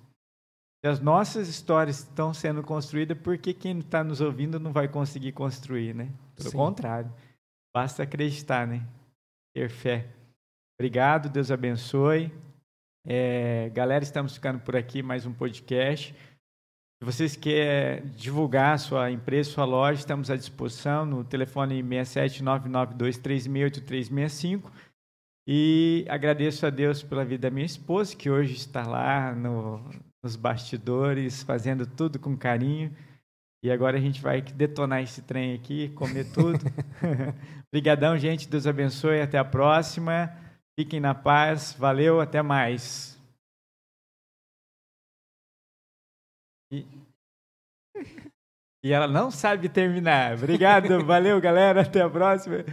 se as nossas histórias estão sendo construídas, por que quem está nos ouvindo não vai conseguir construir, né? Pelo Sim. contrário, basta acreditar, né? Ter fé. Obrigado, Deus abençoe. É, galera, estamos ficando por aqui, mais um podcast. Se vocês querem divulgar a sua empresa, sua loja, estamos à disposição no telefone 67992368365. E agradeço a Deus pela vida da minha esposa, que hoje está lá no- nos bastidores, fazendo tudo com carinho. E agora a gente vai detonar esse trem aqui, comer tudo. Obrigadão, gente. Deus abençoe. Até a próxima. Fiquem na paz. Valeu. Até mais. E, e ela não sabe terminar. Obrigado. Valeu, galera. Até a próxima.